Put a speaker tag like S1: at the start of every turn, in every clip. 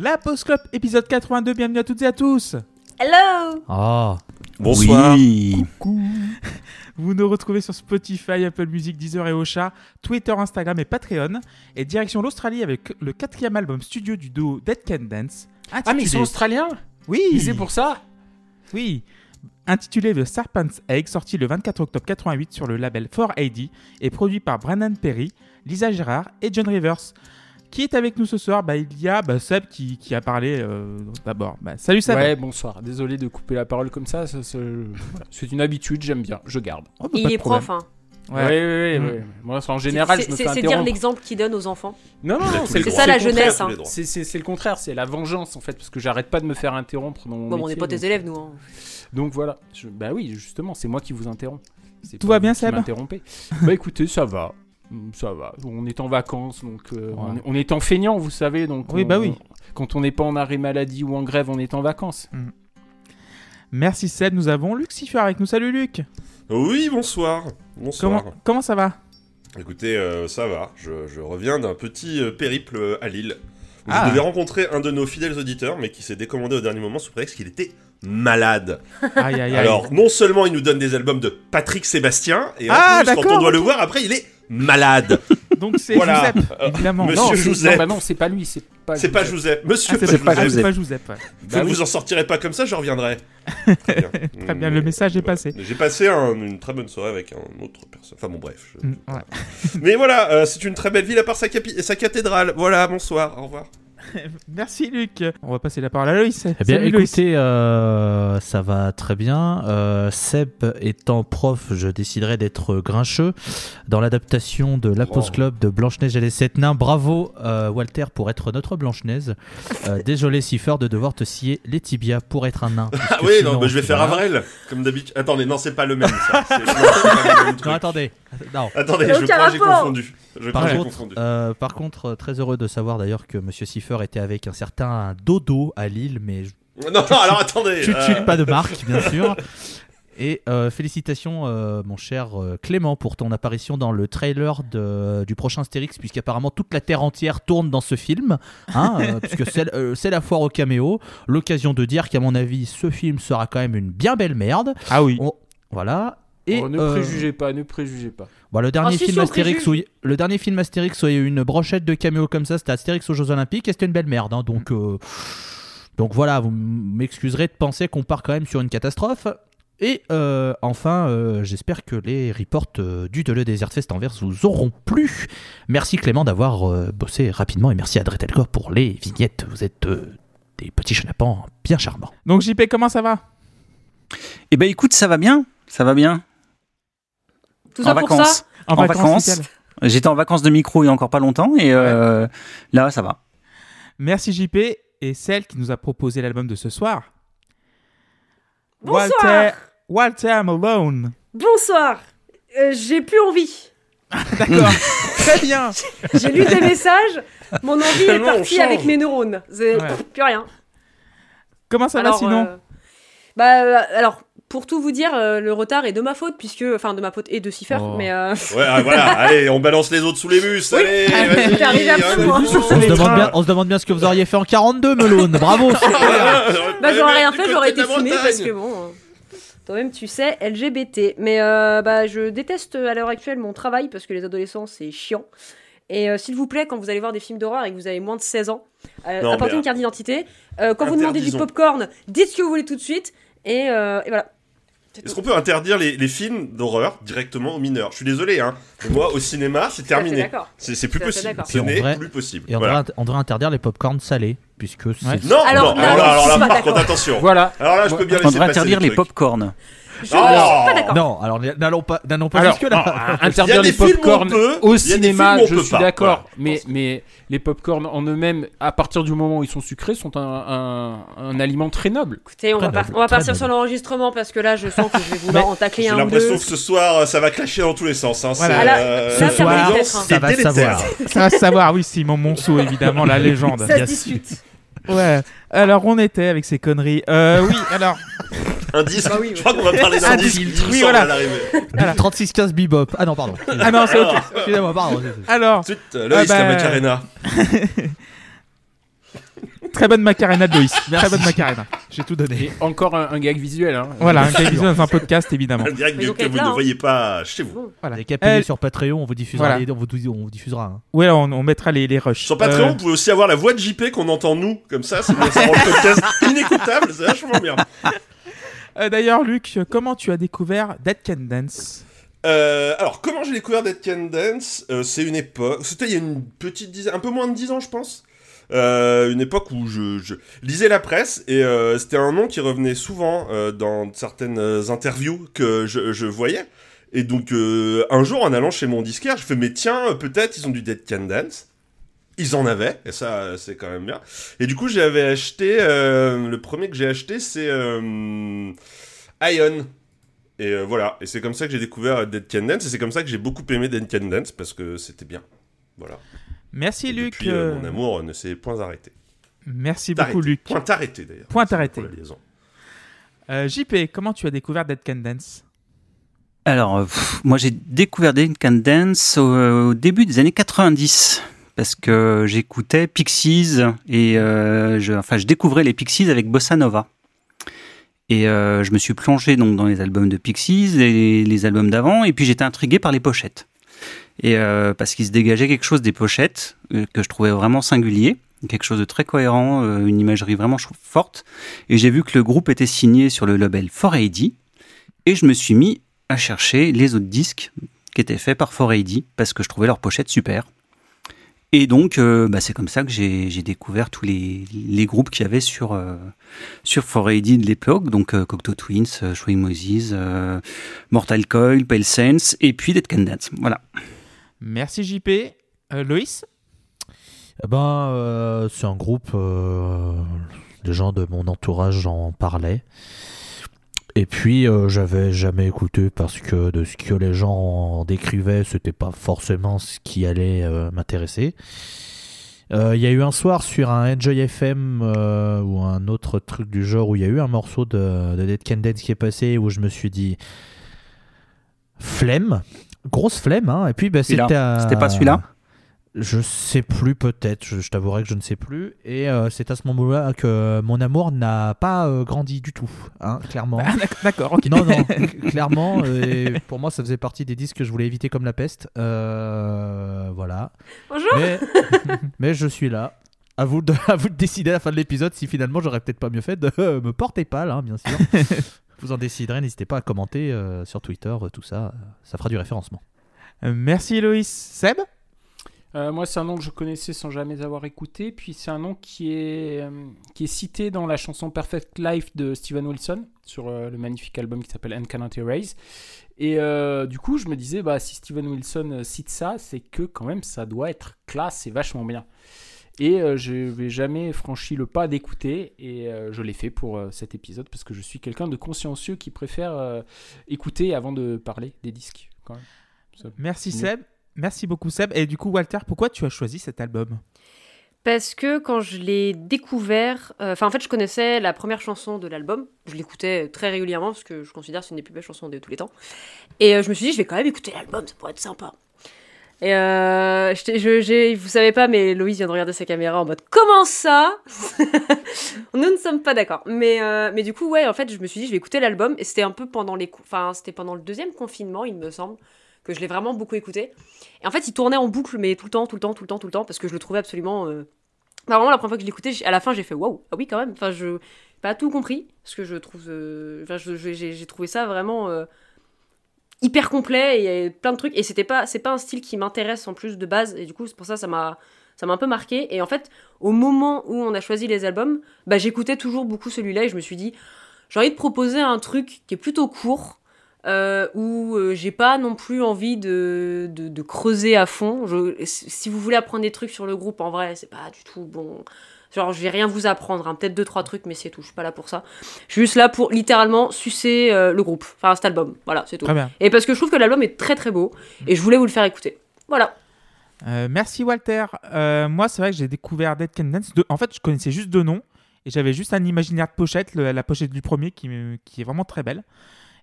S1: La Post Club, épisode 82, bienvenue à toutes et à tous
S2: Hello
S3: Oh.
S4: Bonsoir.
S3: Oui.
S1: Vous nous retrouvez sur Spotify, Apple Music, Deezer et Ocha, Twitter, Instagram et Patreon. Et direction l'Australie avec le quatrième album studio du duo Dead Can Dance.
S5: Ah, mais ils sont australiens?
S1: Oui
S5: c'est pour ça?
S1: Oui Intitulé The Serpent's Egg, sorti le 24 octobre 88 sur le label 4AD et produit par Brandon Perry, Lisa Gérard et John Rivers. Qui est avec nous ce soir bah, Il y a bah, Seb qui, qui a parlé euh, d'abord. Bah, salut Seb
S5: Ouais, bonsoir. Désolé de couper la parole comme ça. ça- ça- voilà. C'est une habitude, j'aime bien. Je garde.
S1: Oh, bah,
S2: Il est
S1: problème.
S2: prof, hein.
S5: Ouais,
S1: Ouais.
S5: ouais, ouais.
S1: Mm.
S5: ouais. Moi, en général,
S2: C'est-
S5: je me
S2: c'est-
S5: fais
S2: C'est dire l'exemple qu'il donne aux enfants.
S5: Non, non, c'est
S2: ça, la jeunesse, hein.
S5: C'est le contraire, c'est la vengeance en fait, parce que j'arrête pas de me faire interrompre dans mon
S2: Bon, on n'est pas tes
S5: donc-
S2: élèves, nous. hein.
S5: Donc voilà. Je- Bah oui, justement, c'est moi qui vous interromps.
S1: Tout
S5: pas
S1: va bien, Seb?
S5: Bah écoutez, ça va. Mm, Ça va. On est en vacances, donc euh,
S1: Ouais.
S5: on, est, on est en feignant, vous savez. Donc
S1: Oui,
S5: on-
S1: bah oui.
S5: Quand on n'est pas en arrêt maladie ou en grève, on est en vacances.
S1: Merci Seb, nous avons Lucifer avec nous. Salut Luc
S4: Oui, bonsoir. Bonsoir.
S1: comment, comment ça va?
S4: Écoutez, euh, ça va. Je, je reviens d'un petit euh, périple à Lille. Où
S1: Ah.
S4: Je devais rencontrer un de nos fidèles auditeurs, mais qui s'est décommandé au dernier moment sous prétexte qu'il était malade.
S1: Aïe aïe aïe.
S4: Alors, non seulement il nous donne des albums de Patrick Sébastien, et en
S1: Ah,
S4: plus, quand on doit le voir, après, il est malade.
S1: Donc c'est
S4: Voilà.
S1: Giuseppe,
S4: Euh,
S1: évidemment.
S4: monsieur
S1: Non,
S4: Joseph.
S5: Bah non, c'est pas lui, c'est pas.
S4: C'est pas
S5: Joseph.
S4: Joseph. Monsieur,
S1: Ah, c'est
S4: pas
S1: pas,
S4: Joseph.
S1: pas ouais.
S4: Vous
S5: Bah
S4: ne
S5: oui.
S4: vous en sortirez pas comme ça, je reviendrai. Très bien.
S1: Très bien, le message est passé.
S4: J'ai passé un- une très bonne soirée avec un autre personne. Enfin bon, bref. je-
S1: Mm, ouais.
S4: Mais voilà, euh, c'est une très belle ville à part sa, capi- sa cathédrale. Voilà, bonsoir, au revoir.
S1: Merci Luc. On va passer la parole à Loïs.
S3: Eh bien,
S1: Salut,
S3: écoutez, euh, ça va très bien. Euh, Seb étant prof, je déciderai d'être grincheux dans l'adaptation de La Pause
S4: Oh.
S3: Club de Blanche-Neige et les Sept Nains. Bravo, euh, Walter, pour être notre Blanche-Neige. Euh, désolé, Cipher, de devoir te scier les tibias pour être un nain.
S4: Ah oui,
S3: sinon,
S4: non, bah, je vais faire. Avril, comme d'habitude. Attendez, non, c'est pas le même ça. C'est- non, c'est pas le même truc.
S3: Non, attendez. Non.
S4: Attendez, je
S2: aucun
S4: crois que j'ai
S2: rapport.
S4: confondu. Je
S3: Par contre,
S4: confondu.
S3: euh, par contre, euh, très heureux de savoir d'ailleurs que Monsieur Cipher était avec un certain Dodo à Lille, mais je
S4: Non, alors attendez.
S3: Tu
S4: euh,
S3: pas de marque, bien sûr. Et euh, félicitations, euh, mon cher euh, Clément, pour ton apparition dans le trailer de- du prochain Astérix, puisqu'apparemment toute la Terre entière tourne dans ce film, hein, euh, puisque c'est euh, c'est la foire au caméo. L'occasion de dire qu'à mon avis, ce film sera quand même une bien belle merde.
S1: Ah oui.
S3: On- Voilà. Et
S5: Oh, ne
S3: euh,
S5: préjugez pas, ne préjugez pas.
S3: bon, le dernier
S2: Ah, si,
S3: film
S2: si,
S3: Astérix, où, il- le dernier film Astérix où il y a eu une brochette de caméo comme ça, c'était Astérix aux Jeux Olympiques, et c'était une belle merde. hein, donc, euh, donc voilà, vous m'excuserez de penser qu'on part quand même sur une catastrophe. Et euh, enfin, euh, j'espère que les reports euh, du Deleu Desert Fest Anvers vous auront plu. Merci Clément d'avoir euh, bossé rapidement et merci à Dretelkor pour les vignettes. Vous êtes euh, des petits chenapans bien charmants.
S1: Donc JP, comment ça va?
S6: Eh ben écoute, ça va bien, ça va bien.
S2: Tout
S6: en
S2: pour
S6: vacances.
S2: ça
S6: En vacances. J'étais en vacances de micro il y a encore pas longtemps et euh, là ça va.
S1: Merci JP et celle qui nous a proposé l'album de ce soir.
S2: Bonsoir
S1: Walter, Walter Malone.
S2: Bonsoir Euh, J'ai plus envie.
S1: D'accord. Très bien.
S2: J'ai lu des messages. Mon envie est partie avec mes neurones.
S1: Ouais.
S2: plus rien.
S1: Comment ça
S2: alors,
S1: va sinon
S2: euh, Bah, alors, pour tout vous dire, euh, le retard est de ma faute, puisque. Enfin, de ma faute et de Cipher,
S1: Oh.
S2: mais. euh,
S4: Ouais, ah, voilà, allez, on balance les autres sous les bus.
S2: Oui.
S4: Allez,
S2: Ah, t'es arrivé moi.
S4: allez,
S3: On se, demande bien, on se demande bien ce que vous auriez fait en 42, Melone. Bravo.
S2: Bah, j'aurais rien fait, j'aurais été
S4: Bretagne.
S2: parce que bon. euh, Toi-même, tu sais, LGBT. Mais euh, bah, je déteste à l'heure actuelle mon travail parce que les adolescents, c'est chiant. Et euh, s'il vous plaît, quand vous allez voir des films d'horreur et que vous avez moins de 16 ans, euh,
S4: Non,
S2: apportez une carte d'identité. Euh, quand vous demandez du popcorn, dites ce que vous voulez tout de suite. Et, euh, et voilà.
S4: Est-ce qu'on peut interdire les, les films d'horreur directement aux mineurs? Je suis désolé, hein. mais moi, au cinéma, c'est terminé. C'est plus possible. Ce n'est plus possible.
S3: Et on,
S4: Voilà.
S3: devrait, on devrait interdire les popcorns salés, puisque c'est.
S1: Ouais.
S4: Non,
S2: Alors,
S4: non,
S2: non,
S4: alors, alors
S2: suis
S4: là, par contre, attention.
S5: Voilà.
S4: Alors là, je peux bien
S6: On
S4: laisser
S6: devrait
S4: passer
S6: interdire
S4: le
S6: les popcorn.
S2: Je
S4: Oh
S2: ne suis pas d'accord.
S3: Non, alors n'allons pas, n'allons pas
S5: Alors,
S3: jusque là.
S5: interdire les popcorn au cinéma, je suis d'accord. Mais, mais les popcorn en eux-mêmes, à partir du moment où ils sont sucrés, sont un, un, un aliment très noble.
S2: Écoutez, on va, partir sur l'enregistrement parce que là, je sens que je vais vouloir en tacler
S4: J'ai
S2: un ou
S4: l'impression
S2: deux.
S4: que ce soir, euh, ça va clasher dans tous les sens. Hein. Euh,
S3: Ce soir,
S4: c'est
S3: ça va savoir.
S1: Ça va savoir, oui, Simon Monceau, évidemment, la légende.
S2: Ça se discute.
S1: Ouais. Alors, on était avec ces conneries. Euh, oui, alors.
S4: Indice.
S2: Bah oui,
S4: je crois qu'on va parler
S1: Ah,
S4: d'indice.
S1: oui, voilà.
S4: à l'arrivée.
S1: Voilà.
S3: 36-15 bebop. Ah non, pardon.
S1: Ah non, c'est autre chose.
S3: Excusez-moi, pardon.
S1: Alors,
S4: Ensuite, Loïs
S1: Ah bah,
S4: la Macarena.
S1: très bonne macarena de Loïs. Très bonne macarena. J'ai tout donné.
S5: Et encore un, un gag visuel. Hein.
S1: Voilà, un gars visuel dans un podcast évidemment.
S4: Un
S2: Mais
S4: que vous
S2: là,
S4: ne
S2: hein.
S4: voyez pas chez vous.
S1: Voilà.
S3: Les
S1: Euh,
S3: sur Patreon, on vous diffusera.
S1: voilà.
S3: les- on, vous, on vous diffusera. hein.
S1: Ouais, on, on mettra les, les rushs.
S4: Sur Patreon,
S1: Euh,
S4: vous pouvez aussi avoir la voix de JP qu'on entend nous, comme ça, c'est ça rend le podcast inécoutable, c'est vachement bien.
S1: Euh, D'ailleurs, Luc, comment tu as découvert Dead Can Dance
S4: Euh, alors, comment j'ai découvert Dead Can Dance Euh, C'est une époque, c'était il y a une petite dizaine, un peu moins de 10 ans, je pense. Une époque où je, lisais la presse et c'était un nom qui revenait souvent dans certaines interviews que je, je voyais. Et donc, un jour, en allant chez mon disquaire, je fais, mais tiens, peut-être ils ont du Dead Can Dance. Ils en avaient, et ça, c'est quand même bien. Et du coup, j'avais acheté, euh, le premier que j'ai acheté, c'est euh, Ion. Et euh, voilà, et c'est comme ça que j'ai découvert Dead Can Dance, et c'est comme ça que j'ai beaucoup aimé Dead Can Dance, parce que c'était bien. Voilà.
S1: Merci
S4: Et
S1: Luc.
S4: depuis, euh, mon amour ne s'est point arrêté.
S1: Merci beaucoup Luc.
S4: Point arrêté d'ailleurs.
S1: Point arrêté.
S4: pour la liaison.
S1: Euh, JP, comment tu as découvert Dead Can Dance
S6: Alors, pff, moi j'ai découvert Dead Can Dance au, au début des années 90 parce que j'écoutais Pixies et euh, je, enfin, je découvrais les Pixies avec Bossa Nova. Et euh, je me suis plongé dans les albums de Pixies et les albums d'avant, et puis j'étais intrigué par les pochettes. Et euh, parce qu'il se dégageait quelque chose des pochettes que je trouvais vraiment singulier, quelque chose de très cohérent, une imagerie vraiment forte. Et j'ai vu que le groupe était signé sur le label 4AD, et je me suis mis à chercher les autres disques qui étaient faits par 4AD parce que je trouvais leurs pochettes super. Et donc, euh, bah, c'est comme ça que j'ai découvert tous les, les groupes qu'il y avait sur, euh, sur 4AD de l'époque, donc euh, Cocteau Twins, euh, Showing Moses, euh, Mortal Coil, Pale Sense, et puis Dead Can Dance. Voilà.
S1: Merci JP. Euh, Loïs
S3: Eh ben, euh, c'est un groupe. euh, des gens de mon entourage en parlaient. Et puis, euh, j'avais jamais écouté parce que de ce que les gens en décrivaient, c'était pas forcément ce qui allait euh, m'intéresser. Euh, Il y a eu un soir sur un Enjoy FM ou un autre truc du genre où il y a eu un morceau de, de Dead Can Dance qui est passé où je me suis dit flemme, grosse flemme. Hein. Et puis, bah, C'était
S6: pas celui-là?
S3: Je sais plus peut-être, je, je t'avouerai que je ne sais plus. Et euh, c'est à ce moment-là que mon amour n'a pas euh, grandi du tout, hein, clairement.
S1: Ah, d'ac- D'accord, ok.
S3: non, non, clairement. et pour moi, ça faisait partie des disques que je voulais éviter comme la peste. Euh, voilà.
S2: Bonjour.
S3: Mais, mais je suis là. À vous, de, à vous de décider à la fin de l'épisode si finalement j'aurais peut-être pas mieux fait de me porter pas là, bien sûr. vous en déciderez, n'hésitez pas à commenter euh, sur Twitter, tout ça. Ça fera du référencement.
S1: Merci Loïs. Seb?
S5: Euh, moi, c'est un nom que je connaissais sans jamais avoir écouté. Puis c'est un nom qui est, euh, qui est cité dans la chanson Perfect Life de Steven Wilson sur euh, le magnifique album qui s'appelle And Cannot Erase. Et du coup, je me disais, bah, si Steven Wilson cite ça, c'est que quand même ça doit être classe et vachement bien. Et je n'ai jamais franchi le pas d'écouter et je l'ai fait pour cet épisode parce que je suis quelqu'un de consciencieux qui préfère écouter avant de parler des disques.
S1: Merci. Seb. Merci beaucoup Seb. Et du coup Walter, pourquoi tu as choisi cet album?
S2: Parce que quand je l'ai découvert, euh, enfin en fait je connaissais la première chanson de l'album, je l'écoutais très régulièrement parce que je considère que c'est une des plus belles chansons de tous les temps. Et euh, je me suis dit je vais quand même écouter l'album, ça pourrait être sympa. Et euh, je, j'ai- vous savez pas, mais Loïs vient de regarder sa caméra en mode comment ça? Nous ne sommes pas d'accord. Mais, euh, mais du coup ouais en fait je me suis dit je vais écouter l'album et c'était un peu pendant les, enfin c'était pendant le deuxième confinement il me semble que je l'ai vraiment beaucoup écouté. Et en fait, il tournait en boucle, mais tout le temps, tout le temps, tout le temps, tout le temps, parce que je le trouvais absolument. euh, bah, vraiment, la première fois que je l'écoutais, à la fin, j'ai fait waouh, ah oui, quand même. Enfin, je pas tout compris, parce que je trouve. euh, j'ai trouvé ça vraiment euh, hyper complet, et il y avait plein de trucs, et c'était pas, pas un style qui m'intéresse en plus de base, et du coup, c'est pour ça, ça m'a. Ça m'a un peu marqué. Et en fait, au moment où on a choisi les albums, bah, j'écoutais toujours beaucoup celui-là et je me suis dit, j'ai envie de proposer un truc qui est plutôt court, euh, où euh, j'ai pas non plus envie de, de, de creuser à fond. Je, si vous voulez apprendre des trucs sur le groupe, en vrai, c'est pas du tout bon. Genre, je vais rien vous apprendre, hein. peut-être deux, trois trucs, mais c'est tout. Je suis pas là pour ça. Je suis juste là pour littéralement sucer euh, le groupe, enfin cet album. Voilà, c'est tout.
S1: Très bien.
S2: Et parce que je trouve que l'album est très très beau, et je voulais vous le faire écouter. Voilà.
S1: Euh, merci Walter. Euh, moi, c'est vrai que j'ai découvert Dead Can Dance. de- En fait, je connaissais juste deux noms et j'avais juste un imaginaire de pochette, le- la pochette du premier qui est vraiment très belle.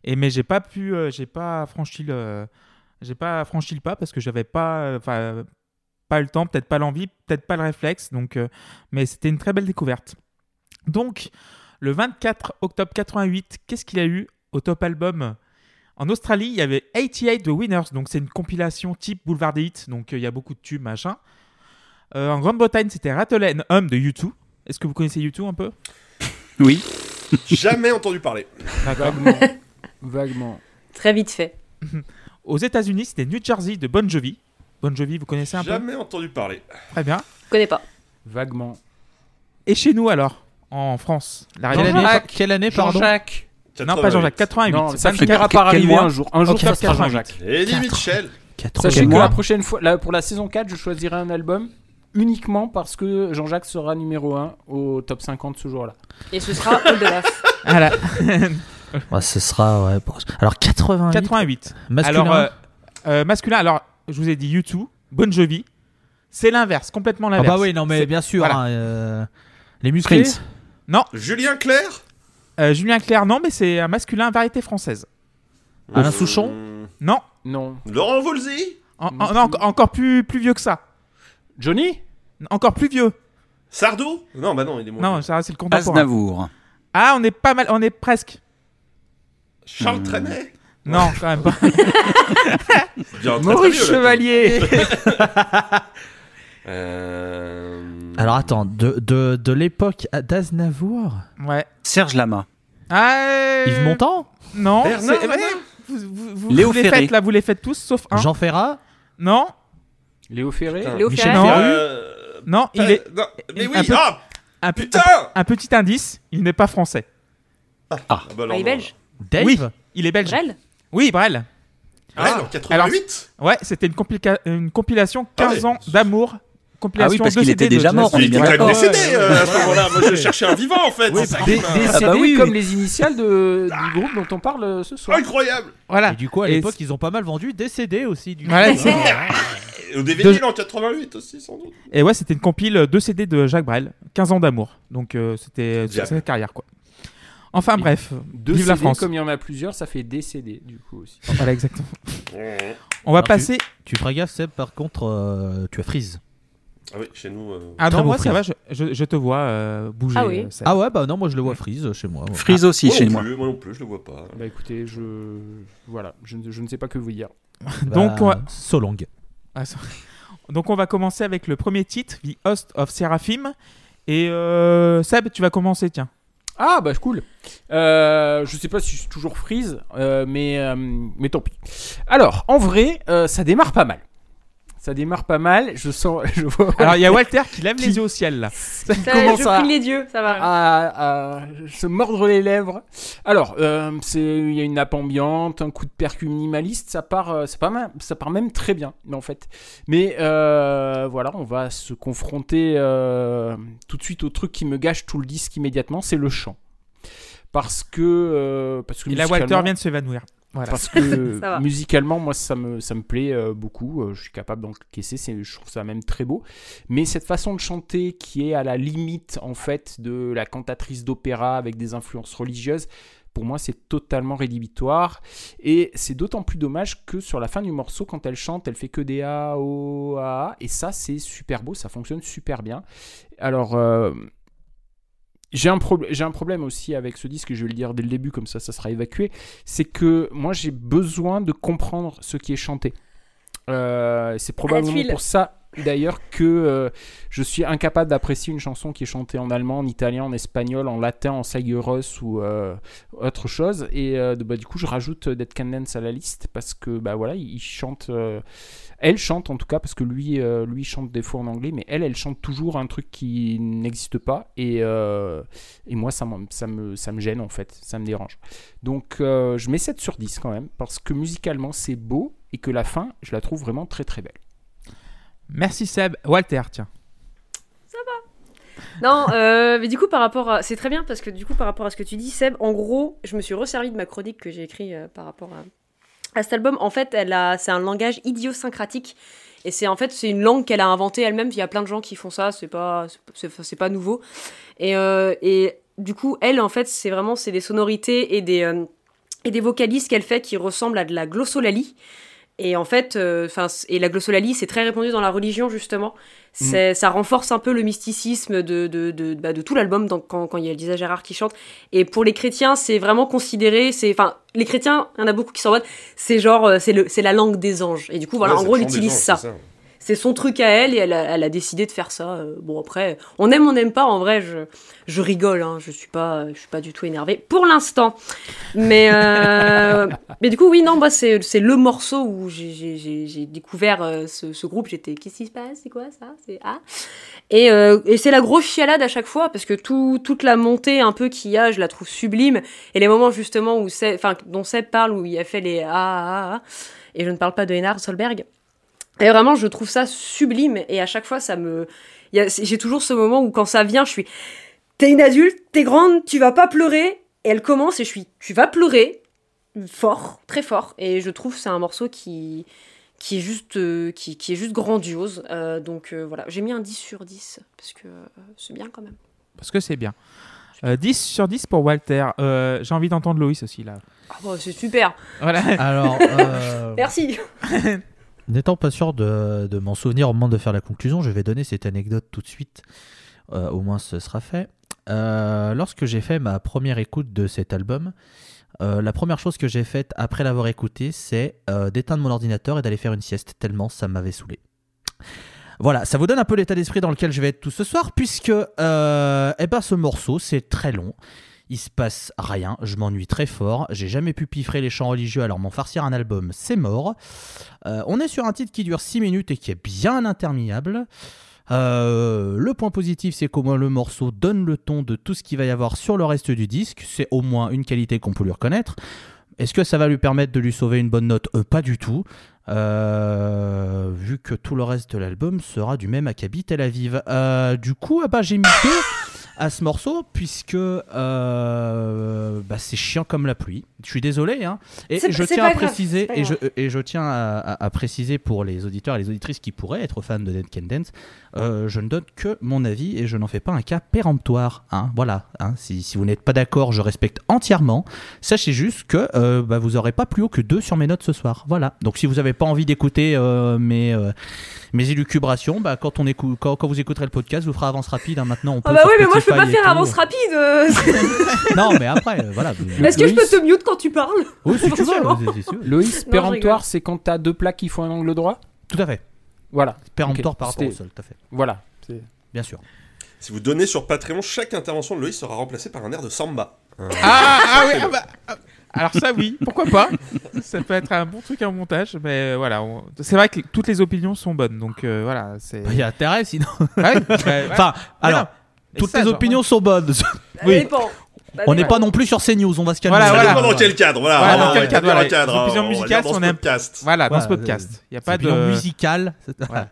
S1: Et mais j'ai pas pu, euh, j'ai pas franchi le, j'ai pas franchi le pas parce que j'avais pas, euh, enfin, pas le temps, peut-être pas l'envie, peut-être pas le réflexe. Donc, euh, mais c'était une très belle découverte. Donc, le 24 octobre 88, qu'est-ce qu'il a eu au top album? En Australie, il y avait 88 The Winners, donc c'est une compilation type Boulevard des Hits, donc euh, il y a beaucoup de tubes, machin. Euh, en Grande-Bretagne, c'était Rattle and Hum de U2. Est-ce que vous connaissez U2 un peu?
S6: Oui.
S4: Jamais entendu parler.
S5: Vaguement. Vaguement.
S2: Très vite fait.
S1: Aux États-Unis, c'était New Jersey de Bon Jovi. Bon Jovi, vous connaissez un peu
S4: Jamais entendu parler.
S1: Très bien.
S2: Je connais pas.
S5: Vaguement.
S1: Et chez nous alors, en France, la
S3: Quelle année, quelle année, pardon
S5: Jean-Jacques.
S1: Non, pas Jean-Jacques, 88.
S5: Non, ça
S1: 24,
S5: finira par arriver
S3: mois
S5: un jour. Un jour, ça sera
S1: 88.
S5: Jean-Jacques.
S4: Eddie
S1: Quatre.
S4: Mitchell.
S5: Sachez que
S3: mois
S5: la prochaine fois, là, pour la saison 4, je choisirai un album uniquement parce que Jean-Jacques sera numéro 1 au top 50 ce jour-là.
S2: Et ce sera Oldelaf.
S1: Voilà.
S3: Ouais, Ce sera, ouais. pour- Alors 88.
S1: 88.
S3: Masculin.
S1: Alors, euh, euh, masculin, alors, je vous ai dit U2, Bon Jovi. C'est l'inverse, complètement
S3: ah
S1: l'inverse.
S3: bah oui, non mais bien sûr.
S1: voilà.
S3: hein, euh, Les musclés.
S6: Prince.
S4: Julien Clerc
S1: Euh, Julien Clerc, non, mais c'est un masculin variété française.
S3: Alain Souchon
S4: Hum,
S1: Non,
S5: Non.
S4: Laurent
S1: en-
S5: Non
S1: en- non,
S5: plus.
S1: en- encore plus, plus vieux que ça.
S5: Johnny
S1: Encore plus vieux.
S4: Sardou Non, bah non, il est moins.
S1: Non, ça c'est le contemporain.
S6: Aznavour.
S1: Ah, on est pas mal, on est presque.
S4: Charles
S6: Hmm.
S4: Trenet
S1: Non, quand même pas.
S5: Maurice. Chevalier
S4: Euh...
S3: Alors attends, de, de, de l'époque d'Aznavour?
S1: Ouais.
S6: Serge Lama.
S1: Ah, euh,
S3: Yves Montand?
S1: Non.
S4: Bernard
S1: c'est-
S4: Lama
S1: ouais, vous, vous, vous-
S6: Léo
S1: vous les
S6: Ferré.
S1: faites là, vous les faites tous, sauf un.
S3: Jean Ferrat?
S1: Non,
S5: Léo Ferré
S4: Putain.
S2: Léo
S3: Michel
S2: Ferrer.
S3: Ferru
S4: Euh...
S1: non, il est
S4: non, Mais
S1: un
S4: oui,
S1: peu-
S4: ah
S1: un, pu-
S4: Putain
S1: un petit indice. Il n'est pas français.
S4: Ah, bah alors,
S2: Ah, il est
S4: non.
S2: belge.
S3: Dave
S1: Oui, il est belge.
S2: Brel
S1: Oui, Brel.
S4: Ouais, en 88
S1: Ouais, c'était une, une compilation 15
S4: Ah ouais.
S1: ans d'amour. Compilation
S6: Ah oui, parce
S1: de
S6: qu'il
S1: CD
S6: était
S1: de
S6: déjà mort, on
S4: Il
S6: est
S4: était
S6: bien
S4: quand même
S6: d'accord.
S4: décédé euh, à ce moment-là. Moi, je cherchais un vivant en fait.
S5: Oui,
S4: qui m'a-
S5: des
S6: Ah
S5: CD
S6: bah oui,
S5: comme les initiales de, du groupe dont on parle euh, ce soir.
S4: Incroyable
S1: Voilà.
S3: Et du coup, à l'époque, ils ont pas mal vendu des CD aussi. Du
S1: Voilà,
S4: Au DVD,
S1: De-
S4: il est en 88 aussi, sans doute.
S1: Et ouais, c'était une compile de CD de Jacques Brel, 15 ans d'amour. Donc euh, c'était sa carrière quoi. Enfin bref,
S5: Deux
S1: vive la France.
S5: comme il y en a plusieurs, ça fait des CD du coup aussi.
S1: Voilà exactement. On va
S3: Alors,
S1: passer.
S3: Tu feras gaffe, Seb, par contre, euh, tu as Freeze.
S4: Ah oui, chez nous. euh,
S1: Ah non, moi ça va, je, je- je te vois euh, bouger.
S2: Ah oui.
S1: Seb.
S3: Ah ouais, bah non, moi je le vois Freeze chez moi. ouais.
S6: Freeze aussi
S4: moi
S6: chez
S4: non
S6: moi.
S4: plus, moi non plus, je le vois pas.
S5: Bah écoutez, je voilà, je, ne- je ne sais pas que vous dire.
S1: Donc,
S3: Bah. So long.
S1: Ah, ça- Donc on va commencer avec le premier titre, The Host of Seraphim. Et euh, Seb, tu vas commencer, tiens.
S5: Ah bah cool. Euh, je sais pas si je suis toujours freeze, euh, mais euh, mais tant pis. Alors en vrai, euh, ça démarre pas mal. Ça démarre pas mal. Je sens, je vois.
S1: Alors il y a Walter qui lève
S5: Qui-
S1: les yeux au ciel là.
S2: Ça,
S5: commence
S2: je
S5: à-
S2: prie les dieux, ça va.
S5: à, à se mordre les lèvres. Alors, euh, c'est il y a une nappe ambiante, un coup de percu minimaliste, ça part, ça part, même, ça part même très bien, en fait. Mais euh, voilà, on va se confronter euh, tout de suite au truc qui me gâche tout le disque immédiatement, c'est le chant. Parce que, euh, parce que
S1: Et là Walter vient de s'évanouir. Voilà.
S5: parce que musicalement, moi, ça me, ça me plaît euh, beaucoup. Euh, je suis capable d'encaisser. Je trouve ça même très beau. Mais cette façon de chanter qui est à la limite, en fait, de la cantatrice d'opéra avec des influences religieuses, pour moi, c'est totalement rédhibitoire. Et c'est d'autant plus dommage que sur la fin du morceau, quand elle chante, elle fait que des A, O, A, A. Et ça, c'est super beau. Ça fonctionne super bien. Alors. euh, j'ai un, problème j'ai un problème aussi avec ce disque, je vais le dire dès le début, comme ça, ça sera évacué. C'est que moi, j'ai besoin de comprendre ce qui est chanté. Euh, c'est probablement pour ça, d'ailleurs, que euh, je suis incapable d'apprécier une chanson qui est chantée en allemand, en italien, en espagnol, en latin, en Sagueros ou euh, autre chose. Et bah, du coup, je rajoute Dead Can Dance à la liste parce que, bah voilà, il, il chante. Elle chante en tout cas, parce que lui, euh, lui chante des fois en anglais, mais elle, elle chante toujours un truc qui n'existe pas. Et, euh, et moi, ça, ça, me, ça me gêne en fait, ça me dérange. Donc euh, je mets 7 sur 10 quand même, parce que musicalement c'est beau et que la fin, je la trouve vraiment très très belle.
S1: Merci Seb. Walter, tiens.
S2: Non, euh, mais du coup, par rapport à. C'est très bien parce que du coup, par rapport à ce que tu dis, Seb, en gros, je me suis resservi de ma chronique que j'ai écrite euh, par rapport à, à cet album. En fait, elle a... c'est un langage idiosyncratique. Et c'est en fait, c'est une langue qu'elle a inventée elle-même. Il y a plein de gens qui font ça, c'est pas, c'est, pas nouveau. Et, euh, et du coup, elle, en fait, c'est vraiment c'est des sonorités et des, euh, et des vocalises qu'elle fait qui ressemblent à de la glossolalie. Et en fait, euh, enfin, et la glossolalie, c'est très répandu dans la religion justement. C'est, Ça renforce un peu le mysticisme de, de, de, bah, de tout l'album quand, quand il y a Lisa Gérard qui chante. Et pour les chrétiens, c'est vraiment considéré, c'est, enfin, les chrétiens, il y en a beaucoup qui s'en mode, c'est genre, euh, c'est, le, c'est la langue des anges. Et du coup, voilà,
S4: Ouais,
S2: en gros,
S4: le
S2: elle
S4: chant des
S2: utilise
S4: gens,
S2: ça.
S4: C'est
S2: son truc à elle et elle a, elle a décidé de faire ça. Euh, bon après, on aime, on n'aime pas. En vrai, je, je rigole. Hein, je suis pas, je suis pas du tout énervée pour l'instant. Mais euh, mais du coup, oui, non, moi c'est c'est le morceau où j'ai- découvert euh, ce, ce groupe. J'étais, qu'est-ce qui se passe? C'est quoi ça? C'est ah. Et, euh, et c'est la grosse chialade à chaque fois parce que tout, toute la montée un peu qu'il y a, je la trouve sublime. Et les moments justement où Seb- enfin dont Seb parle où il a fait les ah ah ah. Et je ne parle pas de Einar Solberg. Et vraiment, je trouve ça sublime. Et à chaque fois, ça me. J'ai toujours ce moment où, quand ça vient, je suis. T'es une adulte, t'es grande, tu vas pas pleurer. Et elle commence et je suis. Tu vas pleurer. Fort, très fort. Et je trouve que c'est un morceau qui. Qui est, juste, euh, qui, qui est juste grandiose. Euh, donc euh, voilà, j'ai mis un 10 sur 10 parce que euh, c'est bien quand même.
S1: Parce que c'est bien. Euh, 10 sur 10 pour Walter. Euh, J'ai envie d'entendre Loïs aussi là.
S2: Ah bah, c'est super,
S1: Voilà.
S3: Alors, euh,
S2: merci.
S3: n'étant pas sûr de, m'en souvenir au moment de faire la conclusion, je vais donner cette anecdote tout de suite. Euh, au moins, ce sera fait. Euh, lorsque j'ai fait ma première écoute de cet album, euh, la première chose que j'ai faite après l'avoir écouté, c'est d'éteindre mon ordinateur et d'aller faire une sieste, tellement ça m'avait saoulé. Voilà, ça vous donne un peu l'état d'esprit dans lequel je vais être tout ce soir, puisque eh ben, ce morceau, c'est très long. Il se passe rien, je m'ennuie très fort, j'ai jamais pu piffrer les chants religieux, alors m'en farcir un album, c'est mort. Euh, on est sur un titre qui dure 6 minutes et qui est bien interminable. Euh, le point positif, c'est qu'au moins le morceau donne le ton de tout ce qu'il va y avoir sur le reste du disque. C'est au moins une qualité qu'on peut lui reconnaître. Est-ce que ça va lui permettre de lui sauver une bonne note? Euh, Pas du tout. Vu que tout le reste de l'album sera du même acabit Tel Aviv. Du coup, ah bah, j'ai mis deux à ce morceau puisque euh, bah, c'est chiant comme la pluie. Je suis désolé. Hein. Et je tiens à
S2: grave,
S3: préciser et je,
S2: grave.
S3: et je tiens à, à- à préciser pour les auditeurs et les auditrices qui pourraient être fans de Dead Can Dance, euh, je ne donne que mon avis et je n'en fais pas un cas péremptoire. Hein. Voilà. Hein. Si, si vous n'êtes pas d'accord, je respecte entièrement. Sachez juste que euh, bah, vous n'aurez pas plus haut que deux sur mes notes ce soir. Voilà. Donc si vous n'avez pas envie d'écouter mes, mes élucubrations, bah, quand, on écoute, quand, quand vous écouterez le podcast, vous ferez avance rapide. hein. Maintenant, on peut
S2: Ah bah oui, mais moi je peux pas faire
S3: tout.
S2: avance rapide. euh.
S3: Non, mais après, euh, voilà.
S2: Est-ce que je peux te mute quand tu parles?
S3: Oui, si tu veux.
S5: Loïs, péremptoire, c'est quand t'as deux plaques qui font un angle droit?
S3: Tout à fait.
S5: Voilà.
S3: Péremptoire par rapport au sol, tout à fait.
S5: Voilà. C'est-
S3: Bien sûr.
S4: Si vous donnez sur Patreon, chaque intervention de Loïs sera remplacée par un air de samba.
S1: Ah, ah oui, ah bah, ah, alors ça oui, pourquoi pas Ça peut être un bon truc en montage, mais euh, voilà, on- c'est vrai que toutes les opinions sont bonnes, donc euh, voilà, c'est.
S3: Il y a intérêt sinon.
S1: Ouais, bah, ouais.
S3: Enfin,
S1: Mais
S3: alors,
S1: non,
S3: toutes
S1: ça,
S3: les
S1: genre,
S3: opinions sont bonnes. Oui. On n'est pas non plus sur CNews, on va se calmer.
S1: Voilà, voilà.
S4: dans quel cadre, voilà.
S1: Voilà,
S4: on
S1: dans quel
S4: va
S1: cadre,
S4: dire
S1: voilà.
S4: le cadre,
S1: Les opinions
S4: on
S1: musicales
S4: dans
S1: un-
S4: podcast.
S1: Voilà, dans
S3: Voilà,
S1: ce podcast, il y a pas de.
S3: C'est-
S1: Voilà.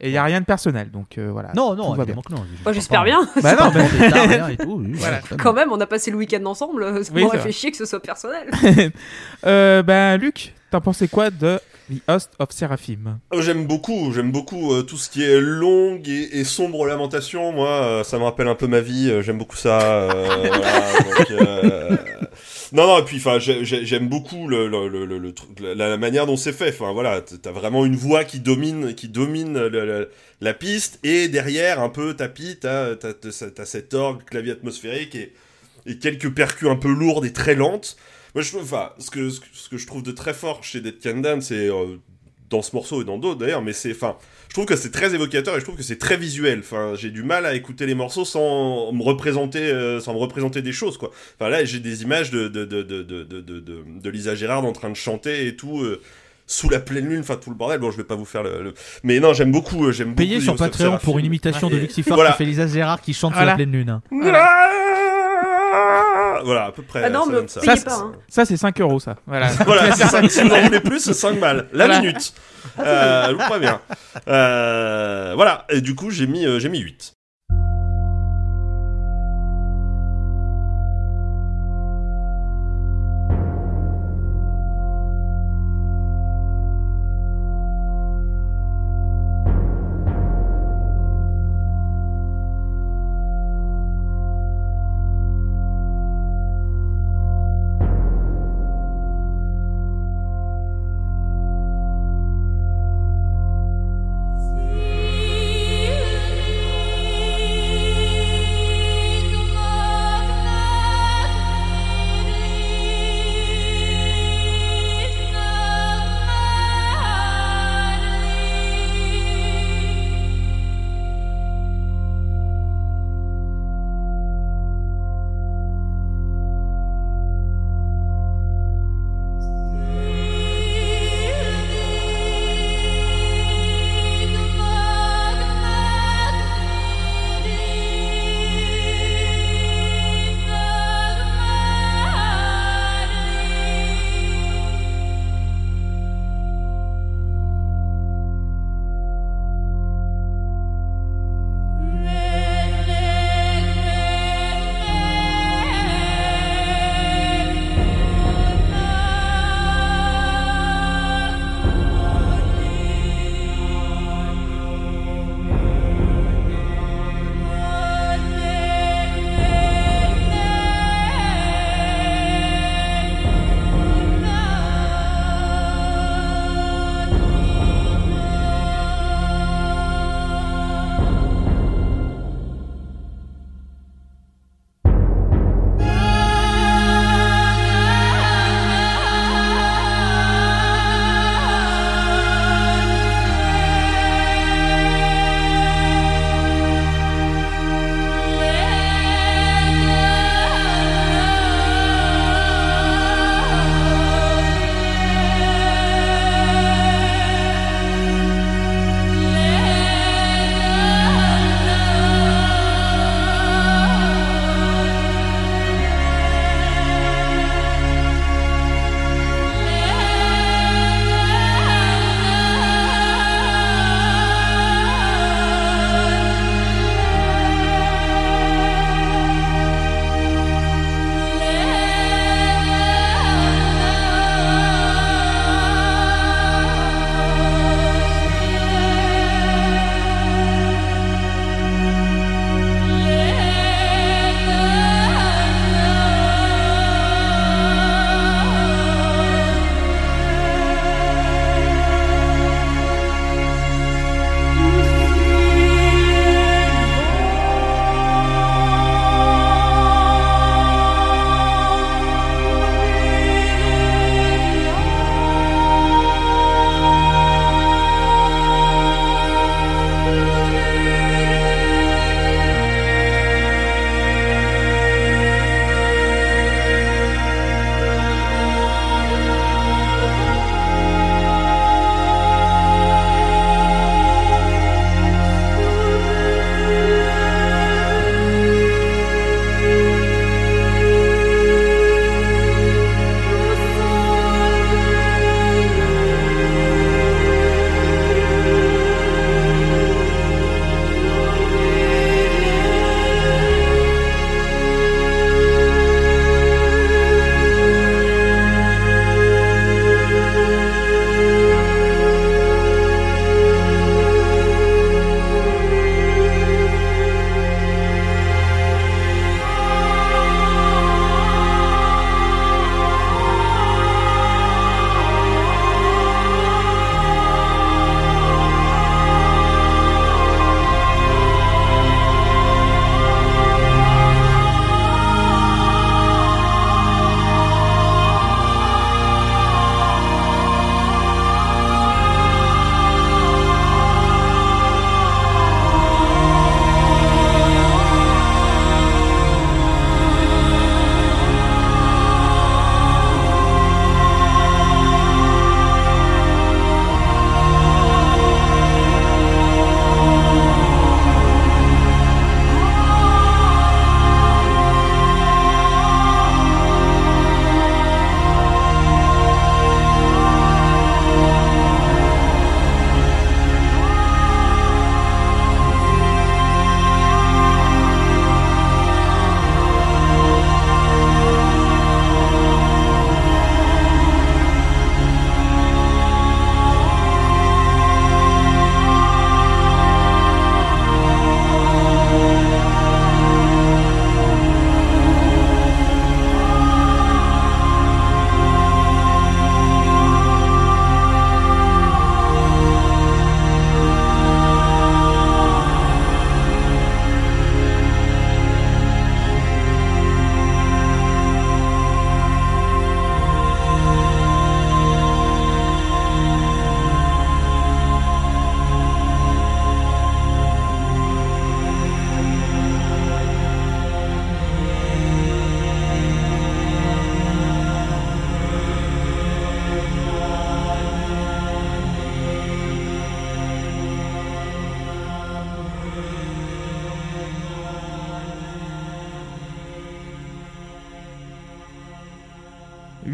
S1: Et il y a rien de personnel, donc euh, voilà.
S3: Non,
S1: tout
S3: non,
S1: va bien.
S3: que non.
S2: Moi j'espère bien.
S1: Bah non, mais-
S3: et tout, oui,
S1: Voilà.
S2: Quand même, on a passé le week-end ensemble. euh, Ça
S1: Oui,
S2: m'aurait fait chier que ce soit personnel.
S1: euh, ben Luc, t'en pensais quoi de The Host of Seraphim?
S4: Oh, J'aime beaucoup, j'aime beaucoup euh, tout ce qui est longue et, et sombre lamentation. Moi, euh, ça me rappelle un peu ma vie. euh, j'aime beaucoup ça. euh, voilà, donc, euh, Non, non. Et puis, enfin, j'ai- j'ai- j'aime beaucoup le, le, le, le- la, manière dont c'est fait. Enfin, voilà, t'as vraiment une voix qui domine, qui domine la piste, et derrière, un peu tapis, t'as t'as- t'as cet orgue, clavier atmosphérique et, et quelques percus un peu lourdes et très lentes. Moi, je enfin, ce que, ce que, je trouve de très fort chez Dead Can c'est euh, dans ce morceau et dans d'autres d'ailleurs, mais c'est, enfin, je trouve que c'est très évocateur et je trouve que c'est très visuel. Enfin, j'ai du mal à écouter les morceaux sans me représenter, euh, sans me représenter des choses, quoi. Enfin, là, j'ai des images de, de, de, de, de, de, de, de- de Lisa Gérard en train de chanter et tout. euh, sous la pleine lune, enfin tout le bordel. Bon, je vais pas vous faire le. le- Mais non, j'aime beaucoup, euh, j'aime
S3: Payé
S4: beaucoup
S3: sur Patreon pour une imitation de Lucifer
S4: voilà.
S3: qui fait Lisa Gérard qui chante
S1: Voilà.
S3: la pleine lune. hein.
S4: Voilà, à peu près.
S2: Ah non,
S4: ça
S2: mais
S4: ça.
S1: Ça,
S2: pas. hein.
S1: Ça c'est 5 euros ça. Voilà.
S4: Voilà, c'est ça. si vous en voulez plus, c'est 5 balles. La
S1: Voilà.
S4: minute. Euh, je vous préviens. Euh, voilà, et du coup, j'ai mis, euh, j'ai mis 8.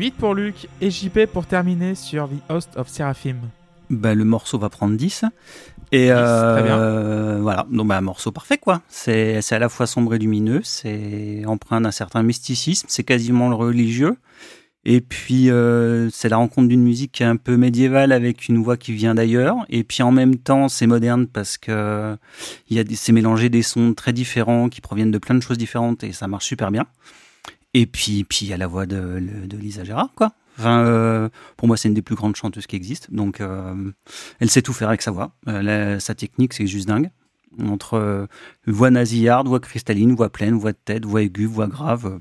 S1: 8 pour Luc et JP pour terminer sur The Host of Seraphim.
S6: Bah, le morceau va prendre 10. Et euh, voilà, donc bah, un morceau parfait quoi. C'est à la fois sombre et lumineux, c'est empreint d'un certain mysticisme, c'est quasiment le religieux. Et puis euh, c'est la rencontre d'une musique un peu médiévale avec une voix qui vient d'ailleurs. Et puis en même temps c'est moderne parce que il y a des- c'est mélangé des sons très différents qui proviennent de plein de choses différentes et ça marche super bien. Et puis puis il y a la voix de, de Lisa Gérard quoi. Enfin, euh, pour moi, c'est une des plus grandes chanteuses qui existent. Donc, euh, elle sait tout faire avec sa voix. Euh, la- sa technique, c'est juste dingue. Entre euh, voix nasillarde, voix cristalline, voix pleine, voix de tête, voix aiguë, voix grave. euh,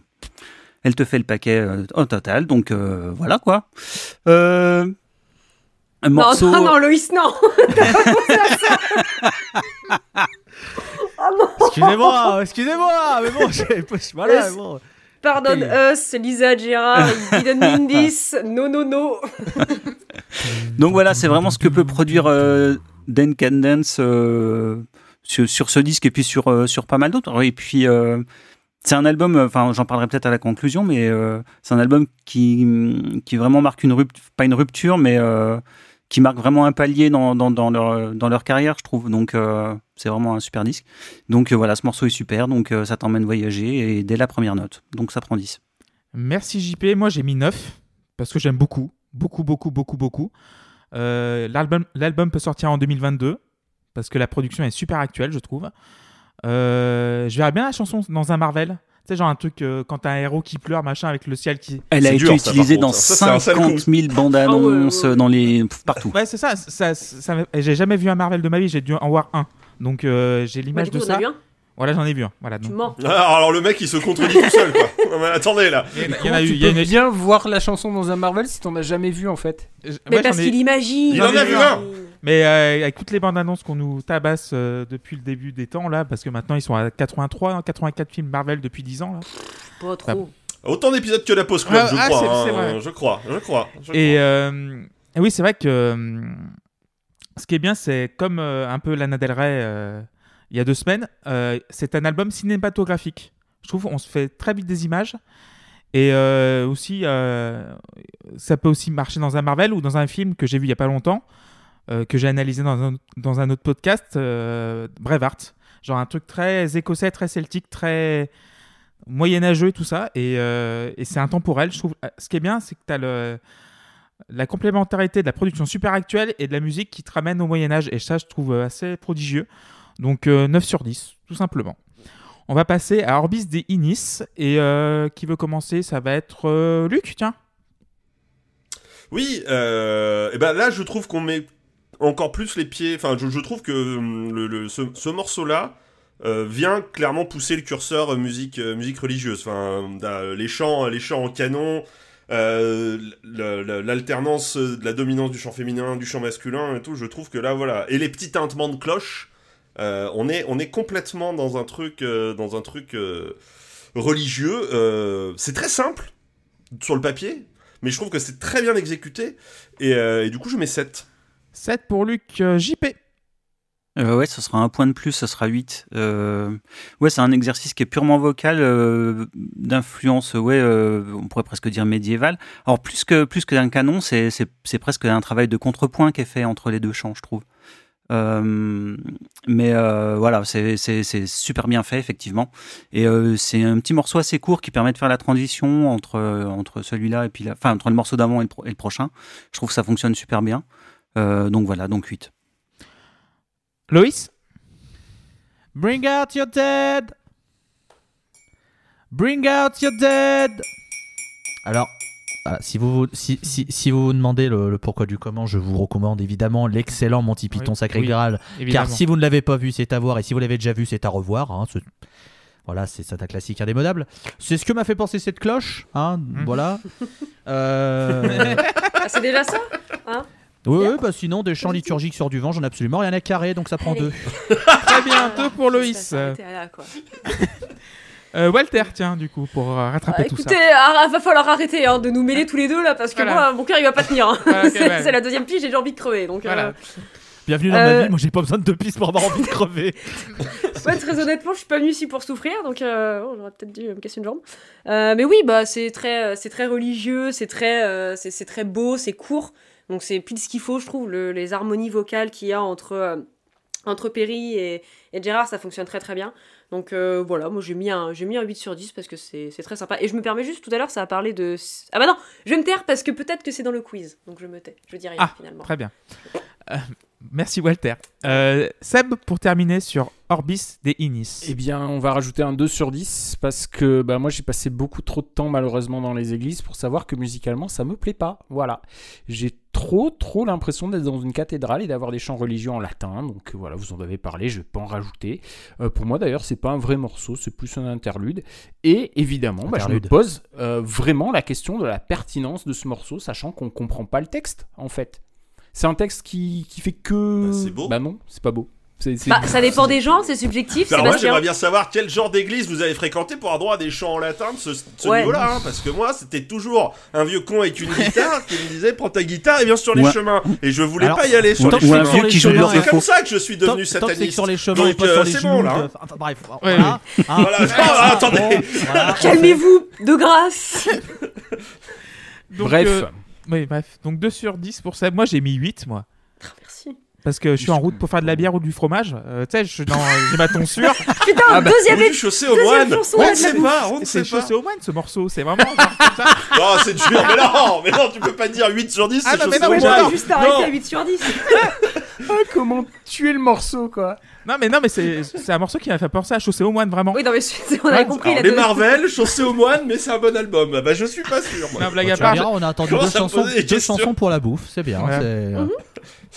S6: elle te fait le paquet euh, au total. Donc, euh, voilà quoi. Euh, un morceau.
S2: non, non, Loïs, non. Ah non.
S3: Excusez-moi, excusez-moi, mais bon, j'ai- voilà,
S2: Laisse-
S3: bon.
S2: Pardonne
S3: Et-
S2: us, Lisa Gérard, il didn't mean this. No, no, no.
S6: Donc voilà, c'est vraiment ce que peut produire euh, Dan Candence euh, sur, sur ce disque et puis sur, euh, sur pas mal d'autres. Et puis, euh, c'est un album, enfin, j'en parlerai peut-être à la conclusion, mais c'est un album qui, qui vraiment marque une rupture, pas une rupture, mais qui marque vraiment un palier dans, leur, carrière, je trouve. Donc, euh, c'est vraiment un super disque. Donc, euh, voilà, ce morceau est super, donc euh, ça t'emmène voyager et dès la première note. Donc, ça prend 10.
S1: Merci JP. Moi, j'ai mis 9 parce que j'aime beaucoup. Beaucoup, beaucoup, beaucoup, beaucoup. L'album peut sortir en 2022 parce que la production est super actuelle, je trouve. Je verrais bien la chanson dans un Marvel. Tu sais, genre un truc euh, quand t'as un héros qui pleure, machin, avec le ciel qui.
S6: Elle a été
S4: dur,
S6: utilisée dans
S4: ça. Ça, c'est un sale
S6: 50 000 bandes annonces,
S2: Ah ouais, ouais.
S6: dans les, partout.
S1: Ouais, c'est ça. ça, ça, J'ai jamais vu un Marvel de ma vie, j'ai dû en voir un. Donc euh, j'ai
S2: Bah,
S1: l'image
S2: coup,
S1: de
S2: a
S1: ça. Voilà, j'en ai vu un. Voilà,
S2: Tu
S1: donc-
S2: mens.
S4: Ah, Alors le mec il se contredit tout seul quoi. Non, mais attendez là.
S1: Il y en a- il y en a eu.
S5: tu
S1: il y a
S5: peux
S1: une-
S5: bien voir la chanson dans un Marvel si t'en as jamais vu en fait
S1: Ouais,
S2: Mais
S1: j'en
S2: parce
S1: ai-
S2: qu'il imagine.
S4: Il en a vu un.
S1: Mais euh, avec toutes les bandes annonces qu'on nous tabasse euh, depuis le début des temps, là, parce que maintenant ils sont à 83, hein, 84 films Marvel depuis 10 ans, là.
S2: Pas trop.
S4: Autant d'épisodes que la Post Club,
S1: Ah,
S4: je
S1: ah,
S4: crois.
S1: c'est-
S4: hein,
S1: vrai.
S4: Je crois, je crois. je
S1: Et,
S4: crois.
S1: euh, et oui, c'est vrai que euh, ce qui est bien, c'est comme euh, un peu Lana Del Rey euh, il y a deux semaines, euh, c'est un album cinématographique. Je trouve on se fait très vite des images. Et euh, aussi, euh, ça peut aussi marcher dans un Marvel ou dans un film que j'ai vu il y a pas longtemps, que j'ai analysé dans un, autre podcast, Braveheart. Genre un truc très écossais, très celtique, très moyenâgeux, tout ça. Et, et c'est intemporel. Je trouve. Ce qui est bien, c'est que tu as la complémentarité de la production super actuelle et de la musique qui te ramène au Moyen-Âge. Et ça, je trouve assez prodigieux. Donc euh, 9 sur 10, tout simplement. On va passer à Orbis des Inis. Et euh, qui veut commencer Ça va être euh, Luc, tiens.
S4: Oui, euh, et ben là, je trouve qu'on met encore plus les pieds. Enfin, je, trouve que hum, ce, ce morceau-là euh, vient clairement pousser le curseur euh, musique, euh, musique religieuse. Enfin, euh, les chants, les chants en canon, euh, l'alternance de la dominance du chant féminin, du chant masculin et tout. Je trouve que là, voilà, et les petits tintements de cloche, euh, on est, on est complètement dans un truc, euh, dans un truc euh, religieux. Euh, c'est très simple sur le papier, mais je trouve que c'est très bien exécuté. Et, euh, et du coup, je mets 7.
S1: 7 pour Luc euh, JP.
S6: Euh, ouais, ce sera un point de plus, ce sera 8. Euh, ouais, c'est un exercice qui est purement vocal, euh, d'influence, ouais, euh, on pourrait presque dire médiévale. Alors, plus que, plus que d'un canon, c'est, c'est, c'est presque un travail de contrepoint qui est fait entre les deux chants, je trouve. Euh, mais euh, voilà, c'est, super bien fait, effectivement. Et euh, c'est un petit morceau assez court qui permet de faire la transition entre, entre celui-là et puis la, enfin, entre le morceau d'avant et le, prochain. Je trouve que ça fonctionne super bien. Donc voilà, donc 8.
S1: Loïs?
S3: Bring out your dead. Bring out your dead. Alors, voilà, si vous si, si, si vous vous demandez le, le pourquoi du comment, je vous recommande évidemment l'excellent Monty Python
S1: Oui,
S3: Sacré
S1: oui,
S3: Graal.
S1: Évidemment.
S3: Car si vous ne l'avez pas vu, c'est à voir. Et si vous l'avez déjà vu, c'est à revoir. hein, ce- Voilà, c'est c'est un classique indémodable. C'est ce que m'a fait penser cette cloche. Hein,
S1: Mhm.
S3: Voilà. Euh,
S2: Ah, c'est déjà ça
S3: Oui, oui, bah sinon, des chants liturgiques sur du vent, j'en ai absolument rien à carrer, donc ça prend
S2: Allez.
S3: deux.
S1: Très bien, deux pour Loïs. Euh, Walter, tiens, du coup, pour euh, rattraper
S2: Ah,
S1: tout ça.
S2: écoutez, ah, va falloir arrêter hein, de nous mêler tous les deux là parce que
S1: Voilà.
S2: moi mon cœur il va pas tenir. hein.
S1: Voilà,
S2: c'est
S1: ouais.
S2: la deuxième pige, j'ai déjà envie de crever donc.
S1: Voilà.
S2: euh,
S3: Bienvenue dans
S2: Euh,
S3: ma vie, moi j'ai pas besoin de deux pistes pour avoir envie de crever.
S2: Ouais, très honnêtement, je suis pas venue ici pour souffrir, donc euh, bon, j'aurais peut-être dû me casser une jambe. Euh, mais oui, bah c'est très, c'est très religieux, c'est très, euh, c'est c'est très beau, c'est court, donc c'est pile ce qu'il faut, je trouve. le- les harmonies vocales qu'il y a entre euh, entre Perry et, et Gérard, ça fonctionne très très bien. Donc euh, voilà, moi j'ai mis un, j'ai mis un 8 sur 10 parce que c'est c'est très sympa. Et je me permets juste, tout à l'heure, ça a parlé de. Ah bah non, je vais me taire parce que peut-être que c'est dans le quiz, donc je me tais. Je dis rien
S1: Ah,
S2: finalement.
S1: Très bien. Euh, merci Walter. Euh, Seb, pour terminer sur Orbis des Inis.
S5: Eh bien, on va rajouter un 2 sur 10 parce que bah, moi j'ai passé beaucoup trop de temps malheureusement dans les églises pour savoir que musicalement ça me plaît pas. Voilà. J'ai trop trop l'impression d'être dans une cathédrale et d'avoir des chants religieux en latin. Donc voilà, vous en avez parlé, je vais pas en rajouter. Euh, pour moi d'ailleurs, c'est pas un vrai morceau, c'est plus un interlude. Et évidemment, bah, je me pose euh, vraiment la question de la pertinence de ce morceau, sachant qu'on comprend pas le texte en fait. C'est un texte qui, qui fait que.
S4: Bah, c'est beau.
S5: Bah non, c'est pas beau. C'est- c'est-
S2: Bah, ça dépend des gens, c'est subjectif.
S4: Alors moi
S2: Sébastien.
S4: j'aimerais bien savoir quel genre d'église vous avez fréquenté pour avoir droit à des chants en latin de ce, ce
S2: Ouais.
S4: niveau-là, hein, parce que moi c'était toujours un vieux con avec une guitare qui me disait prends ta guitare et viens sur les
S6: Ouais.
S4: chemins, et je voulais
S3: Alors,
S4: pas y aller sur
S3: tant
S4: les chemins.
S3: sur les
S6: qui
S4: C'est comme ça que je suis
S3: Tant,
S4: devenu
S3: tant que
S4: sataniste.
S3: sur les chemins
S4: Donc,
S3: et pas
S4: euh,
S3: sur les
S4: c'est bon, là,
S3: de-
S4: hein.
S3: Enfin, bref,
S1: Ouais,
S3: voilà.
S4: Voilà, ah, attendez.
S2: Calmez-vous, de grâce.
S5: Bref.
S1: Oui, bref. Donc 2 sur 10 pour Seb. Moi j'ai mis 8 moi. Parce que je suis en route pour faire de la bière ou du fromage. Euh, tu sais, je suis dans- j'ai ma tonsure.
S2: Putain,
S5: Ah bah,
S2: deuxième
S4: Ou du chaussé au
S2: deuxième
S4: moine.
S2: chanson,
S4: On ne sait pas, on ne
S1: C'est
S4: sait pas.
S1: chaussé au moine ce morceau. C'est vraiment genre comme ça.
S4: Non, c'est dur, mais non, mais non, tu peux pas dire 8 sur 10,
S1: Ah
S4: c'est
S1: non, mais non, mais
S2: j'ai juste arrêté à 8 sur 10.
S5: Ah, comment tuer le morceau quoi
S1: Non mais non mais c'est c'est un morceau qui m'a fait penser à chaussé au moine vraiment.
S2: Oui, non, mais c'est- on avait compris
S4: Alors, les
S2: deux-
S4: Marvel, chaussé au moine, mais c'est un bon album. Ah Bah je suis pas sûr. moi.
S1: Non, blague à part.
S3: on a attendu deux chansons, deux chansons pour la bouffe, c'est bien.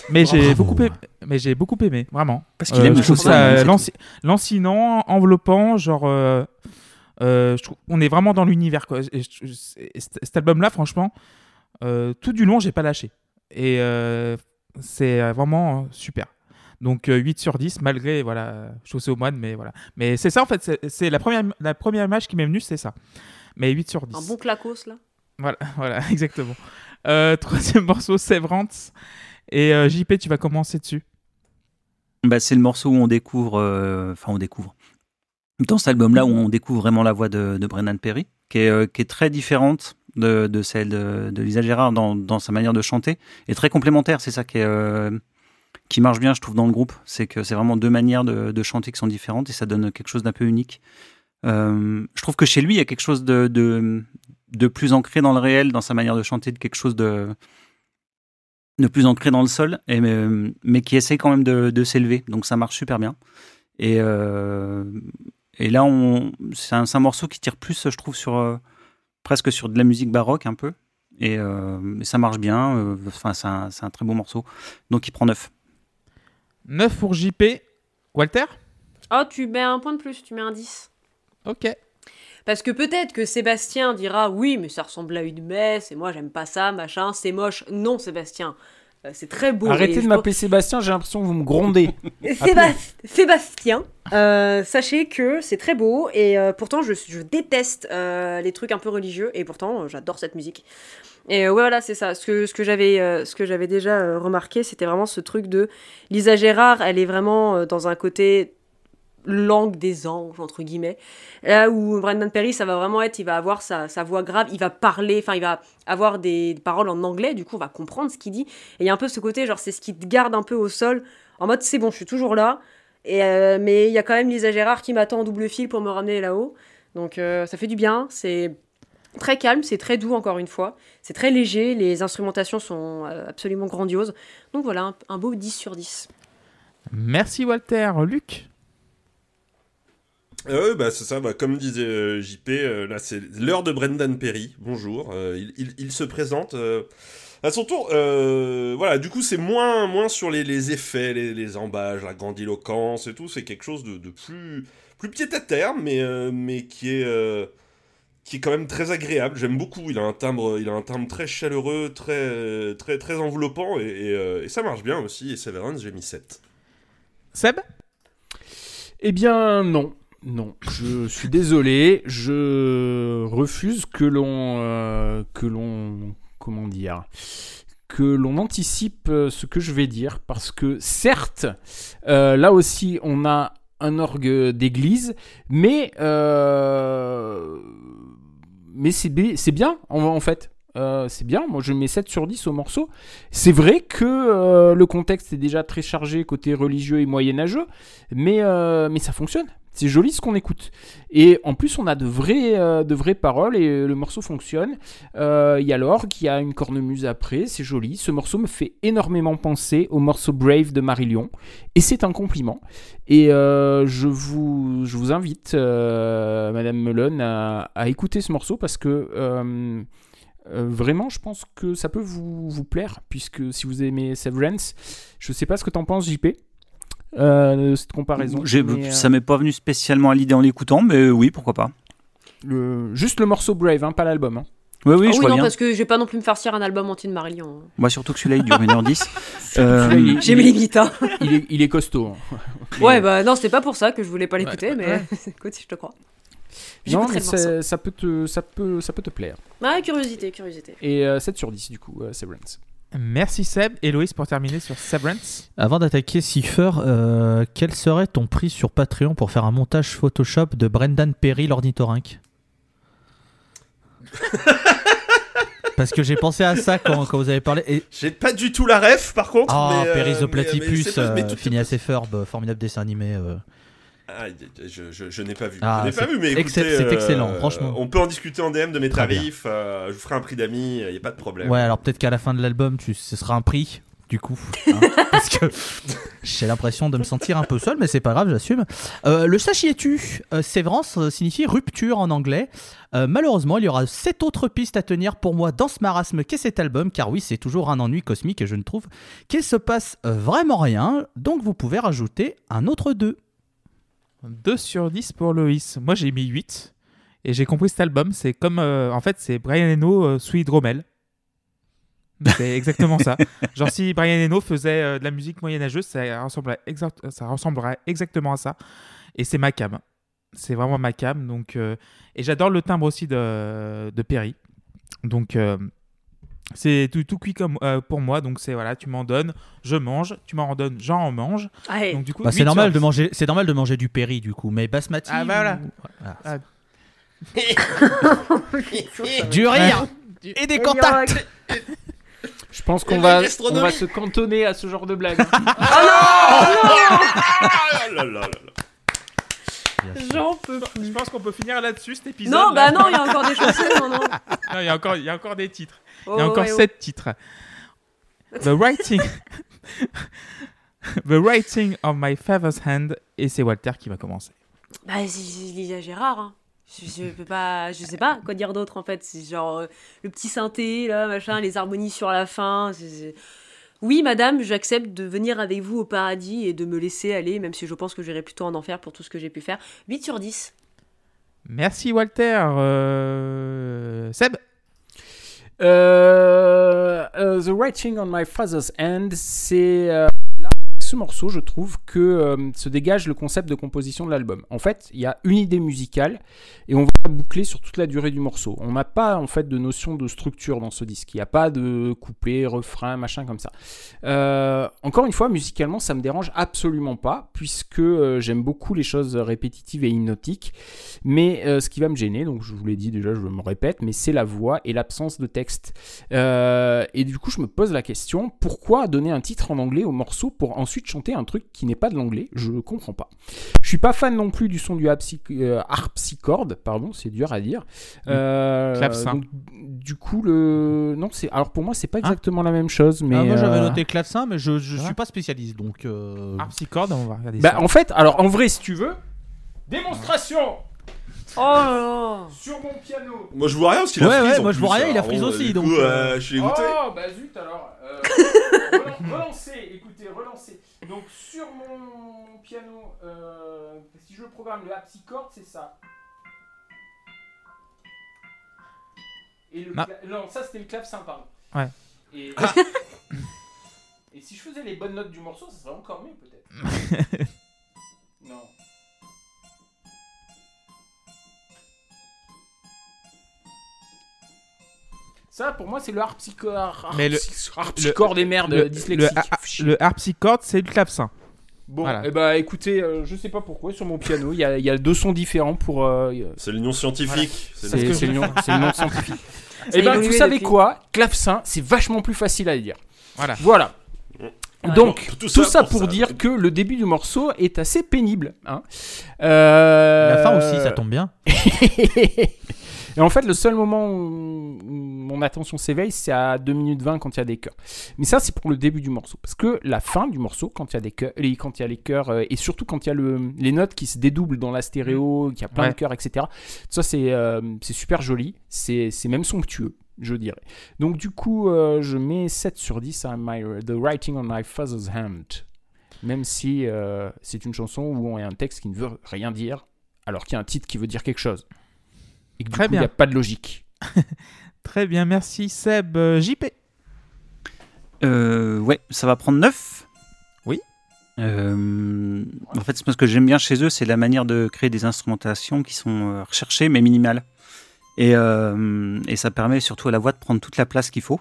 S3: Euh,
S1: Mais j'ai beaucoup aimé, mais j'ai beaucoup aimé, vraiment.
S6: Parce qu'il aime
S1: je
S6: le
S1: trouve
S6: chaussé au
S1: ça
S6: moine, c'est
S1: lanci- lancinant, enveloppant, genre. euh, euh, je trouve, on est vraiment dans l'univers quoi. Et je- je- et cet album-là, franchement, euh, tout du long, j'ai pas lâché. Et euh, c'est euh, vraiment euh, super. Donc euh, 8 sur 10 malgré voilà chaussé au moine mais voilà mais c'est ça en fait c'est- c'est la première la première image qui m'est venue c'est ça mais 8 sur 10
S2: Un bon clacos là.
S1: voilà, voilà, exactement. Euh, troisième morceau, Severance. Et euh, JP, tu vas commencer dessus.
S6: Bah, c'est le morceau où on découvre, euh, enfin on découvre, dans cet album-là où on découvre vraiment la voix de, de Brennan Perry, qui est, euh, qui est très différente de, de celle de, de Lisa Gérard dans, dans sa manière de chanter, et très complémentaire. C'est ça qui, qui marche bien, je trouve, dans le groupe. C'est que c'est vraiment deux manières de, de chanter qui sont différentes, et ça donne quelque chose d'un peu unique. Je trouve que chez lui, il y a quelque chose de, de plus ancré dans le réel, dans sa manière de chanter, de quelque chose de de plus ancré dans le sol, et, mais, mais qui essaie quand même de, de s'élever. Donc ça marche super bien. Et, euh, et là, on, c'est, un, morceau qui tire plus, je trouve, sur euh, presque sur de la musique baroque un peu. Et, euh, ça marche bien. euh, Enfin, c'est, un, c'est un très beau morceau. Donc il prend 9.
S1: 9 pour JP. Walter?
S2: Oh, tu mets un point de plus, tu mets un 10.
S1: Ok.
S2: Parce que peut-être que Sébastien dira oui, mais ça ressemble à une messe, et moi j'aime pas ça, machin, c'est moche. Non, Sébastien, euh, c'est très beau.
S5: Arrêtez de m'appeler Sébastien, j'ai l'impression que vous me grondez.
S2: Séba- Sébastien, euh, sachez que c'est très beau et euh, pourtant je, je déteste les trucs un peu religieux et pourtant j'adore cette musique. Et ouais, voilà, c'est ça. Ce que, ce que j'avais euh, ce que j'avais déjà euh, remarqué, c'était vraiment ce truc de Lisa Gérard, elle est vraiment euh, dans un côté langue des anges, entre guillemets. Là où Brendan Perry, ça va vraiment être, il va avoir sa, sa voix grave, il va parler, enfin, il va avoir des paroles en anglais, du coup, on va comprendre ce qu'il dit. Et il y a un peu ce côté, genre, c'est ce qui te garde un peu au sol, en mode, c'est bon, je suis toujours là. Et, euh, mais il y a quand même Lisa Gérard qui m'attend en double fil pour me ramener là-haut. Donc, euh, ça fait du bien. C'est très calme, c'est très doux, encore une fois. C'est très léger, les instrumentations sont euh, absolument grandioses. Donc voilà, un, un beau 10 sur 10.
S1: Merci Walter. Luc?
S4: Euh, bah, c'est ça, bah, comme disait euh, JP, euh, là c'est l'heure de Brendan Perry. Bonjour, euh, il, se présente à son tour. voilà, du coup c'est moins, moins sur les, les effets, les, les embages, la grandiloquence et tout. C'est quelque chose de, de plus, plus pied à terre, mais, mais qui est, qui est quand même très agréable. J'aime beaucoup. Il a un timbre, il a un timbre très chaleureux, très, très, très enveloppant et, et ça marche bien aussi. Et Severance, j'ai mis 7.
S1: Seb?
S5: Eh bien, non. Non, je suis désolé, je refuse que l'on, euh, que l'on, comment dire, que l'on anticipe euh, ce que je vais dire, parce que certes, euh, là aussi, on a un orgue d'église, mais mais c'est bi- c'est bien en, en fait. Euh, c'est bien, moi je mets 7 sur 10 au morceau. C'est vrai que euh, le contexte est déjà très chargé côté religieux et moyenâgeux, mais, euh, mais ça fonctionne. C'est joli ce qu'on écoute. Et en plus, on a de vraies, paroles et le morceau fonctionne. Il y a l'orgue, il y a une cornemuse après, c'est joli. Ce morceau me fait énormément penser au morceau Brave de Marillion. Et c'est un compliment. Et je, vous, invite, Madame Melon, à écouter ce morceau parce que euh, vraiment, je pense que ça peut vous, vous plaire. Puisque si vous aimez Severance, je sais pas ce que t'en penses, JP. euh, de cette comparaison. Mais, euh,
S6: Ça m'est pas venu spécialement à l'idée en l'écoutant, mais oui, pourquoi pas.
S5: le- juste le morceau Brave, hein, pas l'album. hein.
S6: Oui, oui,
S2: Ah
S6: je
S2: oui,
S6: vois
S2: non,
S6: bien.
S2: parce que je vais pas non plus me farcir un album entier de Marillion. hein.
S6: Moi, surtout que celui-là, il dure 1h10. Euh,
S2: J'ai mes limites, hein.
S5: il, est, il est costaud. hein.
S2: Ouais, bah non, c'est pas pour ça que je voulais pas l'écouter,
S3: Ouais,
S2: mais
S3: ouais.
S2: écoute, je te crois.
S5: Non, mais ça, ça peut te, ça, peut, ça peut te plaire.
S2: Ouais, curiosité, curiosité.
S5: Et euh, 7 sur 10, du coup, euh, Severance.
S1: Merci Seb. Et Loïs pour terminer sur Severance.
S3: Avant d'attaquer Cipher, euh, quel serait ton prix sur Patreon pour faire un montage Photoshop de Brendan Perry, l'ornithorynque? Parce que j'ai pensé à ça quand, quand vous avez parlé. Et...
S4: J'ai pas du tout la ref, par contre.
S3: Ah,
S4: mais, euh,
S3: Perry the
S4: mais- mais
S3: Platypus,
S4: c'est pas- mais
S3: euh,
S4: tout-
S3: Phineas et Ferb, euh, formidable dessin animé. euh.
S4: Ah, je, je- je n'ai pas vu.
S3: Ah,
S4: je n'ai pas vu, mais écoutez,
S3: c'est
S4: euh,
S3: excellent, franchement.
S4: On peut en discuter en DM de mes
S3: Très
S4: tarifs. euh, je vous ferai un prix d'amis, il n'y a pas de problème.
S3: Ouais, alors peut-être qu'à la fin de l'album, tu... ce sera un prix, du coup. hein, parce que j'ai l'impression de me sentir un peu seul, mais c'est pas grave, j'assume. Euh, le sachiez-tu euh, Sévrance euh, signifie rupture en anglais. Euh, malheureusement, il y aura sept autres pistes à tenir pour moi dans ce marasme qu'est cet album, car oui, c'est toujours un ennui cosmique et je ne trouve qu'il se passe euh, vraiment rien. Donc vous pouvez rajouter un autre 2.
S1: 2 sur 10 pour Loïs. Moi j'ai mis 8. Et j'ai compris cet album, c'est comme. euh, en fait, c'est Brian Eno euh, sous hydromel. C'est exactement ça. Genre, si Brian Eno faisait euh, de la musique moyenâgeuse, ça ressemblerait, exact- ça ressemblerait exactement à ça. Et c'est ma cam. C'est vraiment ma cam. Donc, euh, et j'adore le timbre aussi de, de Perry. Donc, euh, c'est tout, tout cuit comme, euh, pour moi. Donc, c'est voilà, tu m'en donnes, je mange. Tu m'en redonnes, j'en mange.
S2: Allez,
S1: Donc, du coup,
S3: Bah,
S1: 8
S3: c'est normal de
S1: 10.
S3: manger, c'est normal de manger du Perry du coup, mais basmati.
S1: Ah, bah, voilà. Ah.
S3: Du rire et des contacts.
S5: Je pense qu'on va, on va se cantonner à ce genre de blague. hein.
S4: Ah là là là là.
S2: J'en peux
S1: Je pense qu'on peut finir là-dessus cet épisode.
S2: Non,
S1: là.
S2: bah non, il y a encore des chansons, non, non.
S1: Non, il y a encore, il y a encore des titres.
S2: Oh,
S1: il y a encore
S2: ouais, oh.
S1: sept titres. The writing, the writing of my father's hand, et c'est Walter qui va commencer.
S2: Bah, c'est Lisa Gérard. Hein. Je, je peux pas, je sais pas quoi dire d'autre en fait. C'est genre euh, le petit synthé là, machin, les harmonies sur la fin. c'est- Oui, madame, j'accepte de venir avec vous au paradis et de me laisser aller, même si je pense que j'irai plutôt en enfer pour tout ce que j'ai pu faire. 8 sur 10.
S1: Merci Walter. Euh, Seb.
S5: Euh, euh, The Writing on My Father's Hand, c'est euh, ce morceau, je trouve que euh, se dégage le concept de composition de l'album. En fait, il y a une idée musicale et on va boucler sur toute la durée du morceau. On n'a pas en fait de notion de structure dans ce disque. Il n'y a pas de couplet, refrain, machin comme ça. Euh, encore une fois, musicalement, ça me dérange absolument pas puisque euh, j'aime beaucoup les choses répétitives et hypnotiques. Mais ce qui va me gêner, donc je vous l'ai dit déjà, je me répète, mais c'est la voix et l'absence de texte. Et du coup, je me pose la question pourquoi donner un titre en anglais au morceau pour ensuite chanter un truc qui n'est pas de l'anglais Je comprends pas. Je suis pas fan non plus du son du euh, harpsichord, pardon, c'est dur à dire. Euh,
S1: Clavecin.
S5: donc, du coup, le non, c'est alors pour moi, c'est pas exactement la même chose, mais
S3: Ah, moi j'avais
S5: euh,
S3: noté clavecin, mais je, je
S1: Ouais.
S3: suis pas spécialiste donc. euh,
S1: Harpsichord, on va regarder
S5: Bah,
S1: ça.
S5: en fait, alors en vrai, si tu veux, démonstration
S2: Oh là
S5: sur mon piano.
S4: Moi je vois rien parce qu'il a
S3: Ouais,
S4: frise.
S3: ouais,
S4: en
S3: moi, je
S4: plus,
S3: vois rien, il a
S4: alors
S3: frise
S4: bon,
S3: aussi,
S4: du
S3: donc,
S4: coup,
S3: euh,
S4: euh, je suis dégoûté.
S5: Oh, bah zut alors. Euh, relan- relancez, écoutez, relancez. Donc sur mon piano, euh, si je programme le harpsichord, c'est ça. Et le
S1: Non.
S5: cla- non, ça c'était le clavecin, pardon.
S1: Ouais.
S5: Et... Et si je faisais les bonnes notes du morceau, ça serait encore mieux peut-être. non. Ça, pour moi, c'est le harpsichord.
S1: Mais le-
S5: harpsichord des merdes
S1: le,
S5: dyslexiques.
S1: le, le harpsichord, c'est le clavecin.
S5: Bon,
S1: Voilà.
S5: eh ben, écoutez, euh, je sais pas pourquoi, sur mon piano, il y a, il y a deux sons différents pour. euh,
S4: C'est le nom scientifique. C'est
S5: c'est
S4: le-
S5: c'est le nom, c'est le nom scientifique. Eh ben,
S2: évolué
S5: vous savez
S2: depuis.
S5: quoi? Clavecin, c'est vachement plus facile à dire.
S1: Voilà.
S5: Voilà.
S2: Ouais.
S5: Donc,
S4: Tout
S5: tout,
S4: ça
S5: ça,
S4: pour
S5: pour
S4: ça.
S5: dire que le début du morceau est assez pénible. hein. Euh,
S3: La fin aussi, ça tombe bien.
S5: Et en fait, le seul moment où mon attention s'éveille, c'est à 2 minutes 20 quand il y a des chœurs. Mais ça, c'est pour le début du morceau. Parce que la fin du morceau, quand il y a des chœurs, les- quand il y a les chœurs, euh, et surtout quand il y a le, les notes qui se dédoublent dans la stéréo, qu'il y a plein
S1: Ouais.
S5: de chœurs, etc. Ça, c'est euh, c'est super joli. C'est c'est même somptueux, je dirais. Donc, du coup, euh, je mets 7 sur 10 à my, The Writing on My Father's Hand. Même si euh, c'est une chanson où on a un texte qui ne veut rien dire, alors qu'il y a un titre qui veut dire quelque chose. Et que du
S1: Très
S5: coup, il n'y
S1: bien.
S5: a pas de logique.
S1: Très bien, merci Seb. Euh, JP.
S6: Euh, ouais, ça va prendre 9.
S1: Oui.
S6: Euh, en fait, c'est parce que j'aime bien chez eux, c'est la manière de créer des instrumentations qui sont recherchées mais minimales. Et, euh, et ça permet surtout à la voix de prendre toute la place qu'il faut.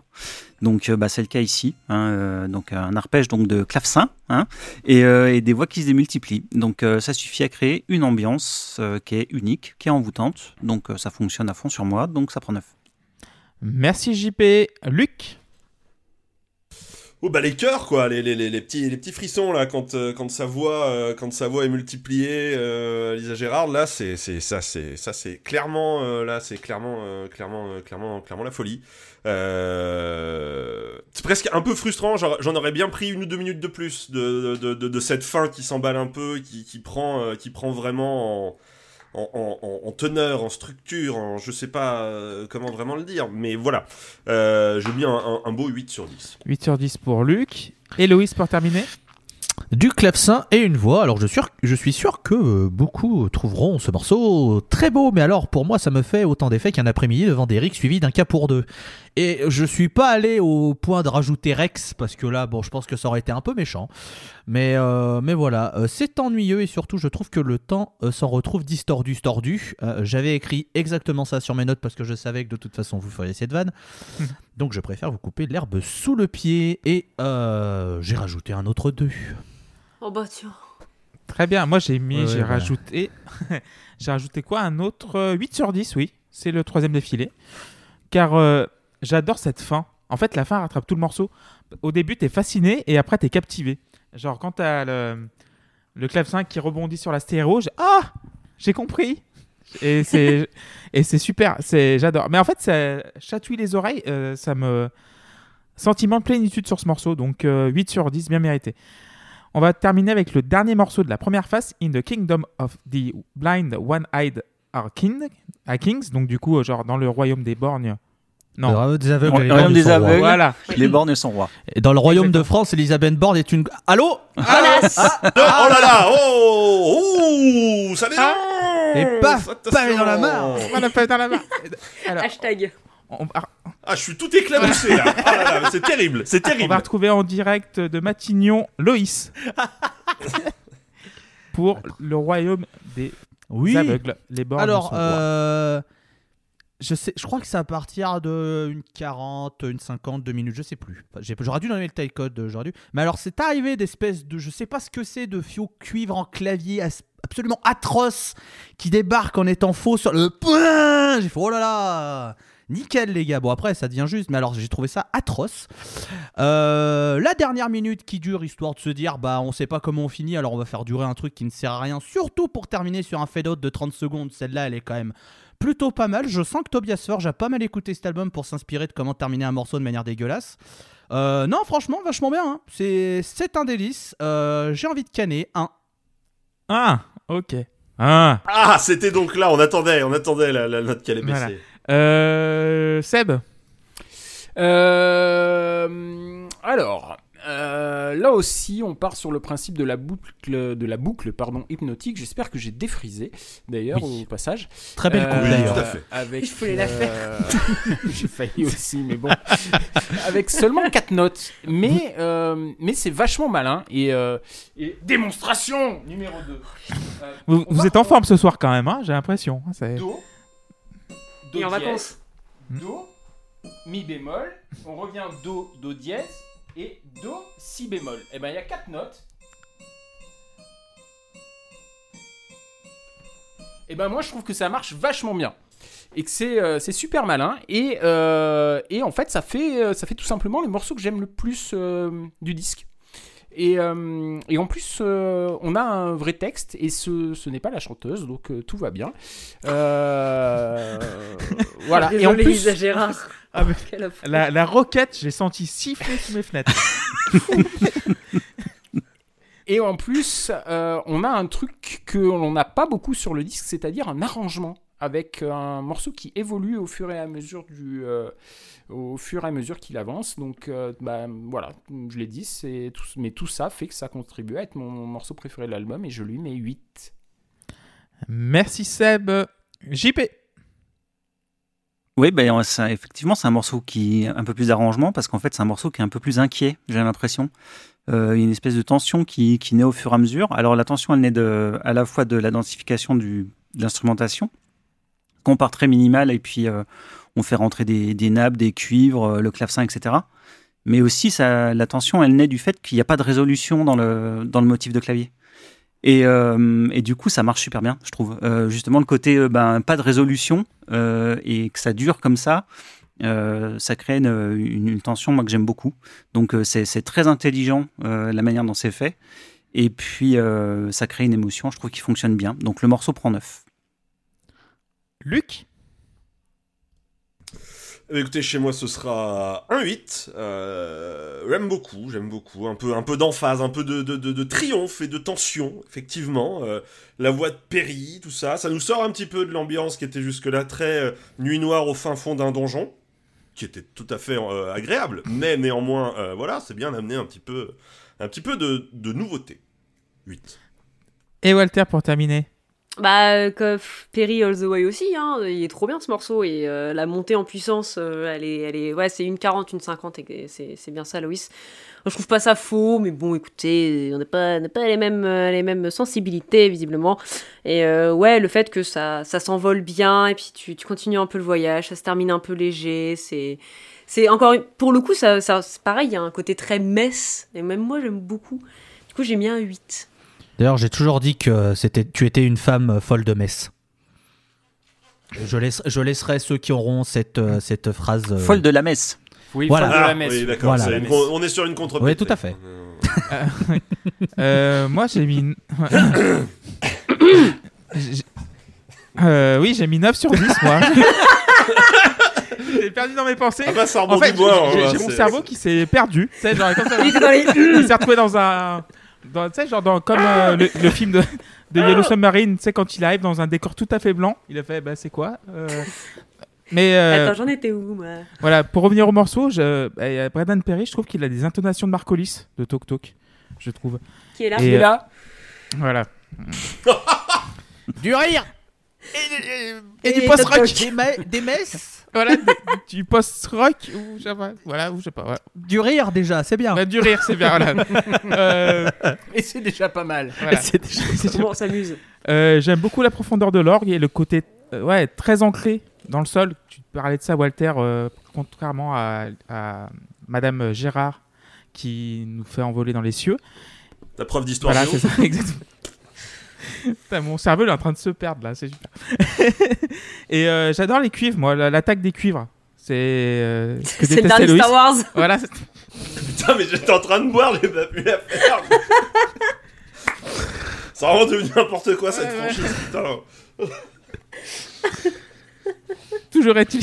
S6: Donc, euh, bah, c'est le cas ici. hein, euh, donc, un arpège donc de clavecin hein, et, et des voix qui se démultiplient. Donc, ça suffit à créer une ambiance qui est unique, qui est envoûtante. Donc, ça fonctionne à fond sur moi. Donc, ça prend 9.
S1: Merci JP. Luc?
S4: Oh bah les cœurs quoi, les, les, les, les petits, les petits frissons là quand, euh, quand sa voix euh, quand sa voix est multipliée, euh, Lisa Gérard là c'est c'est ça c'est ça c'est clairement euh, là c'est clairement euh, clairement euh, clairement clairement la folie. C'est presque un peu frustrant, j'en aurais bien pris une ou deux minutes de plus de, de, de, de cette fin qui s'emballe un peu, qui, qui prend qui prend vraiment en, en, en- en- en teneur, en structure, en je sais pas euh, comment vraiment le dire, mais voilà. Euh, J'ai mis un, un- un beau 8 sur 10.
S1: 8 sur 10 pour Luc. Héloïse pour terminer.
S3: Du clavecin et une voix. Alors je suis sûr, je suis sûr que euh, beaucoup trouveront ce morceau très beau, mais alors pour moi ça me fait autant d'effet qu'un après-midi devant Derrick suivi d'un cas pour deux. Et je suis pas allé au point de rajouter Rex parce que là bon je pense que ça aurait été un peu méchant. Mais euh, mais voilà, Euh, c'est ennuyeux et surtout je trouve que le temps euh, s'en retrouve distordu, tordu. Euh, J'avais écrit exactement ça sur mes notes parce que je savais que de toute façon vous feriez cette vanne. Donc je préfère vous couper l'herbe sous le pied et euh, j'ai rajouté un autre 2.
S2: Oh bah tiens.
S1: Très bien. Moi, j'ai mis,
S3: Ouais,
S1: j'ai
S3: ouais, voilà.
S1: rajouté, j'ai rajouté quoi? Un autre euh, 8 sur 10, oui. C'est le troisième défilé. Car euh, j'adore cette fin. En fait, la fin rattrape tout le morceau. Au début, t'es fasciné et après, t'es captivé. Genre, quand t'as le, le clavecin qui rebondit sur la stéréo, j'ai Ah J'ai compris Et c'est super. J'adore. Mais en fait, ça chatouille les oreilles. euh, ça me. Sentiment de plénitude sur ce morceau. Donc, euh, 8 sur 10, bien mérité. On va terminer avec le dernier morceau de la première phase, In the Kingdom of the Blind One-Eyed are, king, are Kings. Donc, du coup, genre dans le royaume des borgnes. Non.
S3: Le royaume des aveugles. Les
S6: le royaume des aveugles.
S1: Voilà.
S6: Les bornes sont rois.
S3: Et dans le royaume de. France, Elisabeth Borne est une. Allô
S2: Menace
S4: oh là là Oh Oh Ça dénonce
S3: Et paf, pavé dans la mare.
S1: On a fait dans la main. Alors,
S2: Hashtag.
S1: on, va-
S4: Ah, je suis tout éclaboussé là Oh là là, c'est terrible, c'est
S1: on
S4: terrible
S1: va retrouver en direct de Matignon Loïs. pour le royaume des
S3: Oui.
S1: aveugles. Les borgnes
S3: Alors,
S1: sont rois.
S3: euh, je sais, je crois que c'est à partir de une 40, une 50, deux minutes, je sais plus. J'aurais dû donner le taille code. Mais alors, c'est arrivé d'espèces de, je sais pas ce que c'est, de fio cuivre en clavier absolument atroce qui débarque en étant faux sur le. J'ai fait oh là là. Nickel les gars. Bon après ça devient juste, mais alors j'ai trouvé ça atroce. Euh, la dernière minute qui dure histoire de se dire bah on sait pas comment on finit alors on va faire durer un truc qui ne sert à rien. Surtout pour terminer sur un fade out de 30 secondes. Celle-là elle est quand même plutôt pas mal. Je sens que Tobias Forge a pas mal écouté cet album pour s'inspirer de comment terminer un morceau de manière dégueulasse. Euh, non franchement vachement bien. hein. C'est c'est un délice. Euh, j'ai envie de canner un.
S1: Ah, ok. Ah.
S4: Ah, c'était donc là, on attendait, on attendait la, la note qui allait baisser.
S1: Voilà. Euh, Seb?
S5: Euh, alors, euh, là aussi, on part sur le principe de la boucle, de la boucle pardon, hypnotique. J'espère que j'ai défrisé, d'ailleurs,
S3: Oui.
S5: au passage.
S3: Très belle
S5: Euh,
S3: coupe d'ailleurs.
S4: tout à fait.
S5: Avec,
S2: Je voulais la
S5: euh, j'ai failli aussi, mais bon. avec seulement 4 notes. Mais, euh, mais c'est vachement malin. Et, euh, et démonstration numéro 2.
S1: Vous, vous êtes en forme ce soir quand même, hein, j'ai l'impression.
S5: Do. Do
S2: Et en
S5: dièse,
S2: vacances.
S5: Do. Mi bémol. On revient Do, Do dièse et Do, Si bémol. Et bien il y a quatre notes. Et ben moi je trouve que ça marche vachement bien. Et que c'est euh, super malin. Et, euh, et, en fait ça, fait euh, ça fait tout simplement le morceau que j'aime le plus euh, du disque. Et, et, en plus, on a un vrai texte et ce, ce n'est pas la chanteuse, donc tout va bien. voilà. Et en plus,
S1: ah, mais
S2: Quelle affreux.
S1: La, la roquette, j'ai senti siffler sous mes fenêtres.
S5: Et en plus, euh, on a un truc que l'on n'a pas beaucoup sur le disque, c'est-à-dire un arrangement avec un morceau qui évolue au fur et à mesure du, euh, au fur et à mesure qu'il avance. Donc, euh, bah, voilà, je l'ai dit, c'est tout, mais tout ça fait que ça contribue à être mon morceau préféré de l'album et je lui mets 8.
S1: Merci Seb. JP.
S6: Oui, ben, effectivement, c'est un morceau qui a un peu plus d'arrangement parce qu'en fait, c'est un morceau qui est un peu plus inquiet, j'ai l'impression. Euh, il y a une espèce de tension qui, qui naît au fur et à mesure. Alors, la tension, elle naît de, à la fois de la densification de l'instrumentation, qu'on part très minimal et puis euh, on fait rentrer des, des nappes, des cuivres, euh, le clavecin, etc. Mais aussi, ça, la tension, elle naît du fait qu'il n'y a pas de résolution dans le, dans le motif de clavier. Et, euh, et du coup, ça marche super bien, je trouve. Euh, justement, le côté euh, ben, pas de résolution et que ça dure comme ça, ça crée une, tension, moi, que j'aime beaucoup. Donc, c'est très intelligent la manière dont c'est fait. Et puis, ça crée une émotion, je trouve, qui fonctionne bien. Donc, le morceau prend neuf.
S1: Luc?
S4: Eh, Écoutez, chez moi, ce sera un 8. Euh, j'aime beaucoup, j'aime beaucoup. Un peu, un peu d'emphase, un peu de, de, de- triomphe et de tension, effectivement. Euh, la voix de Perry, tout ça. Ça nous sort un petit peu de l'ambiance qui était jusque-là très euh, nuit noire au fin fond d'un donjon, qui était tout à fait agréable. Mais néanmoins, voilà, c'est bien d'amener un petit peu, un petit peu de nouveauté. 8.
S1: Et Walter pour terminer.
S2: Bah, euh, Perry All the Way aussi, hein, il est trop bien ce morceau et euh, la montée en puissance, euh, elle est, elle est, ouais, c'est une 40, une 50 et c'est, bien ça, Loïs. Je trouve pas ça faux, mais bon, écoutez, on n'a pas, pas les mêmes, les mêmes sensibilités visiblement. Et ouais, le fait que ça, ça s'envole bien et puis tu, tu continues un peu le voyage, ça se termine un peu léger, c'est, c'est encore, pour le coup, ça, ça, c'est pareil, il y a un côté très messe et même moi j'aime beaucoup. Du coup, j'ai mis un 8.
S3: D'ailleurs, j'ai toujours dit que c'était, tu étais une femme folle de messe. Je, laisse, je laisserai ceux qui auront cette, euh, cette phrase. euh,
S6: Folle de la messe.
S5: Oui,
S3: Voilà.
S5: folle de
S4: Ah,
S5: la messe.
S4: oui, d'accord.
S3: Voilà.
S4: c'est
S5: La
S4: une
S5: messe.
S4: con- on est sur une contre
S3: Oui, tout à fait.
S1: Euh, moi, j'ai mis. J'ai- Euh, oui, j'ai mis 9 sur 10, moi. J'ai perdu dans mes pensées.
S4: Ah bah, ça
S1: En fait, j'ai-
S4: hein,
S1: j'ai mon
S4: c'est-
S1: cerveau qui s'est perdu. Tu sais, genre, comme ça,
S2: Il était dans les...
S1: il s'est retrouvé dans un. Dans, tu sais, genre dans, comme euh, le, le film de, de Yellow Submarine, tu sais, quand il arrive dans un décor tout à fait blanc, il a fait, bah, c'est quoi Euh, Mais euh,
S2: Attends, j'en étais où, moi?
S1: voilà, pour revenir au morceau, je, euh, Braden Perry, je trouve qu'il a des intonations de Marcolis, de Tok Tok, je trouve.
S2: Qui est là
S1: Et,
S5: Et là,
S1: Voilà.
S3: Du rire
S1: Et,
S2: Et
S1: du
S2: des
S1: post-rock.
S3: Des messes
S1: voilà, du post-rock, ou je sais pas, voilà, ou je sais pas, voilà.
S3: Du rire déjà, c'est bien.
S1: Ouais, du rire, c'est bien, voilà. Euh,
S5: et c'est déjà pas mal.
S1: voilà.
S3: C'est déjà-
S2: Comment on s'amuse
S1: Euh, J'aime beaucoup la profondeur de l'orgue et le côté euh, ouais, très ancré dans le sol. Tu parlais de ça, Walter, euh, contrairement à, à Madame Gérard qui nous fait envoler dans les cieux.
S4: La preuve d'histoire
S1: Voilà,
S4: géo.
S1: c'est ça, exactement. Putain, mon cerveau il est en train de se perdre là, c'est super. et euh, j'adore les cuivres, moi, la- l'attaque des cuivres. C'est euh, ce que
S2: C'est le dernier. Star Wars
S1: Voilà,
S4: Putain, mais j'étais en train de boire, j'ai pas pu la faire. C'est vraiment devenu n'importe quoi cette
S1: Ouais, ouais.
S4: franchise, putain.
S1: toujours est-il.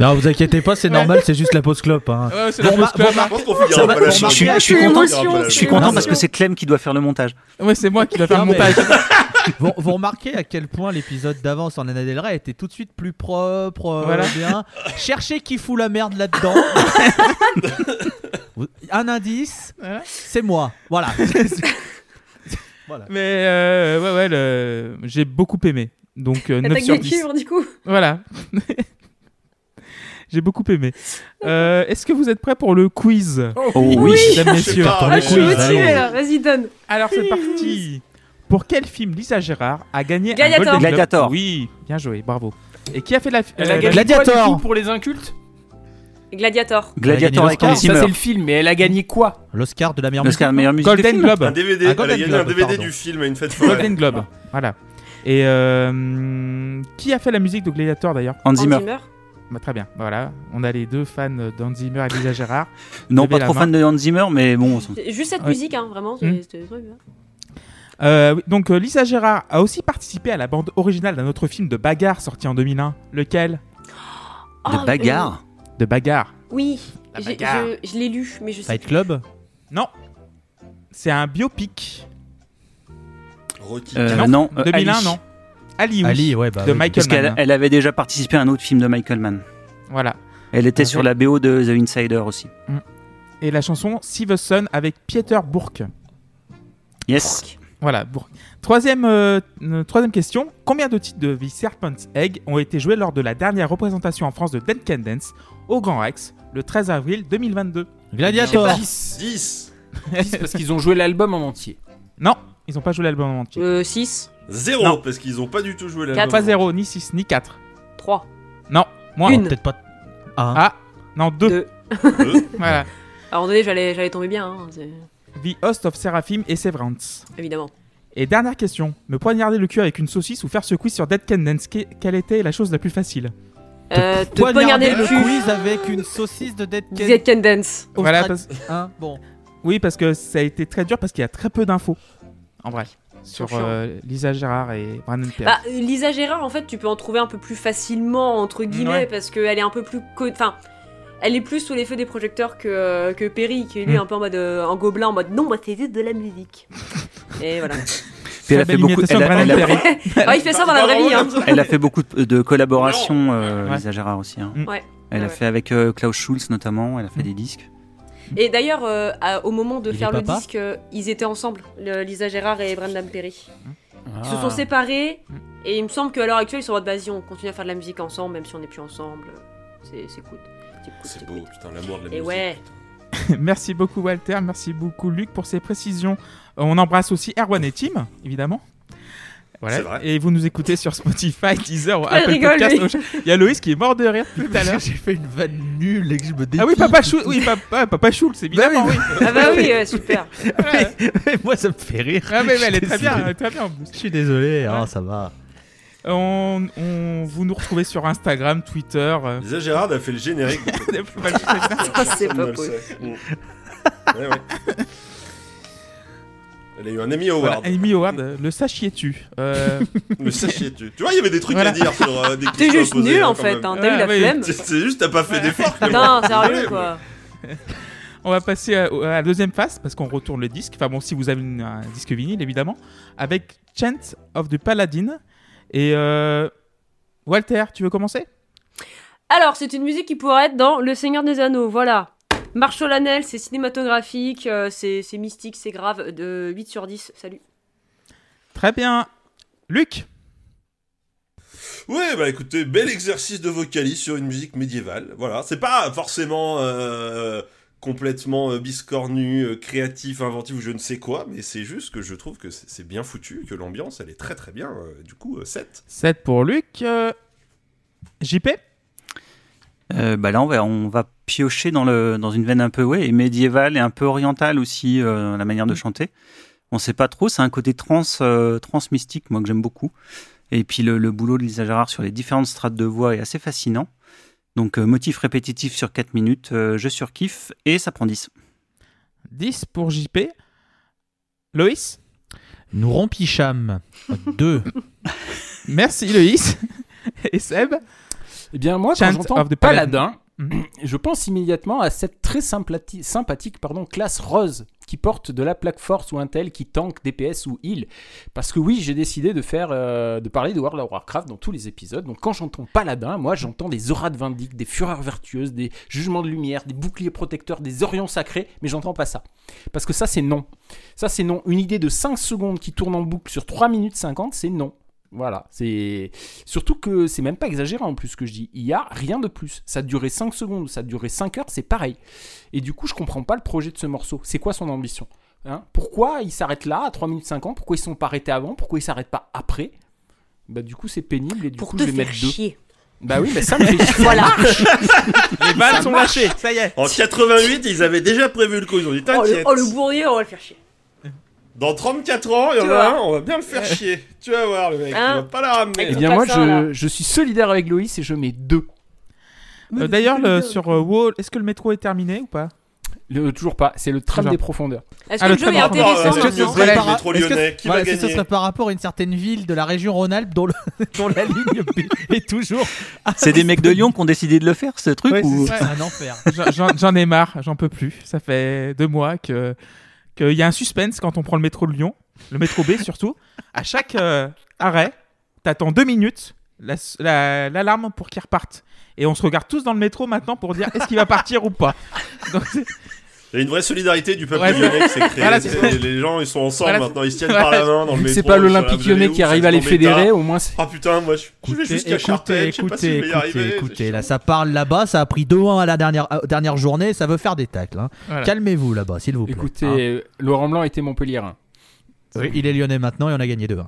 S3: Non, vous inquiétez pas, c'est normal, c'est juste la pause clope. hein.
S1: Ouais, c'est
S3: Bon,
S1: la pause club,
S3: bon.
S4: Je
S6: suis, je suis
S2: C'est
S6: content, je suis parce que c'est Clem qui doit faire le montage.
S1: Ouais, c'est moi qui dois faire le montage.
S3: vous, vous remarquez à quel point l'épisode d'avance en Lana Del Rey était tout de suite plus propre, euh,
S1: Voilà.
S3: bien. Cherchez qui fout la merde là-dedans. Un indice,
S1: Voilà.
S3: c'est moi. Voilà. voilà.
S1: Mais euh, ouais, ouais, le- j'ai beaucoup aimé. Donc euh, 9
S2: Attaque
S1: sur
S2: des
S1: 10.
S2: cuivres, du coup?
S1: Voilà. J'ai beaucoup aimé. Euh, Est-ce que vous êtes prêts pour le quiz
S6: Oh oui.
S1: Mesdames, messieurs
S3: Pour
S2: suis
S3: quiz,
S2: motivée,
S3: allons.
S2: là, vas-y, donne
S1: Alors c'est parti. Pour quel film Lisa Gérard a gagné
S2: Gladiator.
S1: un Golden Globe
S6: Gladiator.
S1: Oui, bien joué, bravo. Et qui a fait la
S5: Elle a
S1: euh,
S5: gagné
S3: Gladiator.
S5: quoi, du coup, pour les incultes
S2: Gladiator.
S6: Gladiator avec. Hans
S5: Ça,
S6: Zimmer.
S5: c'est le film, mais elle a gagné quoi
S3: L'Oscar de la meilleure musique.
S6: L'Oscar de meilleure musique. de
S1: Golden
S6: film.
S1: Globe.
S4: Un DVD,
S3: Ah,
S4: elle a
S3: Golden
S4: gagné un
S3: Globe,
S4: DVD
S3: pardon.
S4: du film à une fête foraine.
S1: Golden Globe. Voilà. Et euh, qui a fait la musique de Gladiator d'ailleurs?
S6: Hans
S2: Hans
S6: Zimmer.
S2: Zimmer.
S1: Bah, Très bien. Voilà. On a les deux fans d'Hans Zimmer et Lisa Gérard.
S6: Non,
S1: Levez
S6: pas trop
S1: main.
S6: fan de Hans Zimmer, mais bon.
S2: Juste cette
S1: Ouais.
S2: musique, hein, vraiment. bien.
S1: Euh, donc euh, Lisa Gérard a aussi participé à la bande originale d'un autre film de bagarre sorti en 2001. Lequel?
S2: Ah,
S6: De bagarre?
S1: De bagarre.
S2: euh, oui,
S1: La bagarre.
S2: je, je l'ai lu, mais je sais
S3: Fight. Club?
S1: Non. C'est un biopic.
S4: Rocky.
S6: Euh, non, euh,
S1: 2001,
S6: Ali.
S1: non. Ali, oui.
S3: Ali, ouais, bah.
S1: de
S3: oui.
S1: Michael
S6: Parce qu'elle
S1: Mann.
S6: elle avait déjà participé à un autre film de Michael Mann.
S1: Voilà.
S6: Elle était sur la BO de The Insider aussi.
S1: Et la chanson See the Sun avec Pieter Bourke.
S6: Yes.
S1: Voilà. Bourke. Troisième, euh, euh, troisième question. Combien de titres de The Serpent's Egg ont été joués lors de la dernière représentation en France de Dead Can Dance au Grand Rex le 13 avril 2022
S3: Gladiator.
S5: 10.
S4: 10.
S5: 10 parce qu'ils ont joué l'album en entier.
S1: Non, ils n'ont pas joué l'album en entier.
S2: Euh, 6,
S4: 0,
S1: Non.
S4: parce qu'ils ont pas du tout joué la
S2: Quatre.
S1: Pas 0, ni 6, ni 4.
S2: 3,
S1: Non, moins.
S2: Une.
S3: Peut-être pas. Ah.
S1: Ah, non, 2.
S2: 2.
S1: Voilà.
S2: À un moment donné, j'allais j'allais tomber bien, hein, c'est-
S1: The Host of Seraphim et Severance.
S2: évidemment.
S1: Et dernière question. Me poignarder le cul avec une saucisse ou faire ce quiz sur Dead Can Dance, que- quelle était la chose la plus facile
S2: Euh, te poignarder le cul.
S3: quiz avec une saucisse de Dead Can.
S2: Dead Can Dance.
S1: Voilà, parce-
S3: Hein, bon.
S1: Oui, parce que ça a été très dur parce qu'il y a très peu d'infos. En vrai. Sur euh, Lisa Gérard et Brandon Perry.
S2: Bah, euh, Lisa Gérard, en fait, tu peux en trouver un peu plus facilement, entre guillemets,
S1: Ouais.
S2: parce qu'elle est un peu plus. Enfin, elle est plus sous les feux des projecteurs que, euh, que Perry, qui est lui
S1: Mm.
S2: un peu en mode euh, en gobelin, en mode non, moi c'est juste de la musique. Et voilà.
S6: Puis elle a fait beaucoup. Elle a, elle a-.
S2: Ah, il fait ça dans la vraie vie, hein.
S6: elle a fait beaucoup de, de collaborations, euh,
S1: Ouais.
S6: Lisa Gérard aussi. hein.
S2: Ouais.
S6: Elle a fait avec euh, Klaus Schulz notamment. Elle a fait des disques.
S2: Et d'ailleurs, euh, au moment de
S3: Il
S2: faire le disque, euh, ils étaient ensemble, le- Lisa Gérard et Brendan Perry. Ils se
S5: Ah.
S2: sont séparés,
S1: Mm.
S2: et il me semble qu'à l'heure actuelle, ils sont en mode vas-y, on continue à faire de la musique ensemble, même si on n'est plus ensemble. C'est c'est cool. C'est cool,
S4: beau,
S2: cool.
S4: putain, l'amour de la
S2: Et
S4: musique.
S2: ouais.
S1: merci beaucoup Walter, merci beaucoup Luc pour ces précisions. Euh, On embrasse aussi Erwan et Tim, évidemment. Voilà.
S4: Vrai.
S1: Et vous nous écoutez sur Spotify, Deezer ou Apple
S2: rigole,
S1: Podcast. Il y a Loïs qui est mort de rire tout à l'heure.
S3: J'ai fait une vanne nulle et que je me
S1: Ah oui, papa Choul, oui, papa, papa Choul, c'est évidemment, oui.
S2: Ah bah oui, euh, super.
S1: Ouais.
S3: Moi, ça me fait rire.
S1: Ah, mais, mais elle est très bien, elle est très bien en plus.
S3: Je suis désolé, hein,
S1: Ouais.
S3: ça va.
S1: On, on- vous nous retrouvez sur Instagram, Twitter. euh,
S4: Lisa Gérard a fait le générique.
S2: c'est pas
S4: le
S2: possible.
S4: Ouais, ouais. Elle a eu un Emmy
S1: Voilà,
S4: Award.
S1: Amy Howard, euh, le sachiez-tu euh,
S4: Le sachiez-tu Tu vois, il y avait des trucs
S1: Voilà.
S4: à dire sur euh, des
S2: T'es juste nul
S4: hein,
S2: en fait, hein. t'as eu la flemme.
S4: C'est juste, t'as pas fait d'effort.
S2: Putain, sérieux quoi.
S1: On va passer à, à la deuxième phase parce qu'on retourne le disque. Enfin bon, si vous avez une- un disque vinyle évidemment, avec Chant of the Paladin. Et euh, Walter, tu veux commencer?
S2: Alors, c'est une musique qui pourrait être dans Le Seigneur des Anneaux, voilà. Marche solennelle, c'est cinématographique, euh, c'est c'est mystique, c'est grave. De 8 sur 10, salut.
S1: Très bien. Luc
S4: Ouais, bah écoutez, bel exercice de vocalise sur une musique médiévale. Voilà, c'est pas forcément euh, complètement euh, biscornu, euh, créatif, inventif ou je ne sais quoi, mais c'est juste que je trouve que c'est bien foutu, que l'ambiance elle est très très bien. euh, du coup, euh, 7.
S1: 7 pour Luc. Euh, JP
S6: Euh, bah là, on va, on va piocher dans, le, dans une veine un peu ouais, médiévale et un peu orientale aussi, euh, la manière de chanter. On sait pas trop, c'est un côté trans, euh, trans mystique, moi que j'aime beaucoup. Et puis le, le boulot de Lisa Gérard sur les différentes strates de voix est assez fascinant. Donc euh, motif répétitif sur 4 minutes, euh, je surkiffe et ça prend 10.
S1: 10 pour JP. Loïs?
S3: Nous rompicham. Deux.
S1: Merci Loïs. Et Seb?
S5: Eh bien, moi, quand j'entends Paladin,
S1: Mhm.
S5: je pense immédiatement à cette très sympathique pardon, classe rose qui porte de la plaque force ou un tel qui tank DPS ou heal. Parce que oui, j'ai décidé de faire, euh, de parler de World of Warcraft dans tous les épisodes. Donc quand j'entends Paladin, moi j'entends des auras de Vindic, des fureurs vertueuses, des jugements de lumière, des boucliers protecteurs, des orions sacrés, mais j'entends pas ça. Parce que ça c'est non. Ça c'est non. Une idée de 5 secondes qui tourne en boucle sur 3 minutes 50, c'est non. Voilà, c'est surtout que c'est même pas exagéré en plus ce que je dis. Il y a rien de plus. Ça a duré 5 secondes, ça a duré 5 heures, c'est pareil. Et du coup, je comprends pas le projet de ce morceau. C'est quoi son ambition Hein? Pourquoi il s'arrête là à 3 minutes 50 Pourquoi ils sont pas arrêtés avant? Pourquoi ils s'arrêtent pas après? Bah du coup, c'est pénible et du
S2: Pour
S5: coup,
S2: te
S5: je vais
S2: faire
S5: mettre 2.
S2: chier.
S5: Bah oui, mais ça me fait chier.
S2: Voilà.
S1: Les balles sont lâchées, ça y est.
S4: En 88, ils avaient déjà prévu le coup. Ils ont dit
S2: Oh le,
S4: T'inquiète.
S2: oh, le bourrier, on va le faire chier.
S4: Dans 34 ans, il y en a un, on va bien le faire chier. Tu vas voir, le mec.
S2: Hein
S4: il va pas la ramener.
S5: Eh bien moi,
S2: là.
S5: je, je suis solidaire avec Loïs et je mets deux.
S1: Euh, D'ailleurs, le- sur euh, WoW, est-ce que le métro est terminé ou pas?
S5: Le- toujours pas, c'est le tram
S1: Toujours.
S5: des profondeurs.
S2: Est-ce
S1: Ah,
S2: que
S1: le
S2: le jeu est intéressant
S3: Est-ce que ce
S2: maintenant
S3: serait par-
S4: le métro
S3: est-ce que-
S4: lyonnais, qui
S3: voilà,
S4: va
S3: est-ce que ce
S4: gagner
S3: serait par rapport à une certaine ville de la région Rhône-Alpes dont, le- dont la ligne est toujours.
S6: C'est des mecs de Lyon qui ont décidé de le faire, ce truc
S3: Ouais,
S6: ou...
S3: c'est un enfer.
S1: J'en- J'en j'en ai marre, j'en peux plus. Ça fait deux mois que qu'il y a un suspense quand on prend le métro de Lyon, le métro B surtout. À chaque euh, arrêt, t'attends deux minutes la- la- l'alarme pour qu'il reparte. Et on se regarde tous dans le métro maintenant pour dire est-ce qu'il va partir ou pas. Donc,
S4: Il y a une vraie solidarité du peuple
S1: Ouais,
S4: lyonnais qui s'est créée.
S1: Voilà,
S4: les, gens, ils sont ensemble
S1: Voilà,
S4: maintenant. Ils se tiennent par la main dans le métro.
S5: c'est pas l'Olympique lyonnais qui arrive à les fédérer, au moins c'est-
S4: Ah putain, moi je, je vais jusqu'à
S3: écoutez,
S4: si y
S3: écoutez,
S4: arriver.
S3: écoutez, là, ça parle là-bas, ça a pris 2-1 à la dernière, euh, dernière journée, ça veut faire des tacles. hein.
S1: voilà.
S3: Calmez-vous là-bas, s'il vous plaît.
S5: Écoutez,
S3: Hein.
S5: Laurent Blanc était Montpellier.
S3: Oui, il est lyonnais maintenant et on a gagné 2-1.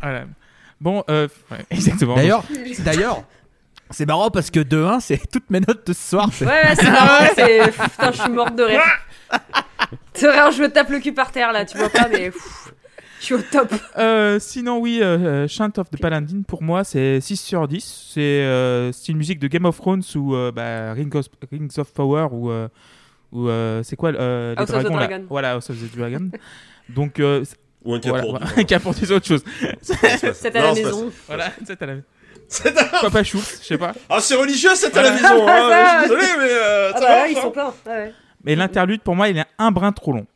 S1: Voilà. Bon, euh, ouais, exactement.
S3: D'ailleurs, d'ailleurs, c'est marrant parce que 2-1, c'est toutes mes notes de ce soir. c'est-
S2: Ouais, ouais, c'est marrant, c'est. Putain, je suis morte de rire. C'est vrai, je me tape le cul par terre là, tu vois pas, mais. pff, Je suis au top.
S1: Euh, sinon, oui, euh, Chant of the Paladin, pour moi, c'est 6 sur 10. C'est euh, style musique de Game of Thrones ou euh, bah, of- Rings of Power ou, euh, ou euh, c'est quoi euh, les
S2: House of the
S1: dragons là
S2: Dragon.
S1: Voilà, House of the Dragon. Donc, euh, c'est-
S4: Ou un cas
S1: voilà,
S4: pour
S1: voilà,
S4: deux.
S1: un cas pour des autres choses.
S2: C'est à la maison.
S1: Voilà, c'est à la
S4: à-
S1: Papa Schultz, je sais pas.
S4: Ah, c'est religieux, c'est à la maison.
S2: Ah,
S4: hein. Je suis désolé, mais euh,
S2: Ah
S4: ça
S2: bah
S4: marche,
S2: ils
S4: hein.
S2: sont pleins. Ouais, ouais.
S1: Mais l'interlude, pour moi, il est un brin trop long.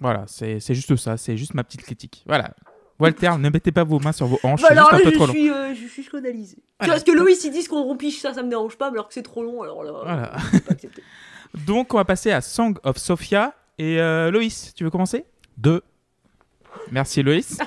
S1: Voilà, c'est c'est juste ça, c'est juste ma petite critique. Voilà. Walter, ne mettez pas vos mains sur vos hanches,
S2: Bah
S1: c'est juste
S2: là,
S1: un peu
S2: je
S1: trop long.
S2: suis, euh, je suis scandalisée. Tu
S1: Voilà.
S2: vois, parce que Loïs, ils disent qu'on rompiche ça, ça me dérange pas, mais alors que c'est trop long, alors là.
S1: Voilà.
S2: je peux pas accepter.
S1: Donc, on va passer à Song of Sophia. Et euh, Loïs, tu veux commencer?
S3: 2.
S1: Merci Loïs.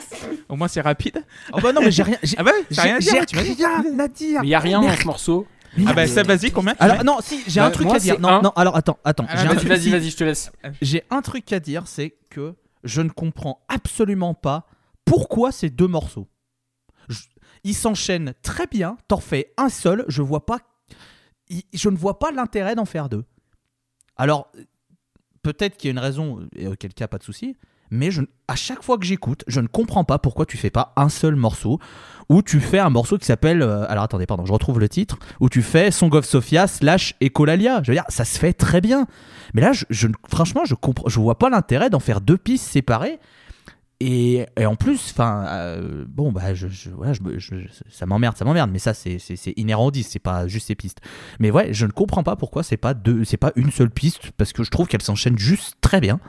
S1: Au moins c'est rapide.
S3: Oh bah non, mais j'ai rien. j'ai-
S1: Ah bah t'as rien à
S3: J'ai
S1: dire. M'as dit.
S3: rien à dire.
S5: Mais il y a rien dans ce morceau.
S1: Ah bah ça vas-y combien
S3: Alors non, si j'ai
S5: Bah,
S3: un truc
S5: moi,
S3: à dire. Non,
S5: un.
S3: non. Alors attends, attends.
S1: Ah,
S3: J'ai un
S5: Vas-y,
S3: truc-
S5: vas-y,
S3: si,
S5: vas-y, je te laisse.
S3: J'ai un truc à dire, c'est que je ne comprends absolument pas pourquoi ces deux morceaux. Je- ils s'enchaînent très bien. T'en fais un seul. Je vois pas. Je ne vois pas l'intérêt d'en faire deux. Alors peut-être qu'il y a une raison, et auquel cas pas de souci. Mais à chaque fois que j'écoute, je ne comprends pas pourquoi tu fais pas un seul morceau, ou tu fais un morceau qui s'appelle, euh, alors attendez, pardon, je retrouve le titre, où tu fais Song of Sophia slash Ecolalia. Je veux dire, ça se fait très bien. Mais là, je, franchement, je comprends, je vois pas l'intérêt d'en faire deux pistes séparées. Et, et en plus, enfin, euh, bon, bah, je, je- voilà, je me- je- je- ça m'emmerde, ça m'emmerde. Mais ça, c'est inhérent au disque, c'est pas juste ces pistes. Mais ouais, je ne comprends pas pourquoi c'est pas deux, c'est pas une seule piste, parce que je trouve qu'elle s'enchaîne juste très bien.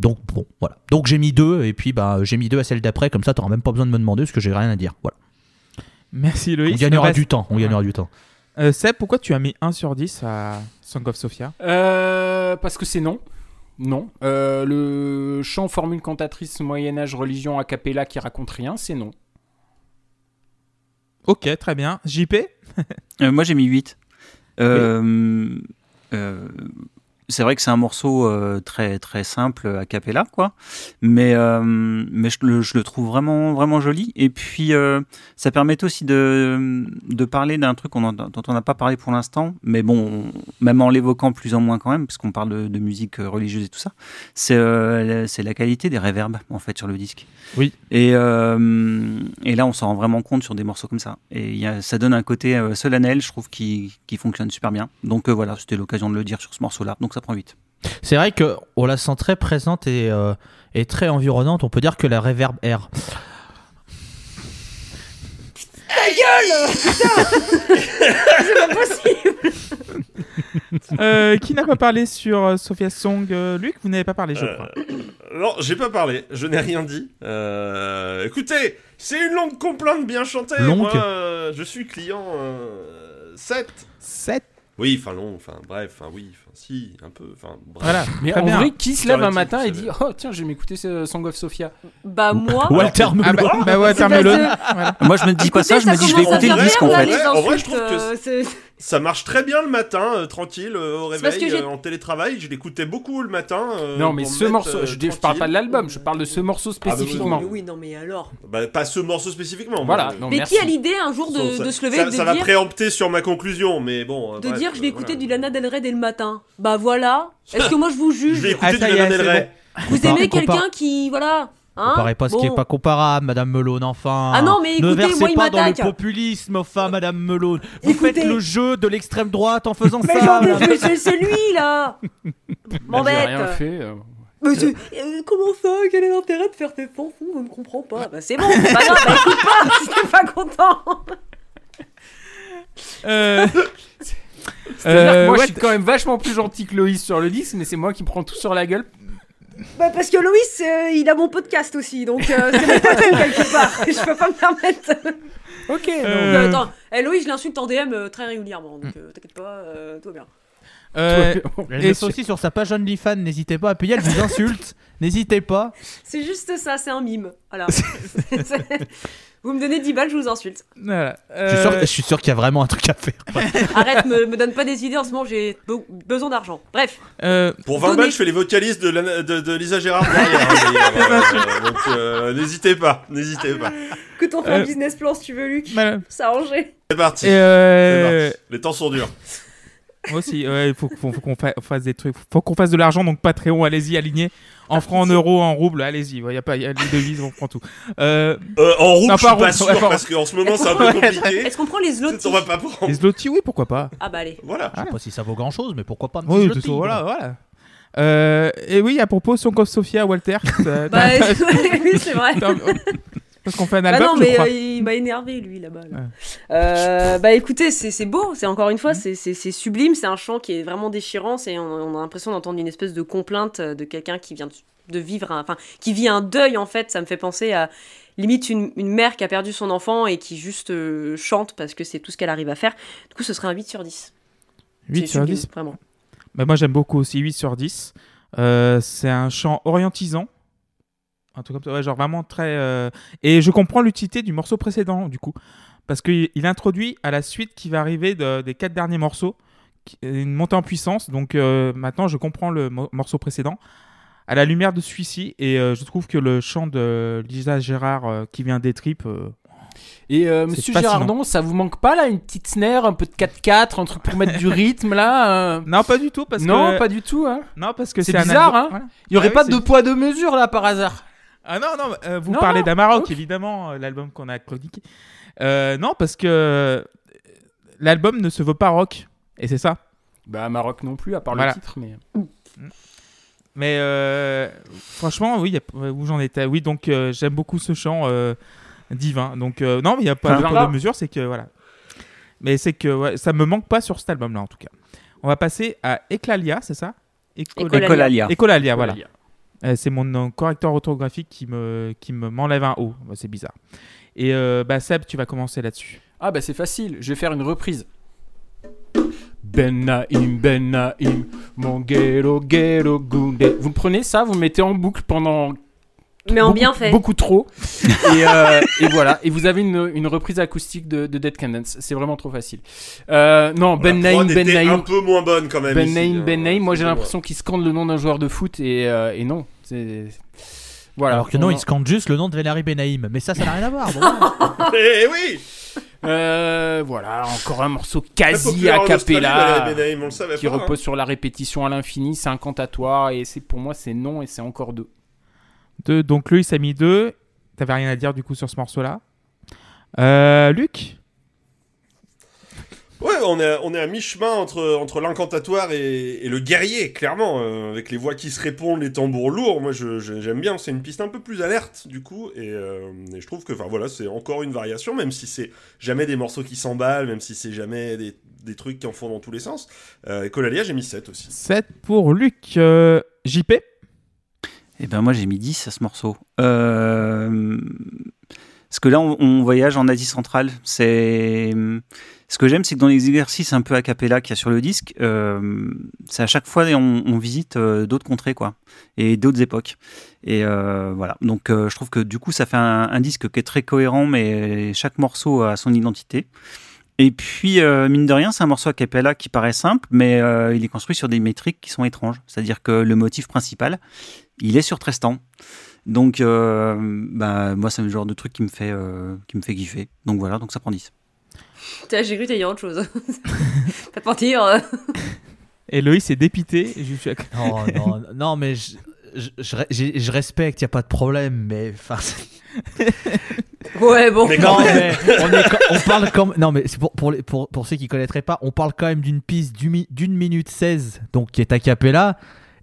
S3: Donc bon, voilà. Donc j'ai mis deux, et puis bah j'ai mis deux à celle d'après, comme ça t'auras même pas besoin de me demander, parce que j'ai rien à dire. Voilà.
S1: Merci Loïs.
S3: on gagnera
S1: Reste-
S3: du temps, on gagnera du temps.
S1: Euh, Seb, pourquoi tu as mis 1 sur 10 à Song of Sophia
S5: Euh, parce que c'est non. Non. Euh, le chant formule cantatrice Moyen-Âge religion a cappella qui raconte rien, c'est non.
S1: Ok, très bien. JP
S6: Euh, moi j'ai mis 8. Euh, euh, c'est vrai que c'est un morceau euh, très très simple a cappella quoi, mais euh, mais je le, je le trouve vraiment vraiment joli et puis euh, ça permet aussi de de parler d'un truc en- dont on n'a pas parlé pour l'instant, mais bon même en l'évoquant plus ou moins quand même parce qu'on parle de, de musique euh, religieuse et tout ça, c'est euh, c'est la qualité des réverbes en fait sur le disque.
S1: Oui.
S6: Et euh, et là on s'en rend vraiment compte sur des morceaux comme ça et il y a, ça donne un côté euh, solennel je trouve qui qui fonctionne super bien. Donc euh, voilà c'était l'occasion de le dire sur ce morceau là donc ça prend 8.
S3: C'est vrai que on la sent très présente et, euh, et très environnante. On peut dire que la reverb R.
S2: C'est pas possible.
S1: Euh, Qui n'a pas parlé sur euh, Sophia Song euh, Luc, vous n'avez pas parlé, je
S4: Euh,
S1: crois.
S4: Non, j'ai pas parlé, je n'ai rien dit. Euh, écoutez, c'est une longue complainte bien chantée.
S3: Longue.
S4: Moi, euh, je suis client euh, 7.
S1: 7
S4: Oui, enfin long, enfin bref, enfin oui, enfin si, un peu, enfin bref.
S1: Voilà,
S5: Mais en
S1: bien.
S5: vrai, qui se lève un matin et dit. Oh tiens, je vais m'écouter ce Song of Sophia
S2: Bah, moi.
S3: Walter
S1: Ah
S3: Melon.
S1: bah, bah ouais,
S2: C'est
S1: Termelone.
S2: parce
S6: Moi je me dis pas ça, je me dis je vais écouter le disque en fait.
S4: en vrai, je trouve que
S2: euh,
S4: Ça marche très bien le matin, euh, tranquille, euh, au
S2: parce
S4: réveil,
S2: que j'ai-
S4: euh, en télétravail. Je l'écoutais beaucoup le matin. euh,
S5: non, mais ce morceau,
S4: euh,
S5: je, dis- je parle pas de l'album, je parle de ce morceau
S4: bah oui,
S5: spécifiquement.
S2: Mais oui, non, mais alors.
S4: Bah, pas ce morceau spécifiquement.
S5: Voilà,
S4: je-
S5: non,
S2: mais
S5: merci.
S2: qui a l'idée un jour de,
S4: ça,
S2: de se lever
S4: ça,
S2: et de
S4: ça va
S2: dire,
S4: préempter sur ma conclusion, mais bon.
S2: de
S4: bref,
S2: dire je vais
S4: euh,
S2: écouter
S4: voilà.
S2: du Lana Del Rey dès le matin Bah voilà. Est-ce que moi je vous
S4: Je
S2: juge
S4: vais
S1: Ah,
S4: écouter du Lana Del Rey.
S2: Vous aimez quelqu'un qui. Voilà. Hein
S3: Comparez pas ce qui est pas comparable, Madame Melone, enfin.
S2: Ah non, mais
S3: ne
S2: écoutez,
S3: versez
S2: moi, il
S3: pas dans le populisme, enfin, Madame Melone. Vous
S2: Écoutez.
S3: faites le jeu de l'extrême droite en faisant
S2: Mais
S3: ça.
S2: vu, c'est c'est lui là
S5: Bah, J'ai
S2: M'embête
S5: rien fait. euh.
S2: Mais c'est- euh, comment ça? Quel est l'intérêt de faire tes fanfons Je ne comprends pas. Bah c'est bon, c'est pas grave, bah écoute pas, si t'es pas content.
S1: Euh, euh,
S5: moi,
S1: ouais,
S5: je suis quand même vachement plus gentil que Loïs sur le disque, mais c'est moi qui prends tout sur la gueule.
S2: Bah parce que Loïs, euh, il a mon podcast aussi, donc euh, c'est mon patron quelque part. Je peux pas me permettre.
S5: Ok.
S1: Euh,
S2: Euh, attends, eh, Loïs, je l'insulte en DM euh, très régulièrement, donc euh, t'inquiète pas, euh, tout va bien.
S1: euh,
S3: Elle
S1: Et
S3: aussi sur sa page OnlyFans, n'hésitez pas à payer, elle vous insulte. N'hésitez pas.
S2: C'est juste ça, c'est un mime. Voilà. Vous me donnez 10 balles, je vous insulte.
S1: voilà.
S3: Je suis sûr,
S1: Euh,
S3: je suis sûr qu'il y a vraiment un truc à faire.
S2: Arrête, me, me donne pas des idées en ce moment, j'ai be- besoin d'argent. Bref,
S1: euh,
S4: Pour 20
S2: Donnez-
S4: balles, je fais les vocalistes de, Lana- de, de Lisa Gérard derrière. hein, euh, donc euh, n'hésitez pas, n'hésitez pas.
S2: que on fait
S1: Euh,
S2: un business plan si tu veux, Luc.
S1: voilà.
S2: Ça a arrangé.
S4: C'est
S1: euh,
S4: parti. Les temps sont durs.
S1: Moi aussi, ouais, il faut, faut, faut qu'on fa- fasse des trucs. Faut qu'on fasse de l'argent, donc Patreon, allez-y, alignez. En francs, en euros, en roubles, allez-y. Il y a pas y a les devises, on prend tout. Euh,
S4: Euh, en rouble,
S1: Non,
S4: je
S1: pas
S4: suis pas sûr
S1: ouais,
S4: parce qu'en ce moment c'est un peu compliqué.
S2: Est-ce qu'on prend les zlotys
S4: On va pas prendre.
S1: les zloty, oui, pourquoi pas.
S2: Ah bah allez.
S4: Voilà.
S3: Je sais pas si ça vaut grand chose, mais pourquoi pas un petit
S1: Oui, toute-
S3: tigre.
S1: voilà, voilà. Euh, et oui, à propos, Song of Sophia, Walter.
S2: Bah oui, c'est vrai.
S1: Parce qu'on fait un
S2: Bah
S1: album,
S2: non,
S1: je
S2: mais
S1: crois.
S2: euh, il m'a énervé lui là-bas. là.
S1: Ouais.
S2: Euh, bah écoutez, c'est beau, c'est encore une fois, c'est- c'est sublime, c'est un chant qui est vraiment déchirant, c'est on, on a l'impression d'entendre une espèce de complainte euh, de quelqu'un qui vient de, vivre, un- enfin qui vit un deuil en fait. Ça me fait penser à limite une, une mère qui a perdu son enfant et qui juste euh, chante parce que c'est tout ce qu'elle arrive à faire. Du coup, ce serait un 8 sur 10.
S1: 8
S2: C'est
S1: sur
S2: sublime,
S1: 10.
S2: Vraiment.
S1: Bah, moi, j'aime beaucoup aussi 8 sur 10. Euh, c'est un chant orientisant. Un truc comme ça, ouais, genre vraiment très. euh, Et je comprends l'utilité du morceau précédent, du coup. Parce qu'il il introduit à la suite qui va arriver de- des quatre derniers morceaux qui- une montée en puissance. Donc euh, maintenant, je comprends le mo- morceau précédent à la lumière de celui-ci. Et euh, je trouve que le chant de Lisa Gérard euh, qui vient des tripes. euh,
S5: Et euh,
S1: C'est
S5: Monsieur
S1: fascinant.
S5: Girardon, ça vous manque pas là une petite snare, un peu de 4-4, un truc pour mettre du rythme là euh?
S1: Non, pas du tout. Parce
S5: Non,
S1: que...
S5: pas du tout. Hein.
S1: Non, parce que
S5: C'est
S1: c'est un
S5: bizarre,
S1: album-
S5: hein.
S1: voilà.
S5: Il y aurait
S1: Ah oui,
S5: pas
S1: c'est-
S5: de poids de mesure là par hasard.
S1: Ah non, non, euh, vous
S5: Non,
S1: parlez d'Amarok,
S5: ok.
S1: évidemment, euh, l'album qu'on a chroniqué. Euh, non, parce que l'album ne se veut pas rock, et c'est ça.
S5: Bah Maroc non plus, à part
S1: Voilà.
S5: le titre, mais.
S1: Mais euh, franchement, oui, y a- où j'en étais. Oui, donc euh, j'aime beaucoup ce chant euh, divin. Donc euh, non, mais il n'y a pas
S6: Enfin,
S1: de mesure, c'est que voilà. Mais c'est que ouais, ça me manque pas sur cet album-là, en tout cas. On va passer à Eclalia, c'est ça?
S2: Ecolalia.
S6: Ecolalia.
S1: Ecolalia, voilà. C'est mon euh, correcteur orthographique qui me qui me m'enlève un O. Bah, c'est bizarre. Et euh, bah Seb, tu vas commencer là-dessus.
S5: Ah bah c'est facile, je vais faire une reprise. Ben Naïm, Ben Naïm, mon ghetto, ghetto, goundé. Vous me prenez ça, vous le mettez en boucle pendant
S2: Mais en
S5: beaucoup,
S2: bien fait.
S5: beaucoup trop. et, euh, et voilà, et vous avez une, une reprise acoustique de, de Dead Candence. C'est vraiment trop facile. Euh, non, Ben
S4: La
S5: Naïm, Ben
S4: était un
S5: Naïm.
S4: peu moins bonne quand même.
S5: Ben Naïm,
S4: hein.
S5: Ben Naïm. Moi j'ai l'impression qu'il scande le nom d'un joueur de foot et, euh, et non. C'est... Voilà.
S3: Alors que non,
S5: On-
S3: il scande juste le nom de Vénari Benaïm. Mais ça, ça n'a rien à voir. bon.
S4: Eh oui
S5: Euh, voilà, encore un morceau
S4: Très
S5: quasi a cappella. Qui
S4: pas, hein.
S5: repose sur la répétition à l'infini, c'est incantatoire et c'est pour moi c'est non et c'est encore deux.
S1: Deux, donc lui, il a mis deux. T'avais rien à dire du coup sur ce morceau-là. Euh, Luc?
S4: Ouais, on est, on est à mi-chemin entre, entre l'incantatoire et, et le guerrier, clairement, euh, avec les voix qui se répondent, les tambours lourds. Moi, je- je- j'aime bien. C'est une piste un peu plus alerte, du coup, et, euh, et je trouve que, enfin, voilà, c'est encore une variation, même si c'est jamais des morceaux qui s'emballent, même si c'est jamais des, des trucs qui en font dans tous les sens. Euh, et Colalia, j'ai mis 7 aussi.
S1: 7 pour Luc. Euh, JP
S6: Eh ben moi j'ai mis 10 à ce morceau. Euh, Parce que là on, on voyage en Asie centrale. C'est ce que j'aime, c'est que dans les exercices un peu a cappella qu'il y a sur le disque, euh, c'est à chaque fois on, visite euh, d'autres contrées quoi et d'autres époques. Et euh, voilà. Donc je trouve que du coup ça fait un, disque qui est très cohérent, mais chaque morceau a son identité. Et puis, mine de rien, c'est un morceau a cappella qui paraît simple, mais il est construit sur des métriques qui sont étranges. C'est-à-dire que le motif principal, il est sur Tristan. Donc, bah, moi, c'est le genre de truc qui me fait, qui me fait kiffer. Donc voilà, donc ça prend 10.
S2: Putain, J'ai cru a autre chose. Pas te mentir. euh.
S1: Et Loïs est dépité. et je suis
S3: Non, non, non, mais je, je, je, respecte, il n'y a pas de problème, mais. enfin,
S2: Ouais, bon.
S4: Mais
S3: Non, mais on, est quand- on parle comme. Non, mais c'est pour, pour, les- pour, pour ceux qui connaîtraient pas, on parle quand même d'une piste d'une mi- d'une minute 16, donc qui est a cappella.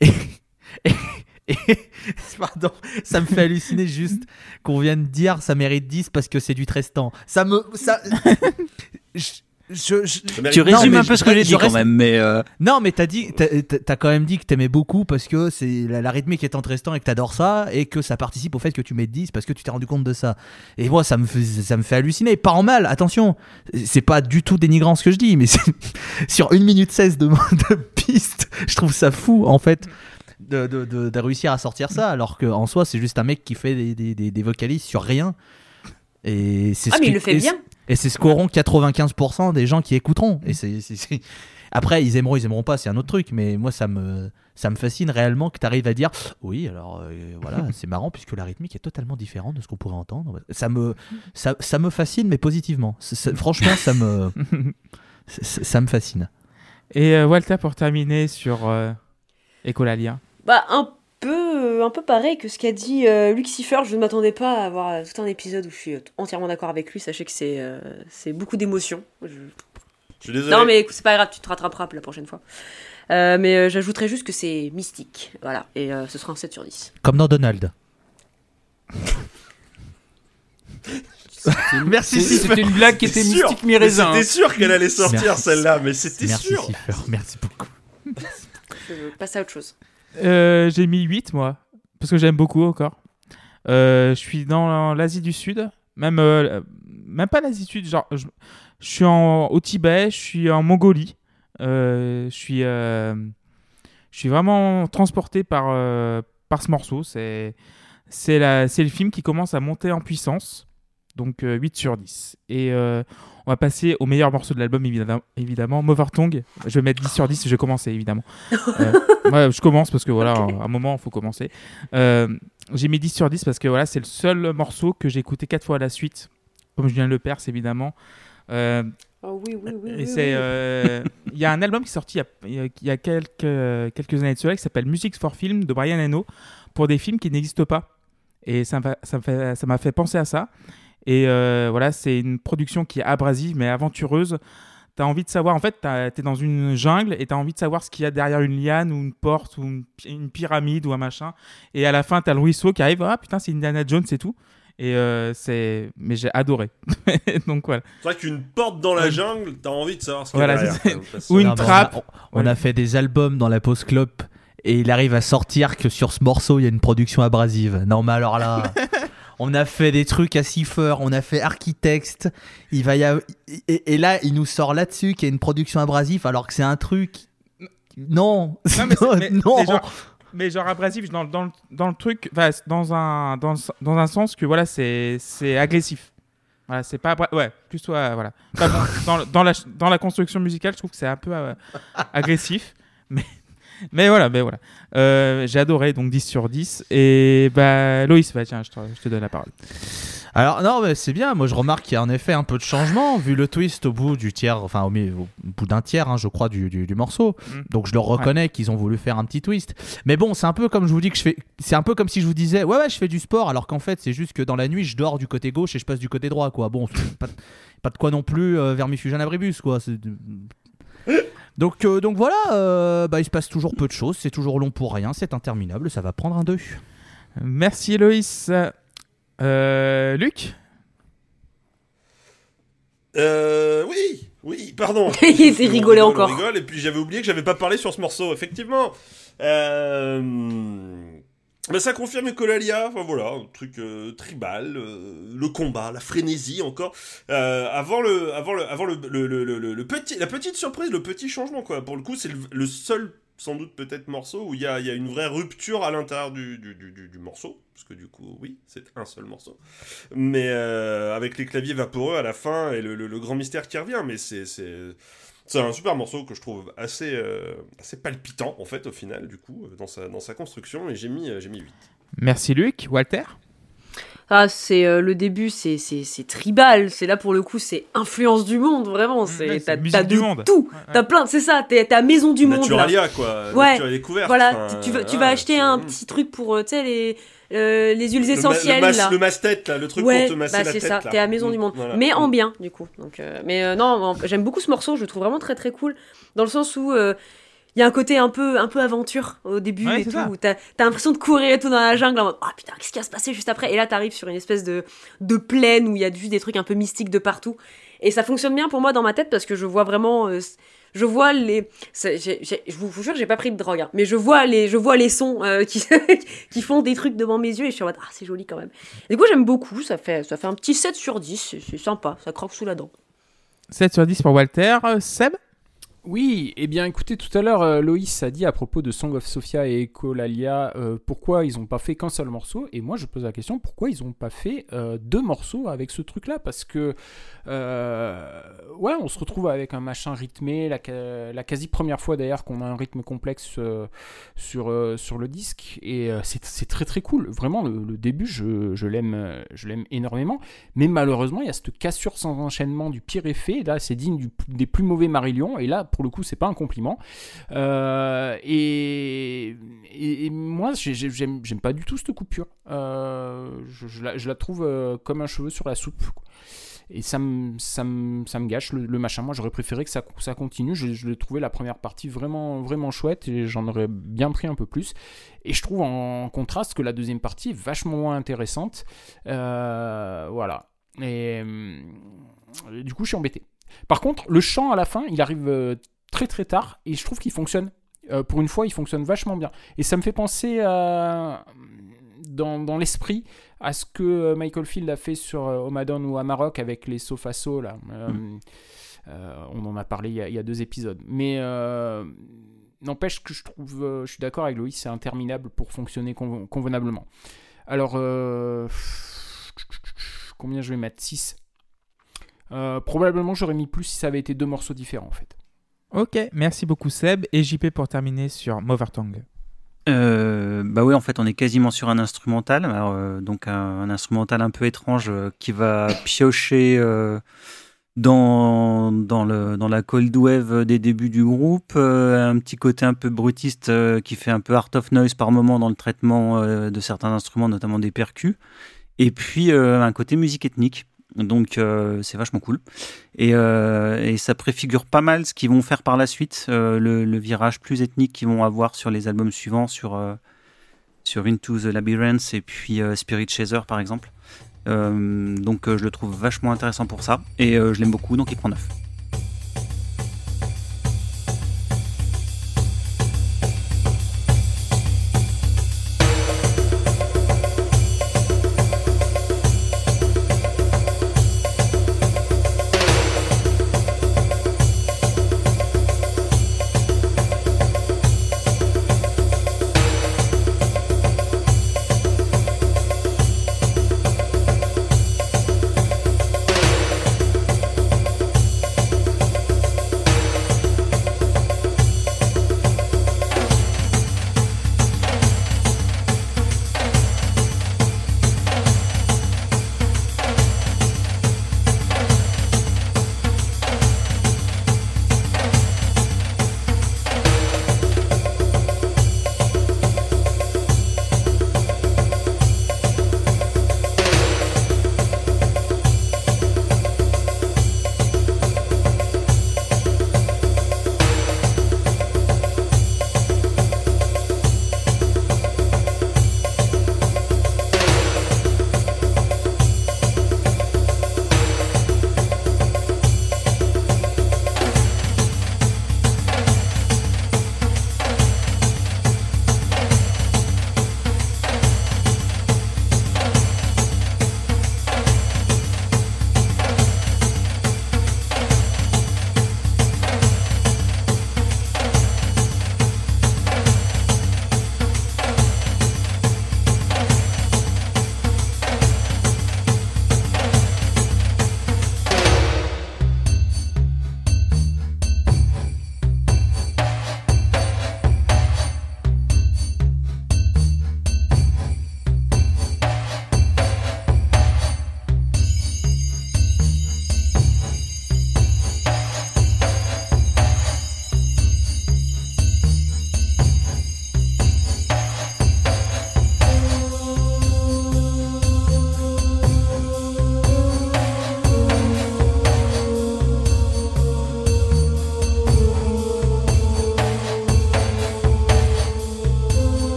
S3: Et, et, et- Pardon, ça me fait halluciner juste qu'on vienne dire ça mérite 10 parce que c'est du Trestan. Ça me. Ça, je, je- je-
S4: Ça mérite-
S6: Tu résumes un peu ce que j'ai dit quand même, mais euh,
S3: Non, mais t'as dit, t'as, quand même dit que t'aimais beaucoup parce que c'est la, la rythmique est intéressante et que t'adores ça et que ça participe au fait que tu mets 10 parce que tu t'es rendu compte de ça. Et moi, ça me fait, ça me fait halluciner. Pas en mal, attention. C'est pas du tout dénigrant ce que je dis, mais sur 1 minute 16 de, de piste, je trouve ça fou en fait. De, de, de- de réussir à sortir ça alors qu'en soi c'est juste un mec qui fait des, des, des, des vocalises sur rien et c'est
S2: Ah,
S3: ce
S2: mais
S3: qui-
S2: il le fait
S3: et
S2: bien.
S3: et c'est ce qu'auront 95% des gens qui écouteront. Et c'est, c'est- c'est- Après, ils aimeront, ils aimeront pas, c'est un autre truc. Mais moi, ça me, ça me fascine réellement que tu arrives à dire oui, alors euh, voilà, c'est marrant puisque la rythmique est totalement différente de ce qu'on pourrait entendre. Ça me, ça, ça me fascine, mais positivement. Franchement, ça me, ça, ça me fascine.
S1: Et euh, Walter, pour terminer sur euh, Ecolalia.
S2: Bah, un peu, un peu pareil que ce qu'a dit euh, Lucifer. Je ne m'attendais pas à avoir euh, tout un épisode où je suis euh, entièrement d'accord avec lui. Sachez que c'est euh, c'est beaucoup d'émotions. Je-
S4: Je suis désolé.
S2: Non, mais écoute, c'est pas grave, tu te rattraperas pour la prochaine fois. Euh, mais euh, j'ajouterais juste que c'est mystique. Voilà, et euh, ce sera un 7 sur 10.
S3: Comme dans Donald. Merci,
S5: C'est- C'était une blague qui était
S4: Sûr.
S5: mystique mi-raisin.
S4: Mais
S5: hein.
S4: C'était sûr qu'elle allait sortir
S3: Merci.
S4: celle-là, mais c'était
S3: Merci,
S4: sûr.
S3: Merci beaucoup.
S2: Je passe à autre chose.
S1: Euh, j'ai mis 8 moi, parce que j'aime beaucoup encore. Euh, je suis dans l'Asie du Sud, même, euh, même pas l'Asie du Sud, genre je, suis au Tibet, je suis en Mongolie, je, suis, je vraiment transporté par, par ce morceau. C'est le film qui commence à monter en puissance, donc euh, 8 sur 10. Et on va passer au meilleur morceau de l'album, évidemment, Tongue. Je vais mettre 10 sur 10, je vais commencer évidemment. Euh, ouais, je commence parce que voilà, à un moment, il faut commencer. Euh, j'ai mis 10 sur 10 parce que voilà, c'est le seul morceau que j'ai écouté 4 fois à la suite, comme Julien Lepers, évidemment. Euh,
S2: Oh oui, oui, oui.
S1: euh, il y a un album qui est sorti il y a, y quelques, quelques années de cela qui s'appelle Music for Film de Brian Eno pour des films qui n'existent pas. Et ça m'a fait, ça m'a fait penser à ça. Et euh, voilà, c'est une production qui est abrasive mais aventureuse. T'as envie de savoir, en fait, t'es dans une jungle et t'as envie de savoir ce qu'il y a derrière une liane ou une porte ou une, pyramide ou un machin. Et à la fin, t'as le ruisseau qui arrive. Ah putain, c'est Indiana Jones et tout. Et euh, c'est, mais j'ai adoré. Donc voilà.
S4: C'est vrai qu'une porte dans la jungle, t'as envie de savoir ce qu'il y a
S1: Voilà,
S4: derrière.
S1: c'est- Ou une
S3: Non, mais on a-
S1: trappe.
S3: On, on a fait des albums dans la pause clope et il arrive à sortir que sur ce morceau il y a une production abrasive. Non mais alors là, on a fait des trucs à Cipher, on a fait Architecte, il va y avoir- et, et là il nous sort là-dessus qu'il y a une production abrasive alors que c'est un truc. Non,
S1: Non, mais,
S3: non.
S1: mais genre, mais genre abrasif dans, dans, le- dans le truc, dans un, dans, dans un sens que voilà, c'est agressif. Voilà, c'est pas. Ouais, plus toi, voilà. Dans, la, dans la construction musicale, je trouve que c'est un peu euh, agressif. Mais, mais voilà, mais voilà. Euh, J'ai adoré, donc 10 sur 10. Et bah, Loïs, bah, tiens, je te, je te donne la parole.
S3: Alors non, mais c'est bien. Moi, je remarque qu'il y a en effet un peu de changement vu le twist au bout du tiers, enfin au, bout d'un tiers, hein, je crois, du, du- du morceau.
S1: Mm.
S3: Donc je leur reconnais qu'ils ont voulu faire un petit twist. Mais bon, c'est un peu comme je vous dis que je fais. C'est un peu comme si je vous disais, ouais, ouais, je fais du sport, alors qu'en fait, c'est juste que dans la nuit, je dors du côté gauche et je passe du côté droit, quoi. Bon, pas, pas de quoi non plus euh, vermifugen abribus, quoi. C'est- Donc, euh, donc voilà, euh, bah, il se passe toujours peu de choses, c'est toujours long pour rien, c'est interminable, ça va prendre un 2.
S1: Merci, Loïs. Euh, Luc
S4: Euh, oui, oui, pardon.
S2: Il
S4: On
S2: rigolé
S4: rigole,
S2: encore.
S4: on rigole, et puis j'avais oublié que j'avais pas parlé sur ce morceau, effectivement. Euh... bah, ça confirme Colalia, enfin voilà, un truc euh, tribal, euh, le combat, la frénésie encore. Euh, avant le, avant le, avant le, le, le, le- petit, la petite surprise, le petit changement quoi. Pour le coup, c'est le, seul sans doute peut-être morceaux où il y a, y a une vraie rupture à l'intérieur du, du, du, du- morceau. Parce que du coup, oui, c'est un seul morceau. Mais euh, avec les claviers vaporeux à la fin et le, grand mystère qui revient. Mais c'est. C'est... Un super morceau que je trouve assez, euh, assez palpitant, en fait, au final, du coup, euh, dans sa, dans sa construction, et j'ai mis, euh, j'ai mis 8.
S1: Merci Luc. Walter?
S2: Ah, c'est euh, le début, c'est c'est c'est tribal. C'est là pour le coup, c'est influence du monde, vraiment. C'est
S1: ouais,
S2: t'as t'as
S1: du
S2: de
S1: monde.
S2: tout.
S1: Ouais, ouais.
S2: T'as plein, c'est ça. T'es t'as maison du monde. là.
S4: Naturalia, quoi.
S2: Ouais,
S4: Nature et découverte.
S2: Voilà,
S4: enfin,
S2: tu, tu vas, tu vas acheter un petit truc pour, tu sais, les, euh, les huiles
S4: Le ma-
S2: essentielles,
S4: le, mas-
S2: là.
S4: le masse-tête, là, le truc
S2: ouais,
S4: pour te masser
S2: bah
S4: la
S2: c'est
S4: tête.
S2: ça,
S4: là.
S2: t'es à Maison
S4: Mm,
S2: du Monde.
S4: voilà.
S2: Mais en bien, du coup. Donc, euh, mais euh, non, j'aime beaucoup ce morceau, je le trouve vraiment très très cool. Dans le sens où euh, il y a un côté un peu, un peu aventure au début
S1: Ouais,
S2: et
S1: c'est
S2: tout.
S1: ça.
S2: où T'as t'as l'impression de courir et tout dans la jungle en mode Ah putain, qu'est-ce qui va se passer juste après? Et là, t'arrives sur une espèce de, de plaine où il y a juste des trucs un peu mystiques de partout. Et ça fonctionne bien pour moi dans ma tête parce que je vois vraiment. euh, je vois les. je vous jure, j'ai pas pris de drogue, hein, mais je vois les, je vois les sons euh, qui, qui font des trucs devant mes yeux et je suis en mode Ah, c'est joli quand même. Du coup, j'aime beaucoup. Ça fait, ça fait un petit 7 sur 10. C'est- C'est sympa. Ça croque sous la dent.
S1: 7 sur 10 pour Walter. Euh, Seb?
S5: Oui, eh bien écoutez, tout à l'heure, euh, Loïs a dit à propos de Song of Sophia et Echolalia euh, pourquoi ils n'ont pas fait qu'un seul morceau. Et moi, je pose la question pourquoi ils n'ont pas fait euh, deux morceaux avec ce truc-là? Parce que, euh, ouais, on se retrouve avec un machin rythmé, la, quasi première fois d'ailleurs qu'on a un rythme complexe sur, le disque. Et c'est très très cool. Vraiment, le, début, je, je l'aime énormément. Mais malheureusement, il y a cette cassure sans enchaînement du pire effet. Et là, c'est digne des plus mauvais Marillion. Et là, pour le coup, c'est pas un compliment. Euh, et, moi, j'ai- j'ai- j'aime pas du tout cette coupure. Euh, je, la, trouve euh, comme un cheveu sur la soupe. Et ça me, gâche le, machin. Moi, j'aurais préféré que ça, continue. Je, je l'ai trouvé la première partie vraiment, chouette et j'en aurais bien pris un peu plus. Et je trouve en contraste que la deuxième partie est vachement moins intéressante. Voilà. Et, hum, et du coup, je suis embêté. Par contre, le chant à la fin, il arrive euh, très très tard et je trouve qu'il fonctionne. Euh, pour une fois, il fonctionne vachement bien. Et ça me fait penser à, dans, dans l'esprit à ce que euh, Michael Field a fait sur euh, Omadon ou Amarok avec les Sofaso. Là. Euh, euh, on en a parlé il y a, il y a deux épisodes. Mais n'empêche que je trouve, je suis d'accord avec Loïs, c'est interminable pour fonctionner conven- convenablement. Alors, combien je vais mettre? 6 Probablement j'aurais mis plus si ça avait été deux morceaux différents en fait.
S1: Ok, merci beaucoup Seb. Et JP pour terminer sur Mother Tongue.
S6: Euh, bah oui, en fait, on est quasiment sur un instrumental, alors, euh, donc un, un instrumental un peu étrange euh, qui va piocher euh, dans, dans, le, dans la cold wave des débuts du groupe, euh, un petit côté un peu brutiste euh, qui fait un peu art of noise par moment dans le traitement euh, de certains instruments, notamment des percus, et puis euh, un côté musique ethnique. Donc euh, c'est vachement cool. Et, euh, et ça préfigure pas mal ce qu'ils vont faire par la suite, euh, le, virage plus ethnique qu'ils vont avoir sur les albums suivants, sur, sur Into the Labyrinth et puis Spirit Chaser par exemple. Donc je le trouve vachement intéressant pour ça et je l'aime beaucoup donc il prend 9.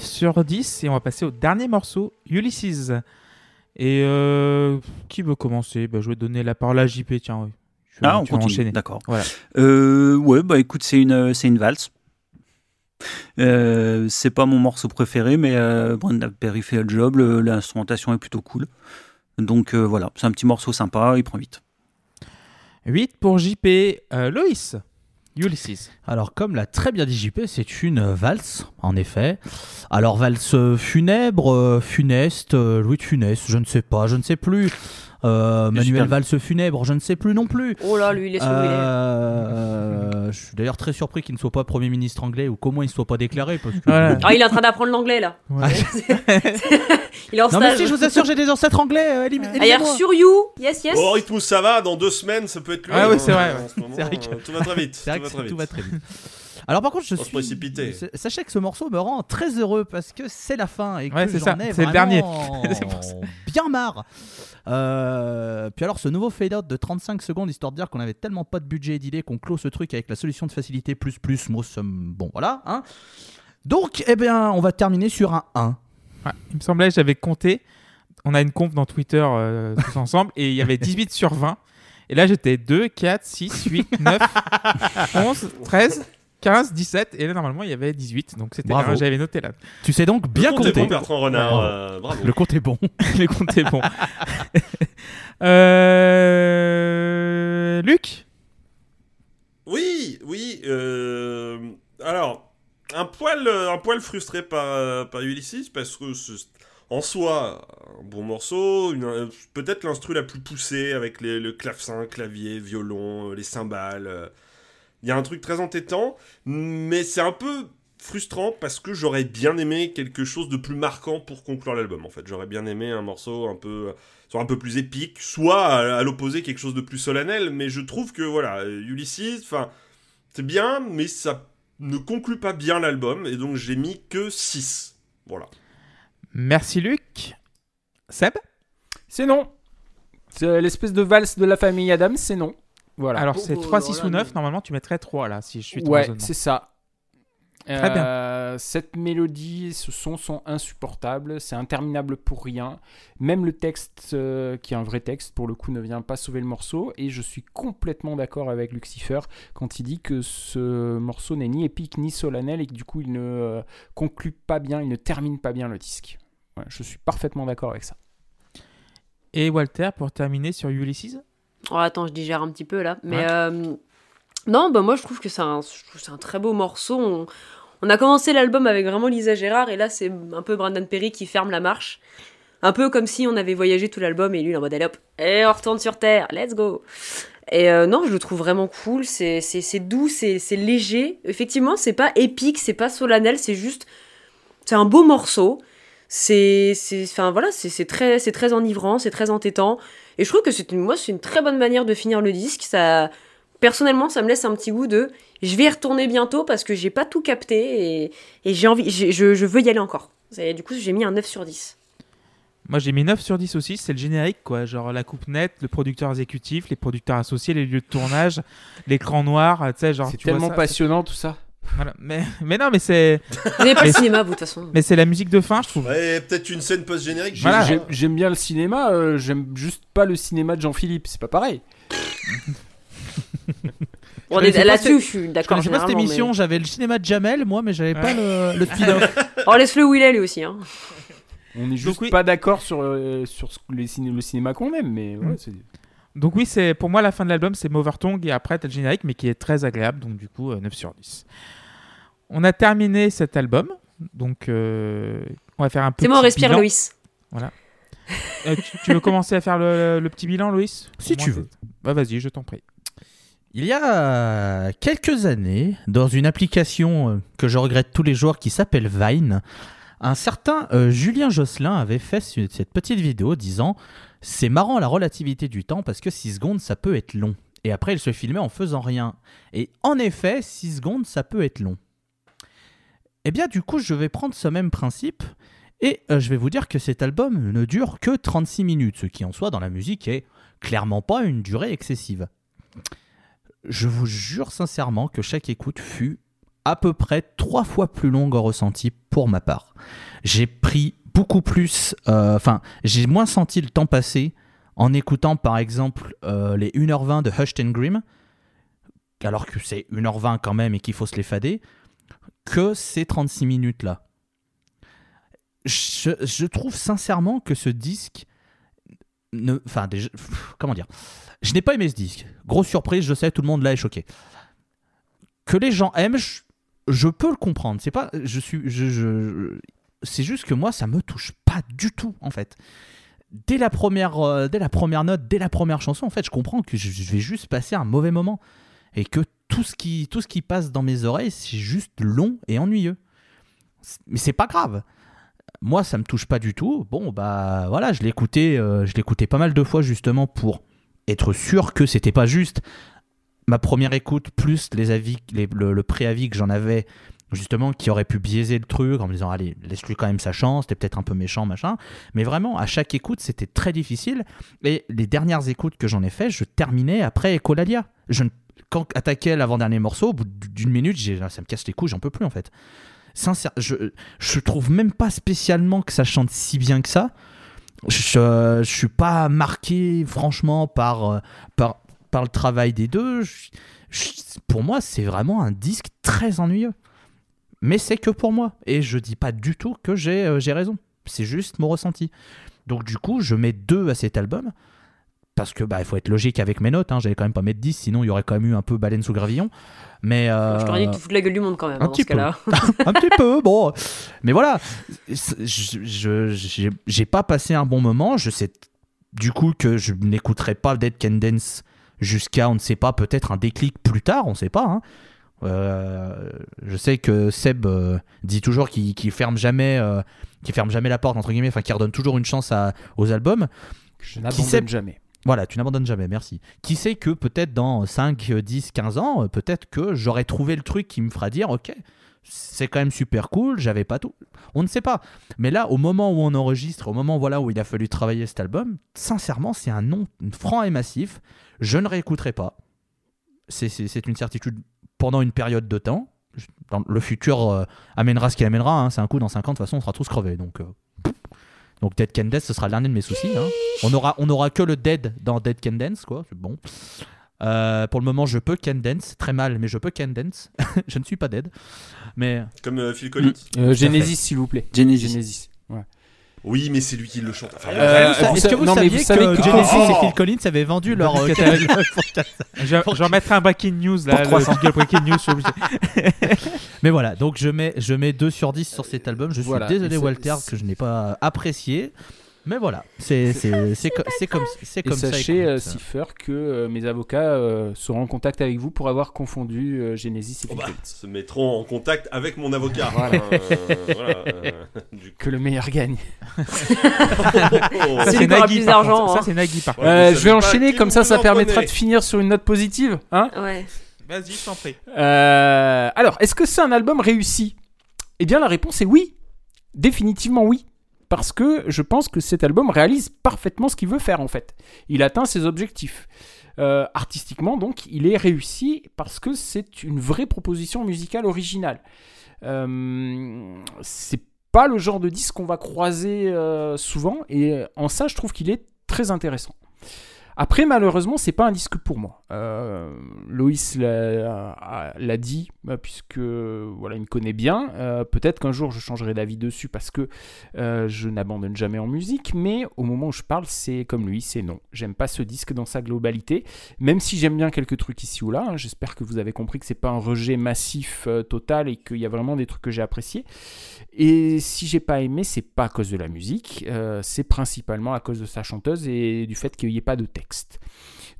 S1: 9 sur 10 et on va passer au dernier morceau, Ulysses. Et euh, qui veut commencer? Bah, Je vais donner la parole à JP, tiens. oui. Je-
S6: Ah, on continue.
S1: enchaîner.
S6: D'accord.
S1: Voilà.
S6: Euh, ouais, bah écoute, c'est une, c'est une valse. Euh, c'est pas mon morceau préféré, mais Brenda Perry fait le job. L'instrumentation est plutôt cool. Donc voilà, c'est un petit morceau sympa. Il prend vite.
S1: 8 pour JP. Loïs, Ulysses.
S3: Alors, comme l'a très bien dit JP, c'est une valse, en effet. Alors, valse funèbre, euh, funeste, euh, Louis de je ne sais pas, je ne sais plus. Euh, Manuel. Valse funèbre, je ne sais plus non plus.
S2: Oh là, lui, il est sur où il est.
S3: Euh, je suis d'ailleurs très surpris qu'il ne soit pas Premier ministre anglais ou qu'au moins il ne soit pas déclaré. Parce que...
S1: Voilà.
S2: Ah, il est en train d'apprendre l'anglais là.
S1: Ouais.
S2: il est en
S3: Non mais
S2: stage.
S3: si, je vous assure, j'ai des ancêtres anglais. euh,
S2: Ah,
S3: élisez-moi.
S2: sur You. Yes, yes.
S4: Oh, rythme où ça va, dans deux semaines, ça peut être lui.
S1: Ah oui,
S4: hein,
S1: c'est vrai,
S4: euh, Tout va très vite. Tout va très
S3: tout
S4: vite.
S3: Alors par contre, je suis.
S4: précipiter.
S3: Sachez que ce morceau me rend très heureux parce que c'est la fin et que
S1: Ouais,
S3: j'en
S1: ça,
S3: ai
S1: c'est le
S3: vraiment
S1: C'est pour ça.
S3: bien marre. Euh, puis alors ce nouveau fade out de 35 secondes histoire de dire qu'on avait tellement pas de budget et d'idées qu'on clôt ce truc avec la solution de facilité plus plus. Moi, bon voilà. Hein. Donc eh bien, on va terminer sur un 1.
S1: Ouais, il me semblait, j'avais compté. On a une conf dans Twitter euh, tous ensemble et il y avait 18 sur 20. Et là, j'étais 2, 4, 6, 8, 9, 11, 13, 15, 17. Et là, normalement, il y avait 18. Donc, c'était
S3: Bravo.
S1: j'avais noté là.
S3: Tu sais donc bien
S4: Le compte est
S3: compter.
S4: bon, Bertrand Renard.
S3: Bravo.
S4: euh, bravo.
S3: Le compte est bon.
S1: Les comptes est bon. euh... Luc?
S4: Oui, oui. euh, Alors, un poil, euh, un poil frustré par, euh, par Ulysses parce que c'est- en soi, un bon morceau, une- euh, peut-être l'instru la plus poussée avec les- le clavecin, clavier, violon, euh, les cymbales. Euh, Il y a un truc très entêtant, mais c'est un peu frustrant parce que j'aurais bien aimé quelque chose de plus marquant pour conclure l'album. En fait, j'aurais bien aimé un morceau un peu, soit un peu plus épique, soit à, à l'opposé quelque chose de plus solennel. Mais je trouve que voilà, Ulysses, enfin, c'est bien, mais ça ne conclut pas bien l'album, et donc j'ai mis que 6. Voilà.
S1: Merci Luc. Seb?
S5: C'est non. C'est l'espèce de valse de la famille Adams, c'est non. Voilà.
S1: Alors, c'est
S2: oh,
S1: 3,
S2: là
S1: 6
S2: là,
S1: ou 9.
S2: mais-
S1: Normalement, tu mettrais 3 là, si je suis ton
S5: ouais,
S1: raisonnement.
S5: c'est ça.
S1: Très bien.
S5: Euh, Cette mélodie, ce son sont insupportables, c'est interminable pour rien. Même le texte, euh, qui est un vrai texte, pour le coup, ne vient pas sauver le morceau. Et je suis complètement d'accord avec Lucifer quand il dit que ce morceau n'est ni épique ni solennel et que du coup, il ne euh, conclut pas bien, il ne termine pas bien le disque. Ouais, je suis parfaitement d'accord avec ça.
S1: Et Walter, pour terminer sur Ulysses?
S2: Oh, attends, je digère un petit peu là. Mais
S1: Ouais.
S2: euh, non, bah moi je trouve que c'est un, très beau morceau. On, on a commencé l'album avec vraiment Lisa Gérard et là c'est un peu Brandon Perry qui ferme la marche. Un peu comme si on avait voyagé tout l'album et lui il est en mode allez hop, et on retourne sur Terre, let's go. Et euh, non, je le trouve vraiment cool, c'est doux, c'est c'est léger. Effectivement, c'est pas épique, c'est pas solennel, c'est juste. C'est un beau morceau. C'est. c'est- Enfin voilà, c'est c'est très, c'est très enivrant, c'est très entêtant. Et je trouve que c'est une, moi, c'est une très bonne manière de finir le disque. Ça, personnellement, ça me laisse un petit goût de je vais y retourner bientôt parce que j'ai pas tout capté et, et j'ai envie, j'ai- je, je veux y aller encore. Et du coup, j'ai mis un 9 sur 10.
S1: Moi j'ai mis 9 sur 10 aussi, c'est le générique quoi, genre la coupe nette, le producteur exécutif, les producteurs associés, les lieux de tournage, l'écran noir, tu sais genre
S5: C'est
S1: vois
S5: tellement
S1: ça,
S5: passionnant tout ça.
S1: Voilà. mais, mais non mais c'est
S2: Vous n'avez pas le cinéma, vous, de toute façon.
S1: mais c'est la musique de fin je trouve.
S4: Ouais, peut-être une scène post-générique.
S5: J'ai-
S1: Voilà.
S5: j'ai- J'aime bien le cinéma, euh, j'aime juste pas le cinéma de Jean-Philippe, c'est pas pareil.
S3: Connaissais pas
S2: Là-dessus, je suis
S3: Je
S2: d'accord.
S3: connaissais pas cette émission, j'avais le cinéma de Jamel, moi, mais j'avais pas le, le spin-off.
S2: mais- Oh, laisse-le où il est, lui aussi. Hein.
S5: On est juste
S1: oui.
S5: pas d'accord sur, euh, sur ce- les ciné- le cinéma qu'on aime, mais ouais,
S1: Mm.
S5: c'est-
S1: Donc oui, c'est pour moi la fin de l'album, c'est Mover Tongue et après t'as le générique mais qui est très agréable, donc du coup euh, 9 sur 10. On a terminé cet album, donc euh, on va faire un petit
S2: C'est moi, respire,
S1: bilan.
S2: Loïs.
S1: Euh, tu, tu veux commencer à faire le, le petit bilan, Loïs?
S3: Si tu veux.
S1: Bah vas-y, je t'en prie.
S3: Il y a quelques années, dans une application euh, que je regrette tous les jours qui s'appelle Vine, un certain euh, Julien Josselin avait fait ce- cette petite vidéo disant C'est marrant la relativité du temps parce que 6 secondes ça peut être long. Et après il se filmait en faisant rien. Et en effet, 6 secondes ça peut être long. Eh bien du coup je vais prendre ce même principe et euh, je vais vous dire que cet album ne dure que 36 minutes, ce qui en soi dans la musique est clairement pas une durée excessive. Je vous jure sincèrement que chaque écoute fut à peu près trois fois plus longue en ressenti pour ma part. J'ai pris beaucoup plus, euh, enfin, j'ai moins senti le temps passer en écoutant par exemple euh, les 1h20 de Hushed and Grim, alors que c'est 1h20 quand même et qu'il faut se les fader, que ces 36 minutes là. Je, trouve sincèrement que ce disque enfin, comment dire Je n'ai pas aimé ce disque. Grosse surprise, je sais, tout le monde là est choqué. Que les gens aiment, je, je peux le comprendre. C'est pas, je suis, je, c'est juste que moi, ça me touche pas du tout en fait. Dès la première, euh, dès la première note, dès la première chanson, en fait, je comprends que je, je vais juste passer un mauvais moment et que tout ce qui, tout ce qui passe dans mes oreilles, c'est juste long et ennuyeux. Mais c'est pas grave moi ça me touche pas du tout bon bah voilà je l'écoutais euh, je l'écoutais pas mal de fois justement pour être sûr que c'était pas juste ma première écoute plus les avis le, préavis que j'en avais justement qui aurait pu biaiser le truc en me disant allez laisse-lui quand même sa chance t'es peut-être un peu méchant machin. Mais vraiment à chaque écoute c'était très difficile. Et les dernières écoutes que j'en ai fait je terminais après Ecolalia je quand attaquait l'avant-dernier morceau au bout d'une minute ça me casse les couilles j'en peux plus en fait. Sincère je je trouve même pas spécialement que ça chante si bien que ça. Je, je suis pas marqué, franchement, par, euh, par, par le travail des deux. Je- je- pour moi, c'est vraiment un disque très ennuyeux. Mais c'est que pour moi. Et je dis pas du tout que j'ai euh, raison. C'est juste mon ressenti. Donc, du coup, je mets deux à cet album. Parce que bah, il faut être logique avec mes notes. Hein. J'allais quand même pas mettre 10, sinon il y aurait quand même eu un peu baleine sous gravillon. Mais,
S2: Je t'aurais dit
S3: euh,
S2: que tu fous de la gueule du monde quand même,
S3: un
S2: hein, dans
S3: petit
S2: ce cas-là.
S3: un petit peu, bon. Mais voilà, je j'ai pas passé un bon moment. Je sais du coup que je n'écouterai pas Dead Can Dance jusqu'à, on ne sait pas, peut-être un déclic plus tard, on ne sait pas. hein. Euh, je sais que Seb euh, dit toujours qu'il qu'il ferme jamais, euh, ferme jamais la porte entre guillemets, enfin qu'il redonne toujours une chance à- aux albums.
S5: Je n'abandonne jamais.
S3: Voilà, tu n'abandonnes jamais, merci. Qui sait que peut-être dans 5, 10, 15 ans, euh, peut-être que j'aurai trouvé le truc qui me fera dire, ok, c'est quand même super cool, j'avais pas tout. On ne sait pas. Mais là, au moment où on enregistre, au moment voilà, où il a fallu travailler cet album, sincèrement, c'est un nom franc et massif. Je ne réécouterai pas. C'est- une certitude pendant une période de temps. Le futur euh, amènera ce qu'il amènera. hein. C'est un coup, dans 50 ans, de toute façon, on sera tous crevés. Donc, euh, donc Dead Can Dance, ce sera dernier de mes soucis. hein. On aura, on aura que le Dead dans Dead Can Dance, quoi. Bon. Euh, pour le moment, je peux Can Dance, très mal, mais je peux Can Dance. je ne suis pas dead. Mais
S4: Comme euh, Phil Collins.
S5: Euh, Genesis, s'il vous plaît.
S6: Genesis.
S5: Genesis. Ouais.
S4: Oui, mais c'est lui qui le chante. Enfin,
S5: Euh,
S4: bref.
S5: vous
S3: est-ce que vous
S5: non,
S3: saviez
S5: vous
S3: que,
S5: que-
S3: Genesis
S4: Oh.
S3: et Phil Collins avaient vendu leur euh,
S1: catalogue.
S3: catalogue
S1: Je, je remettrai un breaking news là,
S3: Pour 300.
S1: le breaking news, je suis obligé.
S3: Mais voilà, donc je mets, je mets 2 sur 10 sur cet album. Je suis
S5: Voilà.
S3: désolé, Walter, que je n'ai pas apprécié. Mais voilà, c'est c'est- c'est co- c'est comme, c'est
S5: Et
S3: comme ça.
S5: sachez, euh, Cipher, que euh, mes avocats euh, seront en contact avec vous pour avoir confondu euh, Genesis et
S4: Oh bah, se mettront en contact avec mon avocat.
S5: Voilà.
S4: Euh, voilà, euh, du coup.
S5: Que le meilleur gagne.
S4: Oh.
S2: C'est plus d'argent, hein.
S1: Ça, c'est Nagui par contre.
S4: Ouais,
S5: Euh,
S4: vous
S5: je vais enchaîner, comme ça, ça permettra
S4: prenez.
S5: de finir sur une note positive. Hein
S2: Ouais.
S1: Vas-y, je t'en prie.
S5: Euh, alors, est-ce que c'est un album réussi? Eh bien, la réponse est oui. Définitivement oui. Parce que je pense que cet album réalise parfaitement ce qu'il veut faire en fait. Il atteint ses objectifs. Euh, artistiquement, donc, il est réussi parce que c'est une vraie proposition musicale originale. Euh, c'est pas le genre de disque qu'on va croiser euh, souvent, et en ça, je trouve qu'il est très intéressant. Après, malheureusement, c'est pas un disque pour moi. Euh, Loïs l'a dit, euh, puisque voilà, il me connaît bien. Euh, Peut-être qu'un jour je changerai d'avis dessus parce que je n'abandonne jamais en musique, mais au moment où je parle, c'est comme lui, c'est non. J'aime pas ce disque dans sa globalité, même si j'aime bien quelques trucs ici ou là. hein. J'espère que vous avez compris que c'est pas un rejet massif total et qu'il y a vraiment des trucs que j'ai appréciés. Et si j'ai pas aimé, c'est pas à cause de la musique, euh, c'est principalement à cause de sa chanteuse et du fait qu'il n'y ait pas de texte.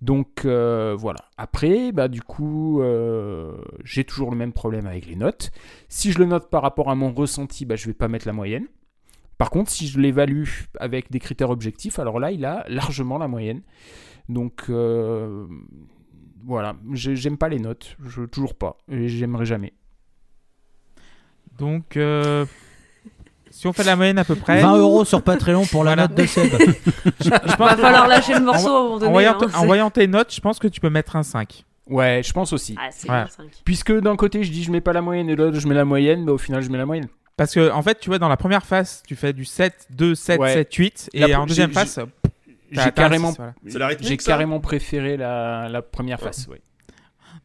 S5: Donc euh, voilà. Après, bah, du coup, euh, j'ai toujours le même problème avec les notes. Si je le note par rapport à mon ressenti, bah, je vais pas mettre la moyenne. Par contre, si je l'évalue avec des critères objectifs, alors là, il a largement la moyenne. Donc voilà, J'ai- j'aime pas les notes, toujours pas, et j'aimerais jamais.
S1: Donc, euh, si on fait la moyenne à peu près.
S3: 20 euros sur Patreon pour la
S1: Voilà.
S3: note de Seb.
S1: Pense
S2: Va falloir lâcher le morceau à un moment
S1: en,
S2: donné.
S1: voyant,
S2: hein,
S1: en
S2: c'est-
S1: voyant tes notes, je pense que tu peux mettre un 5.
S5: Ouais, je pense aussi.
S2: Ah, c'est
S1: Ouais.
S2: bien 5.
S5: Puisque d'un côté, je dis je mets pas la moyenne et de l'autre, je mets la moyenne, mais au final, je mets la moyenne.
S1: Parce que, en fait, tu vois, dans la première phase, tu fais du 7, 2, 7,
S5: Ouais.
S1: 7, 8. Et
S5: La-
S1: en deuxième
S5: j'ai-
S1: phase, t'as-
S5: J'ai
S1: un
S5: carrément,
S1: six, voilà.
S4: C'est la rythmique,
S5: j'ai
S4: ça
S5: carrément préféré la, la première face. ouais.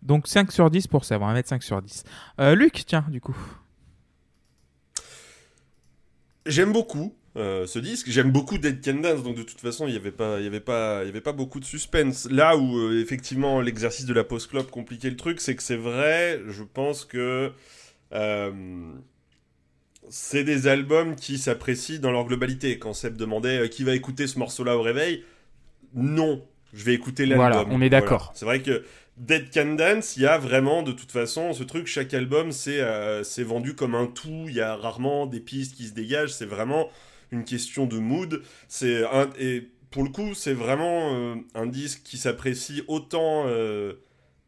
S1: Donc 5 sur 10 pour ça, on va mettre 5 sur 10. Euh, Luc, tiens, du coup.
S4: J'aime beaucoup euh, ce disque. J'aime beaucoup Dead Can Dance, donc de toute façon, il n'y avait, pas- il y avait, pas- il y avait pas beaucoup de suspense. Là où, euh, effectivement, l'exercice de la post-club compliquait le truc, c'est que c'est vrai, je pense que euh, c'est des albums qui s'apprécient dans leur globalité. Quand Seb demandait euh, qui va écouter ce morceau-là au réveil, non, je vais écouter l'album.
S5: Voilà, on est d'accord.
S4: C'est vrai que Dead Can Dance, il y a vraiment de toute façon ce truc, chaque album c'est euh, vendu comme un tout, il y a rarement des pistes qui se dégagent, c'est vraiment une question de mood. C'est et pour le coup, c'est vraiment euh, un disque qui s'apprécie autant euh,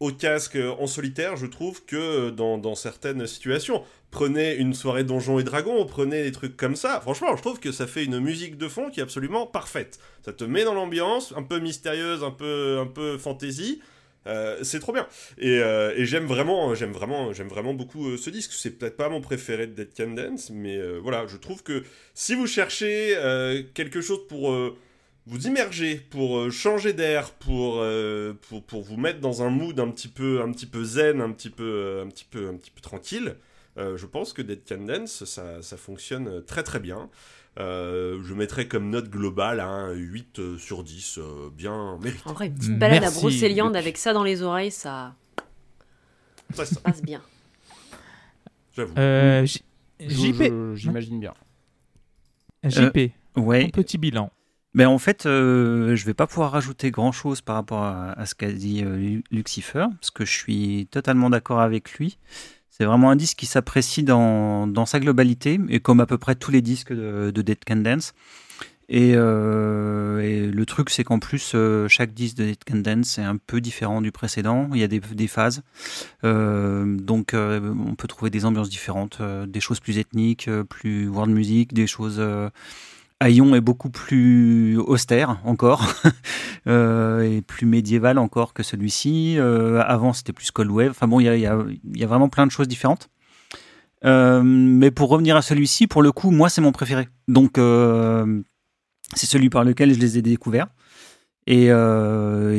S4: au casque en solitaire, je trouve, que dans, dans certaines situations. Prenez une soirée Donjons et Dragons, prenez des trucs comme ça. Franchement, je trouve que ça fait une musique de fond qui est absolument parfaite. Ça te met dans l'ambiance, un peu mystérieuse, un peu, un peu fantasy. Euh, c'est trop bien. Et, euh, et j'aime vraiment, j'aime vraiment, j'aime vraiment beaucoup euh, ce disque. C'est peut-être pas mon préféré de Dead Can Dance, mais voilà, je trouve que si vous cherchez quelque chose pour vous immerger, pour changer d'air, pour, pour pour vous mettre dans un mood un petit peu, un petit peu zen, un petit peu, un petit peu, un petit peu tranquille. je pense que Dead Can Dance, ça, ça fonctionne très très bien. Euh, je mettrais comme note globale un 8 euh, sur 10, euh, bien mérité.
S2: En vrai, une petite balade
S1: Merci,
S2: à Brocéliande avec ça dans les oreilles, ça
S4: Ça, ça,
S2: passe bien.
S4: j'avoue.
S1: Euh,
S5: Je-
S1: JP.
S5: je- J'imagine bien.
S1: JP,
S6: Ouais.
S1: ton petit bilan.
S6: Ben en fait, euh, je vais pas pouvoir rajouter grand chose par rapport à, à ce qu'a dit euh, Lu- Lucifer, parce que je suis totalement d'accord avec lui. C'est vraiment un disque qui s'apprécie dans, dans sa globalité, et comme à peu près tous les disques de, de Dead Can Dance. Et, euh, et le truc, c'est qu'en plus, euh, chaque disque de Dead Can Dance est un peu différent du précédent. Il y a des, des phases. Euh, donc, on peut trouver des ambiances différentes, des choses plus ethniques, plus world music, des choses. Haillon est beaucoup plus austère encore, euh, et plus médiéval encore que celui-ci. Euh, avant, c'était plus Cold Wave. Enfin bon, il y a, vraiment plein de choses différentes. Euh, mais pour revenir à celui-ci, pour le coup, moi, c'est mon préféré. Donc, c'est celui par lequel je les ai découverts. Et,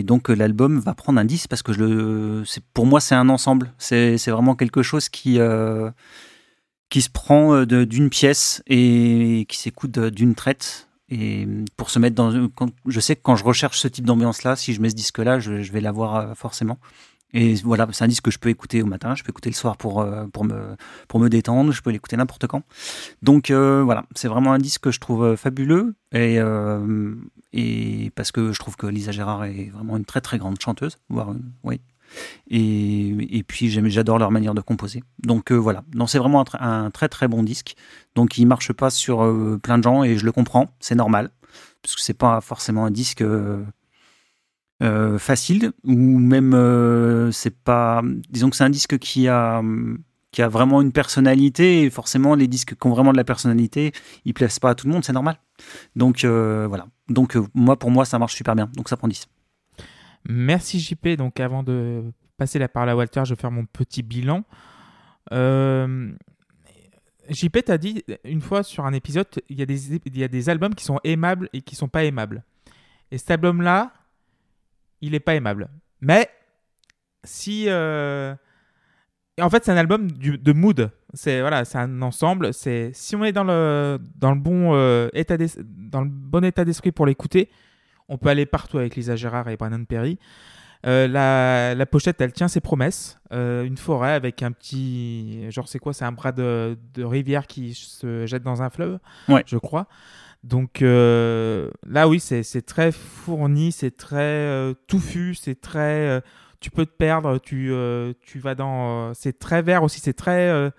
S6: donc, l'album va prendre un 10 parce que pour moi, c'est un ensemble. C'est vraiment quelque chose qui. Euh, qui se prend euh, d'une pièce et qui s'écoute de- d'une traite. Et pour se mettre dans. quand- je sais que quand je recherche ce type d'ambiance-là, si je mets ce disque-là, je, vais l'avoir euh, forcément. Et voilà, c'est un disque que je peux écouter au matin, je peux écouter le soir pour, euh, pour, me, pour me détendre, je peux l'écouter n'importe quand. Donc euh, voilà, c'est vraiment un disque que je trouve euh, fabuleux. Et, euh, et parce que je trouve que Lisa Gérard est vraiment une très très grande chanteuse, voire une- oui, et, puis j'adore leur manière de composer. Donc euh, voilà, c'est vraiment un, tr- un très très bon disque. Donc il marche pas sur euh, plein de gens et je le comprends, c'est normal, parce que c'est pas forcément un disque euh, euh, facile ou même c'est pas. Disons que c'est un disque qui a qui a vraiment une personnalité et forcément les disques qui ont vraiment de la personnalité, ils plaisent pas à tout le monde, c'est normal. Donc voilà. Donc moi pour moi ça marche super bien. Donc ça prend 10.
S1: Merci JP. Donc avant de passer la parole à Walter, je vais faire mon petit bilan. Euh, JP t'a dit une fois sur un épisode, il y, a des, albums qui sont aimables et qui sont pas aimables. Et cet album-là, il est pas aimable. Mais si... euh, En fait, c'est un album de mood. C'est voilà, c'est un ensemble. C'est si on est dans le bon euh, état dans le bon état d'esprit pour l'écouter, on peut aller partout avec Lisa Gérard et Brandon Perry. Euh, la, la pochette, elle tient ses promesses. Euh, une forêt avec un petit. Genre, c'est quoi? C'est un bras de, de rivière qui se jette dans un fleuve,
S6: Ouais.
S1: je crois. Donc euh, là, oui, c'est très fourni, c'est très euh, touffu, c'est très. euh, tu peux te perdre, tu, euh, tu vas dans. euh, c'est très vert aussi, c'est très euh,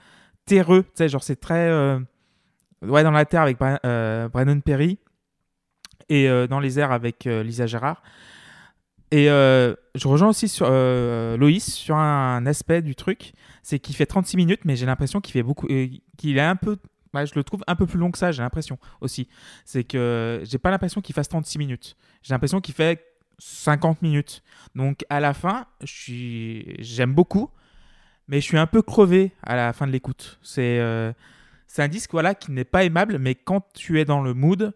S1: terreux, tu sais, genre, c'est très. euh, ouais, dans la terre avec Bra- euh, Brandon Perry et euh, dans les airs avec euh, Lisa Gérard. Et euh, je rejoins aussi sur Loïs sur un aspect du truc, c'est qu'il fait 36 minutes, mais j'ai l'impression qu'il fait beaucoup, qu'il est un peu, je le trouve un peu plus long que ça. J'ai l'impression aussi, c'est que j'ai pas l'impression qu'il fasse 36 minutes. J'ai l'impression qu'il fait 50 minutes. Donc à la fin, j'aime beaucoup, mais je suis un peu crevé à la fin de l'écoute. C'est euh, un disque voilà, qui n'est pas aimable, mais quand tu es dans le mood,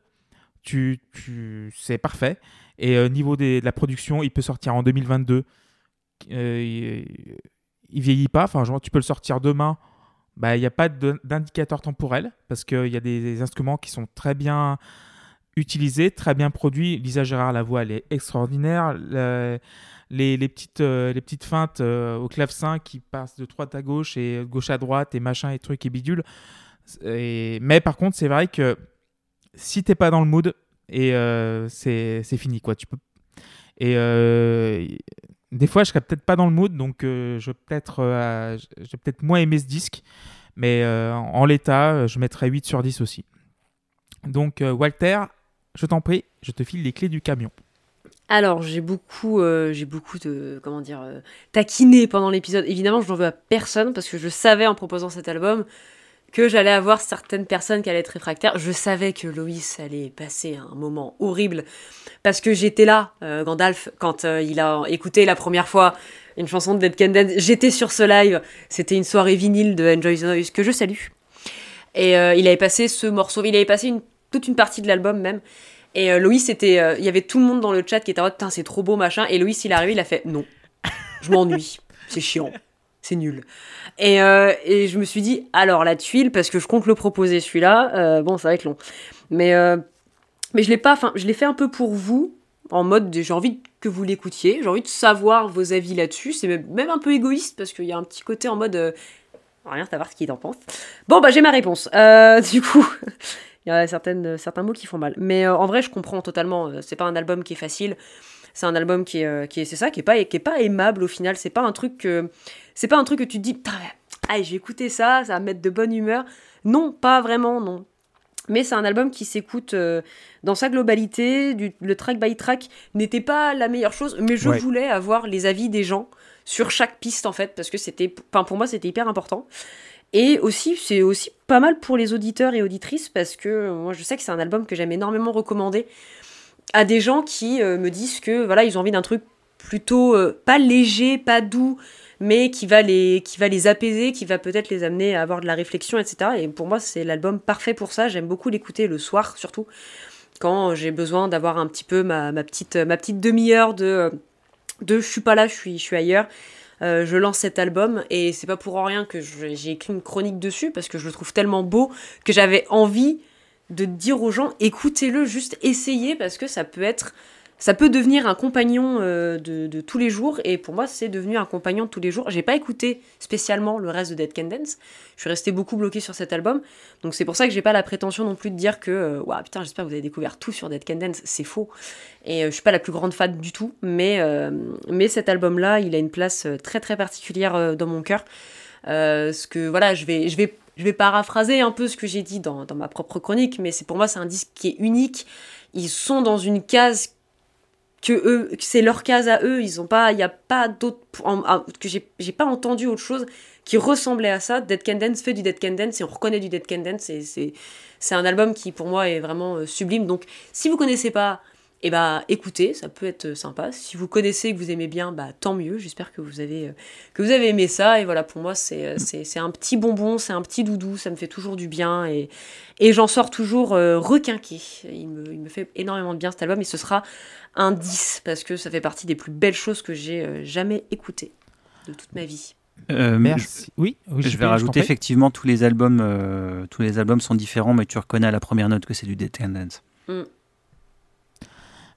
S1: tu, tu... c'est parfait. Et euh, niveau des- de la production, il peut sortir en 2022. Euh, il, il vieillit pas. Enfin, tu peux le sortir demain. Bah, il n'y a pas d'indicateur temporel parce qu'il y a des, instruments qui sont très bien utilisés, très bien produits. Lisa Gérard, la voix, elle est extraordinaire. Le- les, les petites, euh, les petites feintes au clavecin qui passent de droite à gauche et gauche à droite et machin et trucs et bidules. Mais par contre, c'est vrai que si t'es pas dans le mood, et euh, c'est fini quoi. Tu peux. Et euh, des fois, je serais peut-être pas dans le mood, donc euh, je vais peut-être peut-être moins aimer ce disque, mais en l'état, je mettrais 8 sur 10 aussi. Donc Walter, je t'en prie, je te file les clés du camion.
S2: Alors, j'ai beaucoup, j'ai beaucoup de, comment dire, taquiné pendant l'épisode. Évidemment, je n'en veux à personne parce que je savais en proposant cet album que j'allais avoir certaines personnes qui allaient être réfractaires. Je savais que Loïs allait passer un moment horrible parce que j'étais là, euh, Gandalf, quand euh, il a écouté la première fois une chanson de Dead Can. J'étais sur ce live. C'était une soirée vinyle de Enjoy the Noise que je salue. Et euh, il avait passé ce morceau, il avait passé toute une partie de l'album même. Et Loïs était, il y avait tout le monde dans le chat qui était en mode, c'est trop beau, machin. Et Loïs, il est arrivé, il a fait, non, je m'ennuie, c'est chiant, c'est nul. Et, euh, et je me suis dit, alors la tuile, parce que je compte le proposer celui-là, euh, bon, ça va être long. Mais, euh, mais je l'ai pas, enfin, je l'ai fait un peu pour vous, en mode, de- j'ai envie que vous l'écoutiez, j'ai envie de savoir vos avis là-dessus. C'est même, un peu égoïste, parce qu'il y a un petit côté en mode, rien savoir ce qu'il en pense. Bon, bah, j'ai ma réponse. Du coup. Il y a certaines, certains mots qui font mal. Mais en vrai, je comprends totalement. c'est pas un album qui est facile. C'est un album qui est, euh, qui est c'est ça, qui est pas, qui est pas aimable au final. C'est pas un truc que, c'est pas un truc que tu te dis, allez, j'ai écouté ça, ça va me mettre de bonne humeur. Non, pas vraiment, non. Mais c'est un album qui s'écoute euh, dans sa globalité. Du, le track by track n'était pas la meilleure chose, mais je
S1: Ouais.
S2: voulais avoir les avis des gens sur chaque piste en fait, parce que c'était, pour moi c'était hyper important. Et aussi, c'est aussi pas mal pour les auditeurs et auditrices parce que euh, moi je sais que c'est un album que j'aime énormément recommander à des gens qui euh, me disent que voilà, ils ont envie d'un truc plutôt euh, pas léger, pas doux, mais qui va les apaiser, qui va peut-être les amener à avoir de la réflexion, etc. Et pour moi, c'est l'album parfait pour ça. J'aime beaucoup l'écouter le soir surtout quand j'ai besoin d'avoir un petit peu ma, petite demi-heure de euh, de je suis pas là, je suis ailleurs. Je lance cet album et c'est pas pour rien que j'ai écrit une chronique dessus parce que je le trouve tellement beau que j'avais envie de dire aux gens écoutez-le, juste essayez parce que ça peut être ça peut devenir un compagnon euh, de, tous les jours et pour moi c'est devenu un compagnon de tous les jours. J'ai pas écouté spécialement le reste de Dead Can Dance. Je suis restée beaucoup bloquée sur cet album. Donc c'est pour ça que j'ai pas la prétention non plus de dire que euh, putain, j'espère que vous avez découvert tout sur Dead Can Dance, c'est faux. Et euh, je suis pas la plus grande fan du tout, mais cet album là, il a une place très très particulière dans mon cœur. Ce que voilà, je vais je vais je vais paraphraser un peu ce que j'ai dit dans, dans ma propre chronique, mais c'est pour moi c'est un disque qui est unique. Ils sont dans une case que eux, c'est leur case à eux. Ils ont pas, il y a pas d'autre que j'ai pas entendu autre chose qui ressemblait à ça. Dead Can Dance fait du Dead Can Dance et on reconnaît du Dead Can Dance. c'est un album qui pour moi est vraiment euh, sublime. Donc si vous connaissez pas, eh ben écoutez, ça peut être sympa. Si vous connaissez et que vous aimez bien, bah tant mieux. J'espère que vous avez euh, que vous avez aimé ça. Et voilà, pour moi c'est euh, c'est c'est un petit bonbon, c'est un petit doudou. Ça me fait toujours du bien et et j'en sors toujours euh, requinqué. Il me, il me fait énormément de bien cet album et ce sera un 10 parce que ça fait partie des plus belles choses que j'ai euh, jamais écoutées de toute ma vie.
S6: Euh,
S1: Merci. Oui, oui,
S6: Je, vais rajouter effectivement tous les albums, euh, tous les albums sont différents, mais tu reconnais à la première note que c'est du Dead Can Dance.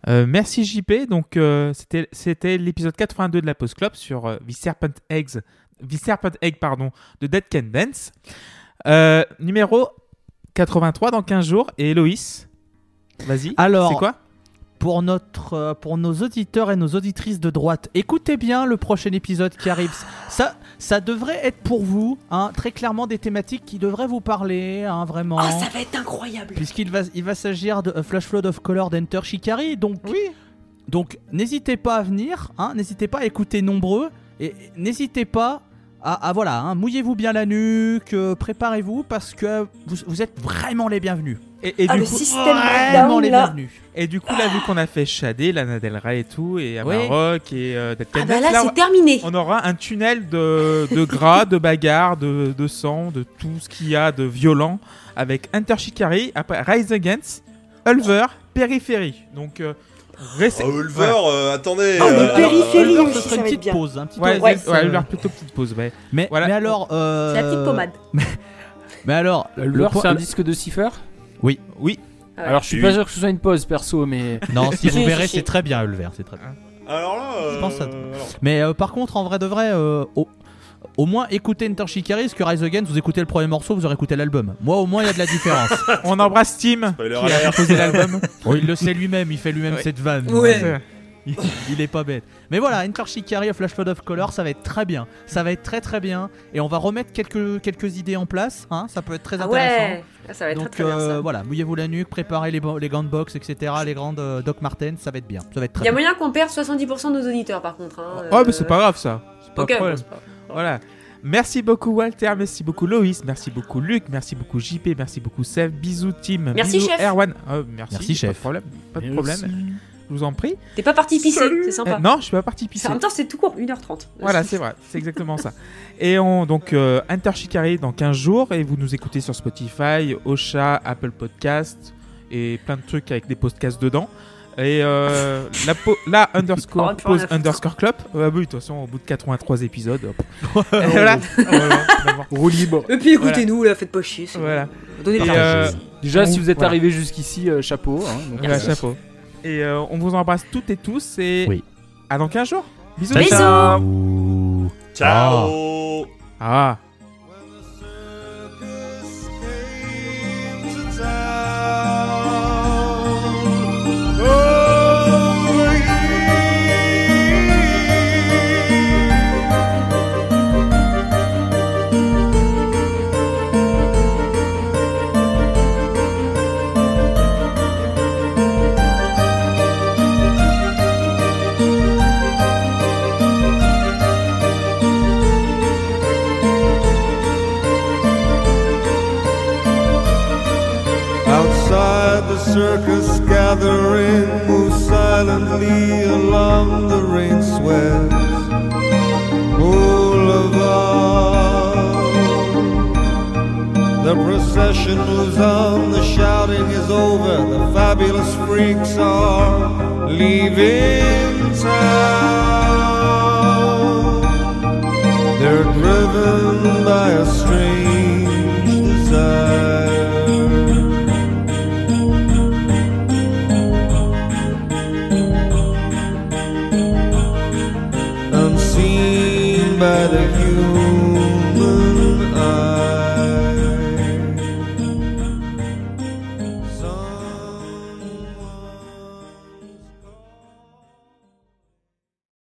S1: Euh, merci JP. Donc euh, c'était l'épisode 82 de la Post Club sur euh, The Serpent Eggs, The Serpent Egg pardon, de Dead Can Dance. Euh, numéro 83 dans 15 jours et Héloïse. Vas-y.
S3: Alors,
S1: c'est quoi?
S3: Pour, notre, euh, pour nos auditeurs et nos auditrices de droite, écoutez bien le prochain épisode qui arrive. Ça, ça devrait être pour vous, hein, très clairement des thématiques qui devraient vous parler, hein, vraiment.
S2: Oh, ça va être incroyable
S3: Puisqu'il va, il va s'agir de A Flash Flood of Color d'Enter Shikari. Donc,
S1: Oui.
S3: donc n'hésitez pas à venir, hein, n'hésitez pas à écouter nombreux. Et n'hésitez pas à, à, voilà, hein, mouillez-vous bien la nuque, euh, préparez-vous parce que vous, vous êtes vraiment les bienvenus.
S1: Et, et
S2: Ah,
S1: du
S2: le
S1: coup,
S2: système
S3: Vraiment
S2: lockdown,
S3: les
S2: là.
S3: bienvenus.
S1: et du coup, là, vu qu'on a fait Shadé, Lana Del Rey et tout, et
S3: Oui.
S1: Amarok et euh, Dead
S2: Ah bah
S1: Dance,
S2: là,
S1: là,
S2: c'est terminé.
S1: on aura un tunnel de, de gras, de bagarre, de, de sang, de tout ce qu'il y a de violent avec Enter Shikari, après Rise Against, Ulver, Périphérie. Donc, euh,
S4: Oh, Ulver, euh, attendez.
S2: Ah, mais
S4: euh,
S2: Périphérie aussi,
S3: ce
S2: ça
S3: serait une petite
S2: bien.
S3: pause, un petit
S1: Ouais,
S2: Ouais.
S1: ouais, Ulver, plutôt petite pause. Ouais.
S3: Mais,
S1: Voilà.
S3: mais alors, euh,
S2: C'est la petite pommade.
S3: Mais alors, point-
S5: c'est un disque de Cipher?
S1: Oui.
S2: Ouais.
S5: Alors je suis
S4: Oui.
S5: pas sûr que ce soit une pause perso, mais
S3: Non, si vous verrez, c'est très bien, Ulver, c'est très bien.
S4: Alors là, euh,
S3: Je pense à-
S4: alors.
S3: Mais euh, par contre, en vrai de vrai, euh, au, au moins écoutez Enter Shikari, parce que Rise Against, vous écoutez le premier morceau, vous aurez écouté l'album. Moi, au moins, il y a de la différence.
S1: On embrasse Tim qui a composé l'album.
S3: oh, il le sait lui-même, il fait lui-même
S1: Ouais.
S3: cette vanne.
S2: Ouais.
S3: Il, il est pas bête. Mais voilà, Enter Shikari, Flood of Color, ça va être très bien. Ça va être très très bien. Et on va remettre quelques, quelques idées en place. Hein, ça peut être très
S2: Ah
S3: intéressant.
S2: ouais, Ah, ça va être
S3: Donc
S2: très très bien
S3: euh,
S2: ça.
S3: voilà, mouillez-vous la nuque, préparez les, les grandes box, etc. Les grandes euh, Doc Martens, ça va être bien. Ça va être très
S2: Il y a
S3: bien.
S2: moyen qu'on perde 70% de nos auditeurs par contre. Hein.
S1: Oh,
S2: euh,
S1: mais c'est pas grave ça. C'est pas
S2: Ok,
S1: un
S2: bon,
S1: problème.
S2: pas-
S1: Voilà. Merci beaucoup Walter, merci beaucoup Loïs, merci beaucoup Luc, merci beaucoup JP, merci beaucoup Seb, bisous Tim,
S2: Merci,
S1: bisous
S2: chef.
S1: Erwan. Euh, merci,
S3: Merci,
S1: pas
S3: chef.
S1: de problème, pas de problème. Je vous en prie.
S2: T'es pas parti pisser, c'est
S1: Euh,
S2: sympa.
S1: non, je suis pas parti pisser.
S2: En même temps, c'est tout court, 1h30.
S1: Voilà, c'est vrai, c'est exactement ça. Et on donc euh, Shikari dans 15 jours et vous nous écoutez sur Spotify, Ocha, Apple Podcast et plein de trucs avec des podcasts dedans. Et euh, la, po- la
S2: Oh,
S1: underscore
S2: foutre.
S1: underscore club. Ouais, oui, de toute façon, au bout de 83 épisodes. hop. Et voilà.
S5: Roue libre.
S2: Et puis écoutez-nous, là, faites pas chier.
S1: Voilà.
S2: Donnez
S1: Et,
S2: la
S1: euh,
S5: Déjà, si vous êtes
S1: voilà.
S5: arrivé jusqu'ici, euh, chapeau. hein, donc, euh,
S1: chapeau. Et euh, on vous embrasse toutes et tous et
S3: Oui.
S1: à dans 15 jours. Bisous.
S3: Ciao,
S2: Bisous.
S3: ciao.
S4: Ciao.
S1: Ah.
S7: Gathering moves silently along the rain swept boulevard. The procession moves on, the shouting is over, the fabulous freaks are leaving town. They're driven by a strange unseen by the human